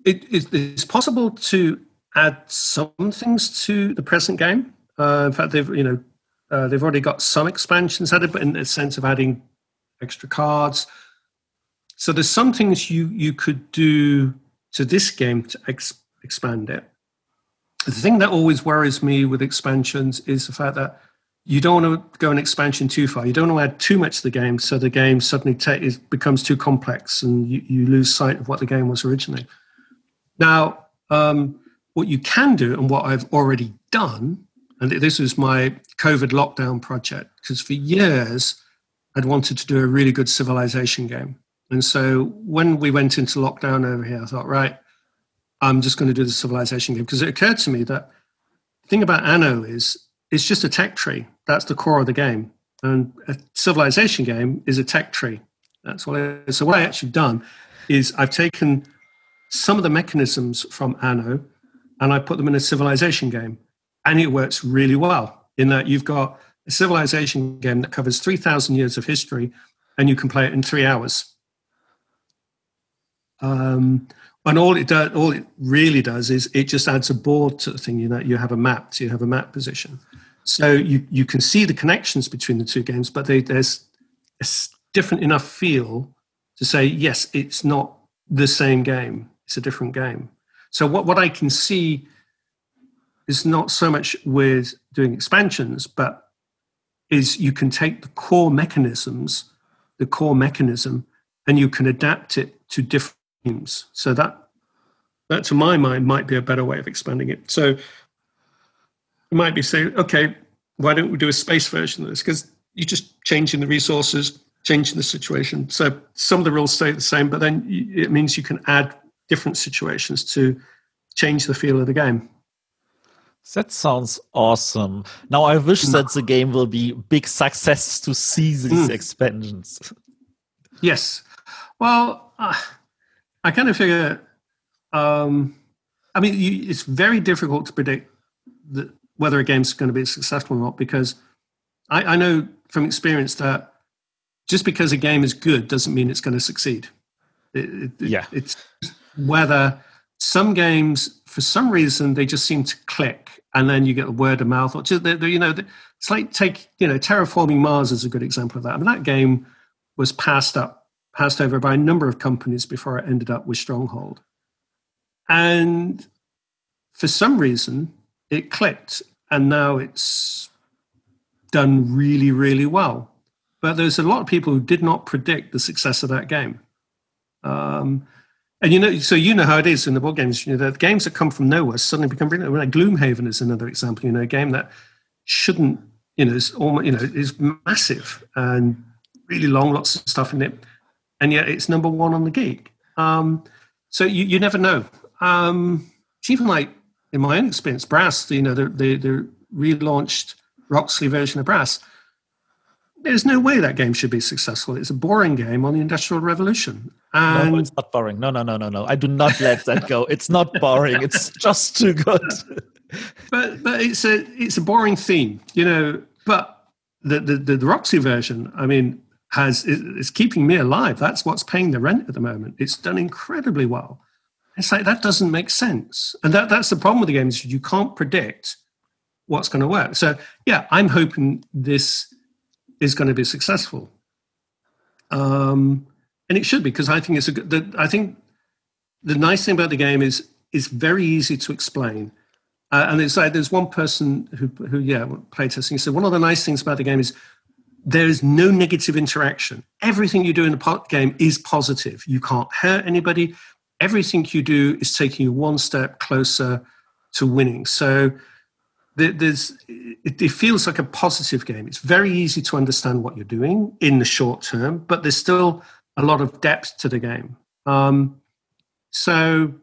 it, it, it's possible to add some things to the present game. Uh, in fact, they've you know uh, they've already got some expansions added, but in the sense of adding extra cards, so there's some things you you could do to this game to ex- expand it. The thing that always worries me with expansions is the fact that you don't want to go an expansion too far. You don't want to add too much to the game, so the game suddenly te- is, becomes too complex and you, you lose sight of what the game was originally. Now, um, what you can do, and what I've already done, and this is my COVID lockdown project, because for years I'd wanted to do a really good civilization game. And so when we went into lockdown over here, I thought, right, I'm just going to do the civilization game because it occurred to me that the thing about Anno is it's just a tech tree. That's the core of the game. And a civilization game is a tech tree. That's what it is. So what I actually done is I've taken some of the mechanisms from Anno and I put them in a civilization game. And it works really well in that you've got a civilization game that covers 3,000 years of history and you can play it in three hours. Um, and all it all it really does is it just adds a board to the thing. You know, you have a map, so you have a map position. So you you can see the connections between the two games, but they, there's a different enough feel to say yes, it's not the same game; it's a different game. So what what I can see is not so much with doing expansions, but is you can take the core mechanisms, the core mechanism, and you can adapt it to different So that that to my mind might be a better way of expanding it. So you might be saying, okay, why don't we do a space version of this? Because you're just changing the resources, changing the situation. So some of the rules stay the same, but then it means you can add different situations to change the feel of the game. That sounds awesome. Now I wish mm. that the game will be big success to see these mm. expansions. Yes. Well, uh, I kind of figure, um, I mean, you, it's very difficult to predict the, whether a game's going to be successful or not because I, I, know from experience that just because a game is good doesn't mean it's going to succeed. It, it, yeah. It's whether some games, for some reason, they just seem to click and then you get the word of mouth or just, you know, it's like take, you know, Terraforming Mars is a good example of that. I mean, that game was passed up passed over by a number of companies before it ended up with Stronghold. And for some reason, it clicked, and now it's done really, really well. But there's a lot of people who did not predict the success of that game. Um, and you know, so you know how it is in the board games. You know, the games that come from nowhere suddenly become brilliant. Like Gloomhaven is another example. You know, a game that shouldn't, you know, is almost, you know, is massive and really long, lots of stuff in it, and yet it's number one on the geek. Um, so you, you never know. Um, even like in my own experience, Brass, you know, the, the, the relaunched Roxley version of Brass, there's no way that game should be successful. It's a boring game on the Industrial Revolution. And no, it's not boring. No, no, no, no, no. I do not let that go. It's not boring. It's just too good. but but it's a it's a boring theme, you know. But the the, the, the Roxy version, I mean, has is keeping me alive. That's what's paying the rent at the moment. It's done incredibly well. It's like that doesn't make sense, and that that's the problem with the game is you can't predict what's going to work. So yeah, I'm hoping this is going to be successful, um, and it should be because I think it's a good. The, I think the nice thing about the game is is very easy to explain. Uh, and it's like there's one person who who yeah playtesting. Said one of the nice things about the game is there is no negative interaction. Everything you do in the game is positive. You can't hurt anybody. Everything you do is taking you one step closer to winning. So there's it, feels like a positive game. It's very easy to understand what you're doing in the short term, but there's still a lot of depth to the game. Um, so,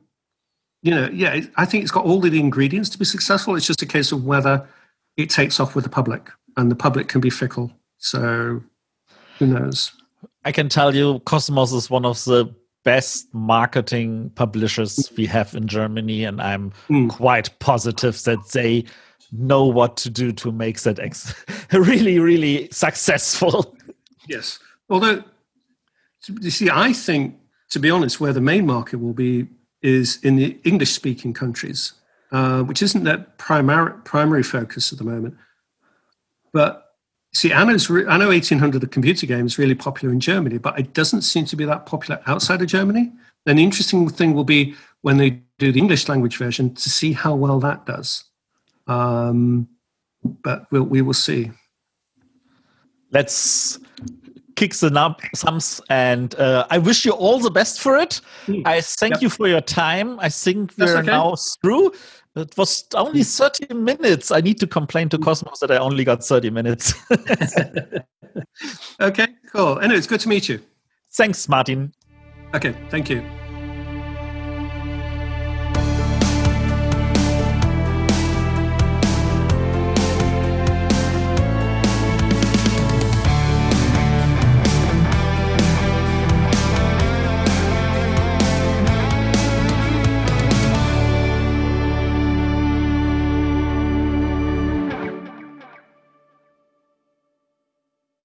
you know, yeah, I think it's got all the ingredients to be successful. It's just a case of whether it takes off with the public, and the public can be fickle. So, who knows? I can tell you, Cosmos is one of the best marketing publishers we have in Germany, and I'm mm. quite positive that they know what to do to make that ex- really, really successful. Yes. Although, you see, I think, to be honest, where the main market will be is in the English speaking countries, uh, which isn't their primary, primary focus at the moment. But see, Anno's, I know 1800, the computer game, is really popular in Germany, but it doesn't seem to be that popular outside of Germany. And the interesting thing will be when they do the English language version to see how well that does. Um, but we'll, we will see. Let's kick the nub sums and uh, I wish you all the best for it. Mm. I thank yep. you for your time. I think we're okay. now through. It was only hmm. 30 minutes. I need to complain to hmm. Cosmos that I only got 30 minutes. okay, cool. Anyway, it's good to meet you. Thanks, Martin. Okay, thank you.